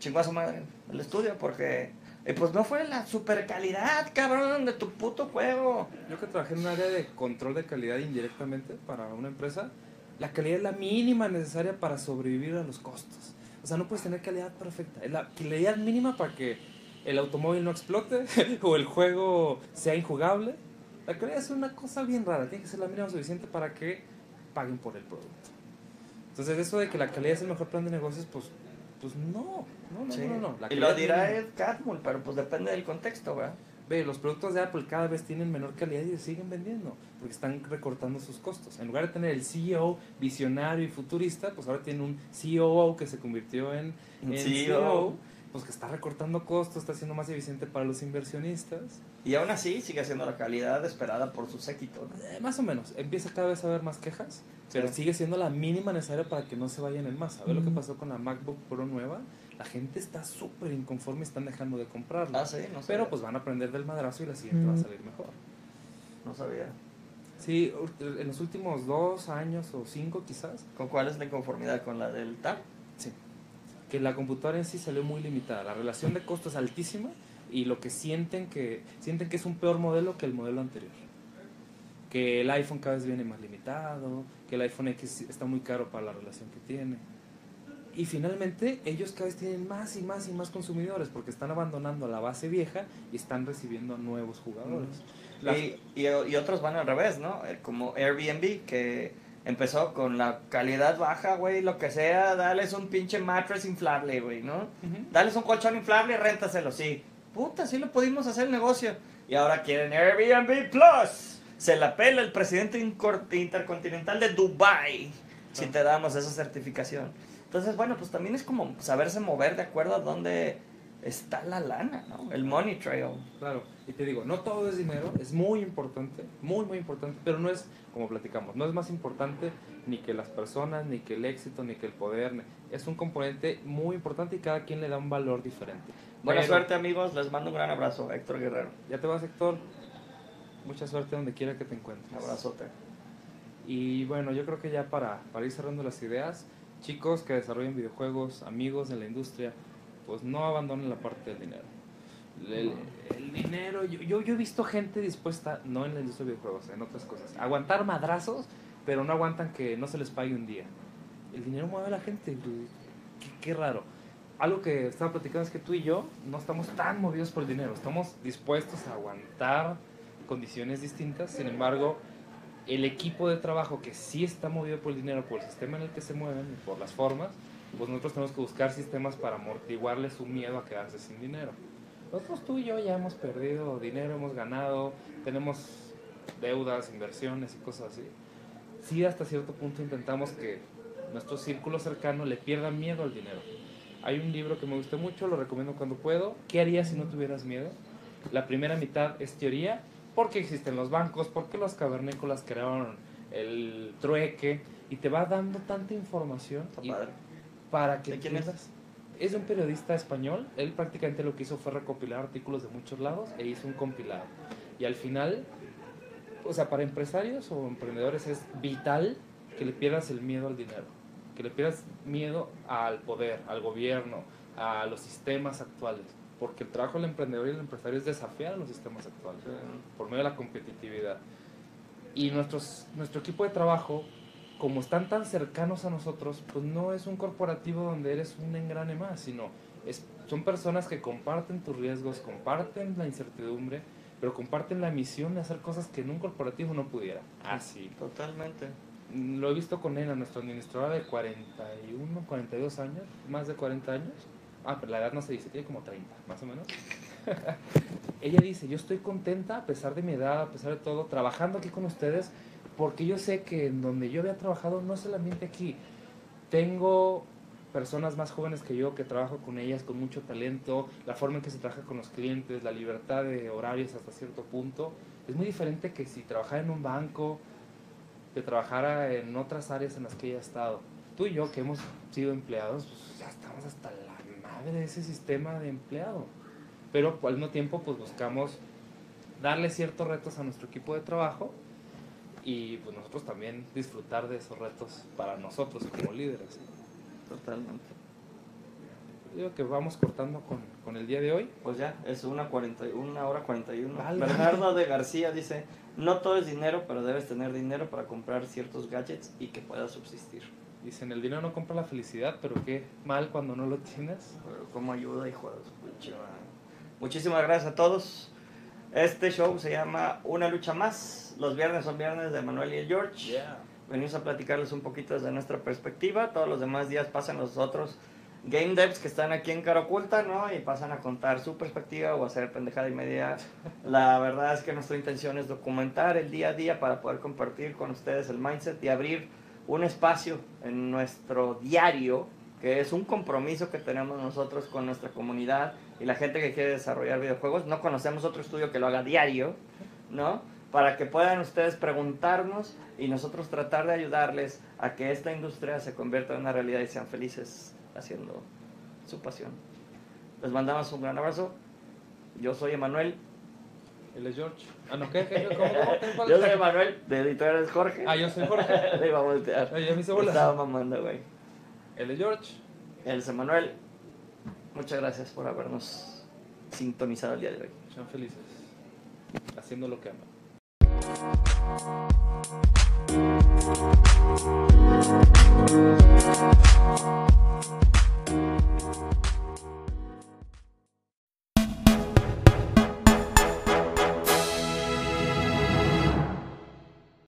S3: Chingó a su madre el estudio porque, eh, pues no fue la super calidad, cabrón, de tu puto juego.
S2: Yo que trabajé en un área de control de calidad indirectamente para una empresa, la calidad es la mínima necesaria para sobrevivir a los costos. O sea, no puedes tener calidad perfecta. Es la calidad mínima para que el automóvil no explote (laughs) o el juego sea injugable. La calidad es una cosa bien rara. Tiene que ser la mínima suficiente para que paguen por el producto. Entonces, eso de que la calidad es el mejor plan de negocios, pues, pues no. No, no,
S3: Sí.
S2: no, no, no. La
S3: y lo dirá. Ed Catmull, pero pues depende del contexto, ¿verdad?
S2: Ve, los productos de Apple cada vez tienen menor calidad y se siguen vendiendo porque están recortando sus costos. En lugar de tener el CEO visionario y futurista, pues ahora tiene un COO que se convirtió en, en
S3: CEO.
S2: CEO, pues que está recortando costos, está siendo más eficiente para los inversionistas.
S3: Y aún así sigue siendo la calidad esperada por su séquito. ¿no?
S2: Eh, más o menos, empieza cada vez a haber más quejas, pero
S3: Sí.
S2: sigue siendo la mínima necesaria para que no se vayan en masa. ¿Ve lo que
S3: Mm.
S2: pasó con la MacBook Pro nueva? La gente está súper inconforme y están dejando de comprarla.
S3: Ah, sí, no sabía.
S2: Pero pues van a aprender del madrazo y la siguiente va a
S1: Mm.
S2: salir mejor.
S3: No sabía.
S2: Sí, en los últimos dos años o cinco quizás,
S3: ¿Con cuál es la inconformidad? ¿Con la del TAP?
S2: Que la computadora en sí salió muy limitada. La relación de costo es altísima y lo que sienten que sienten que es un peor modelo que el modelo anterior. Que el iPhone cada vez viene más limitado, que el iPhone X está muy caro para la relación que tiene. Y finalmente ellos cada vez tienen más y más y más consumidores porque están abandonando la base vieja y están recibiendo nuevos jugadores.
S3: Y, y otros van al revés, ¿no? Eh, Como Airbnb, que empezó con la calidad baja, güey, lo que sea, dales un pinche mattress inflable, güey, ¿no? Dales un colchón inflable, réntaselo, sí. Puta, sí lo pudimos hacer el negocio. Y ahora quieren Airbnb Plus. Se la pela el presidente intercontinental de Dubai si
S2: Ah.
S3: te damos esa certificación. Entonces, bueno, pues también es como saberse mover de acuerdo a dónde está la lana, ¿no? El money trail.
S2: Claro, y te digo, no todo es dinero, es muy importante, muy, muy importante, pero no es, como platicamos, no es más importante ni que las personas, ni que el éxito, ni que el poder, es un componente muy importante y cada quien le da un valor diferente.
S3: Buena
S2: Pero-
S3: suerte, amigos. Les mando un gran abrazo. Héctor Guerrero.
S2: Ya te vas, Héctor. Mucha suerte donde quiera que te
S3: Un
S2: encuentres.
S3: abrazote.
S2: Y bueno, yo creo que ya para, para ir cerrando las ideas, chicos que desarrollan videojuegos, amigos de la industria, pues no abandonen la parte del dinero. El, el dinero, yo, yo, yo he visto gente dispuesta, no en la industria de videojuegos, en otras cosas, a aguantar madrazos, pero no aguantan que no se les pague un día. El dinero mueve a la gente, qué, qué raro. Algo que estaba platicando es que tú y yo no estamos tan movidos por el dinero, estamos dispuestos a aguantar condiciones distintas, sin embargo, el equipo de trabajo que sí está movido por el dinero, por el sistema en el que se mueven y por las formas, pues nosotros tenemos que buscar sistemas para amortiguarle su miedo a quedarse sin dinero. Nosotros tú y yo ya hemos perdido dinero, hemos ganado, tenemos deudas, inversiones y cosas así. Sí, hasta cierto punto intentamos que nuestro círculo cercano le pierda miedo al dinero. Hay un libro que me gusta mucho, lo recomiendo cuando puedo. ¿Qué harías si no tuvieras miedo? La primera mitad es teoría, porque existen los bancos, porque los cavernícolas crearon el trueque y te va dando tanta información y-
S3: padre.
S2: para que
S3: ¿De quién es?
S2: Es de un periodista español. Él prácticamente lo que hizo fue recopilar artículos de muchos lados e hizo un compilado. Y al final, o sea, para empresarios o emprendedores es vital que le pierdas el miedo al dinero, que le pierdas miedo al poder, al gobierno, a los sistemas actuales. Porque el trabajo del emprendedor y del empresario es desafiar a los sistemas actuales por medio de la competitividad. Y nuestros, nuestro equipo de trabajo, como están tan cercanos a nosotros, pues no es un corporativo donde eres un engrane más, sino es, son personas que comparten tus riesgos, comparten la incertidumbre, pero comparten la misión de hacer cosas que en un corporativo no pudiera. Así.
S3: Totalmente.
S2: Lo he visto con ella, nuestra administradora de 41, 42 años, más de 40 años. Ah, pero la edad no se dice, tiene como 30, más o menos. (laughs) ella dice, yo estoy contenta a pesar de mi edad, a pesar de todo, trabajando aquí con ustedes, porque yo sé que en donde yo había trabajado no ambiente aquí. Tengo personas más jóvenes que yo que trabajo con ellas con mucho talento, la forma en que se trabaja con los clientes, la libertad de horarios hasta cierto punto, es muy diferente que si trabajara en un banco, que trabajara en otras áreas en las que ella ha estado. Tú y yo que hemos sido empleados, pues ya estamos hasta la madre de ese sistema de empleado. Pero al mismo tiempo pues buscamos darle ciertos retos a nuestro equipo de trabajo y pues nosotros también disfrutar de esos retos para nosotros como líderes.
S3: Totalmente.
S2: Digo que vamos cortando con, con el día de hoy.
S3: Pues ya, es una, 40, y- una hora 41.
S2: Vale.
S3: Bernardo de García dice, no todo es dinero, pero debes tener dinero para comprar ciertos gadgets y que puedas subsistir.
S2: Dicen, el dinero no compra la felicidad, pero qué mal cuando no lo tienes.
S3: Pero ¿Cómo ayuda, hijo de? Muchísimas gracias a todos. Este show se llama Una lucha más. Los viernes son viernes de Manuel y el George. Venimos a platicarles un poquito desde nuestra perspectiva. Todos los demás días pasan los otros game devs que están aquí en cara oculta, ¿no? Y pasan a contar su perspectiva o hacer pendejada y media. (laughs) La verdad es que nuestra intención es documentar el día a día para poder compartir con ustedes el mindset y abrir un espacio en nuestro diario que es un compromiso que tenemos nosotros con nuestra comunidad y la gente que quiere desarrollar videojuegos. No conocemos otro estudio que lo haga diario, ¿no? Para que puedan ustedes preguntarnos y nosotros tratar de ayudarles a que esta industria se convierta en una realidad y sean felices haciendo su pasión. Les mandamos un gran abrazo. Yo soy Emanuel.
S2: Él es George. Ah, no, ¿qué? ¿Qué? ¿Cómo? ¿Cómo? ¿Cuál (laughs)
S3: Yo soy Emanuel, de Editores Jorge.
S2: Ah, yo soy Jorge. (laughs)
S3: Le iba a voltear.
S2: Oye, me hizo
S3: Me
S2: bolas.
S3: Estaba mamando, güey.
S2: Él es George.
S3: Él es Emanuel. Muchas gracias por habernos sintonizado el día de hoy.
S2: Sean felices, haciendo lo que aman.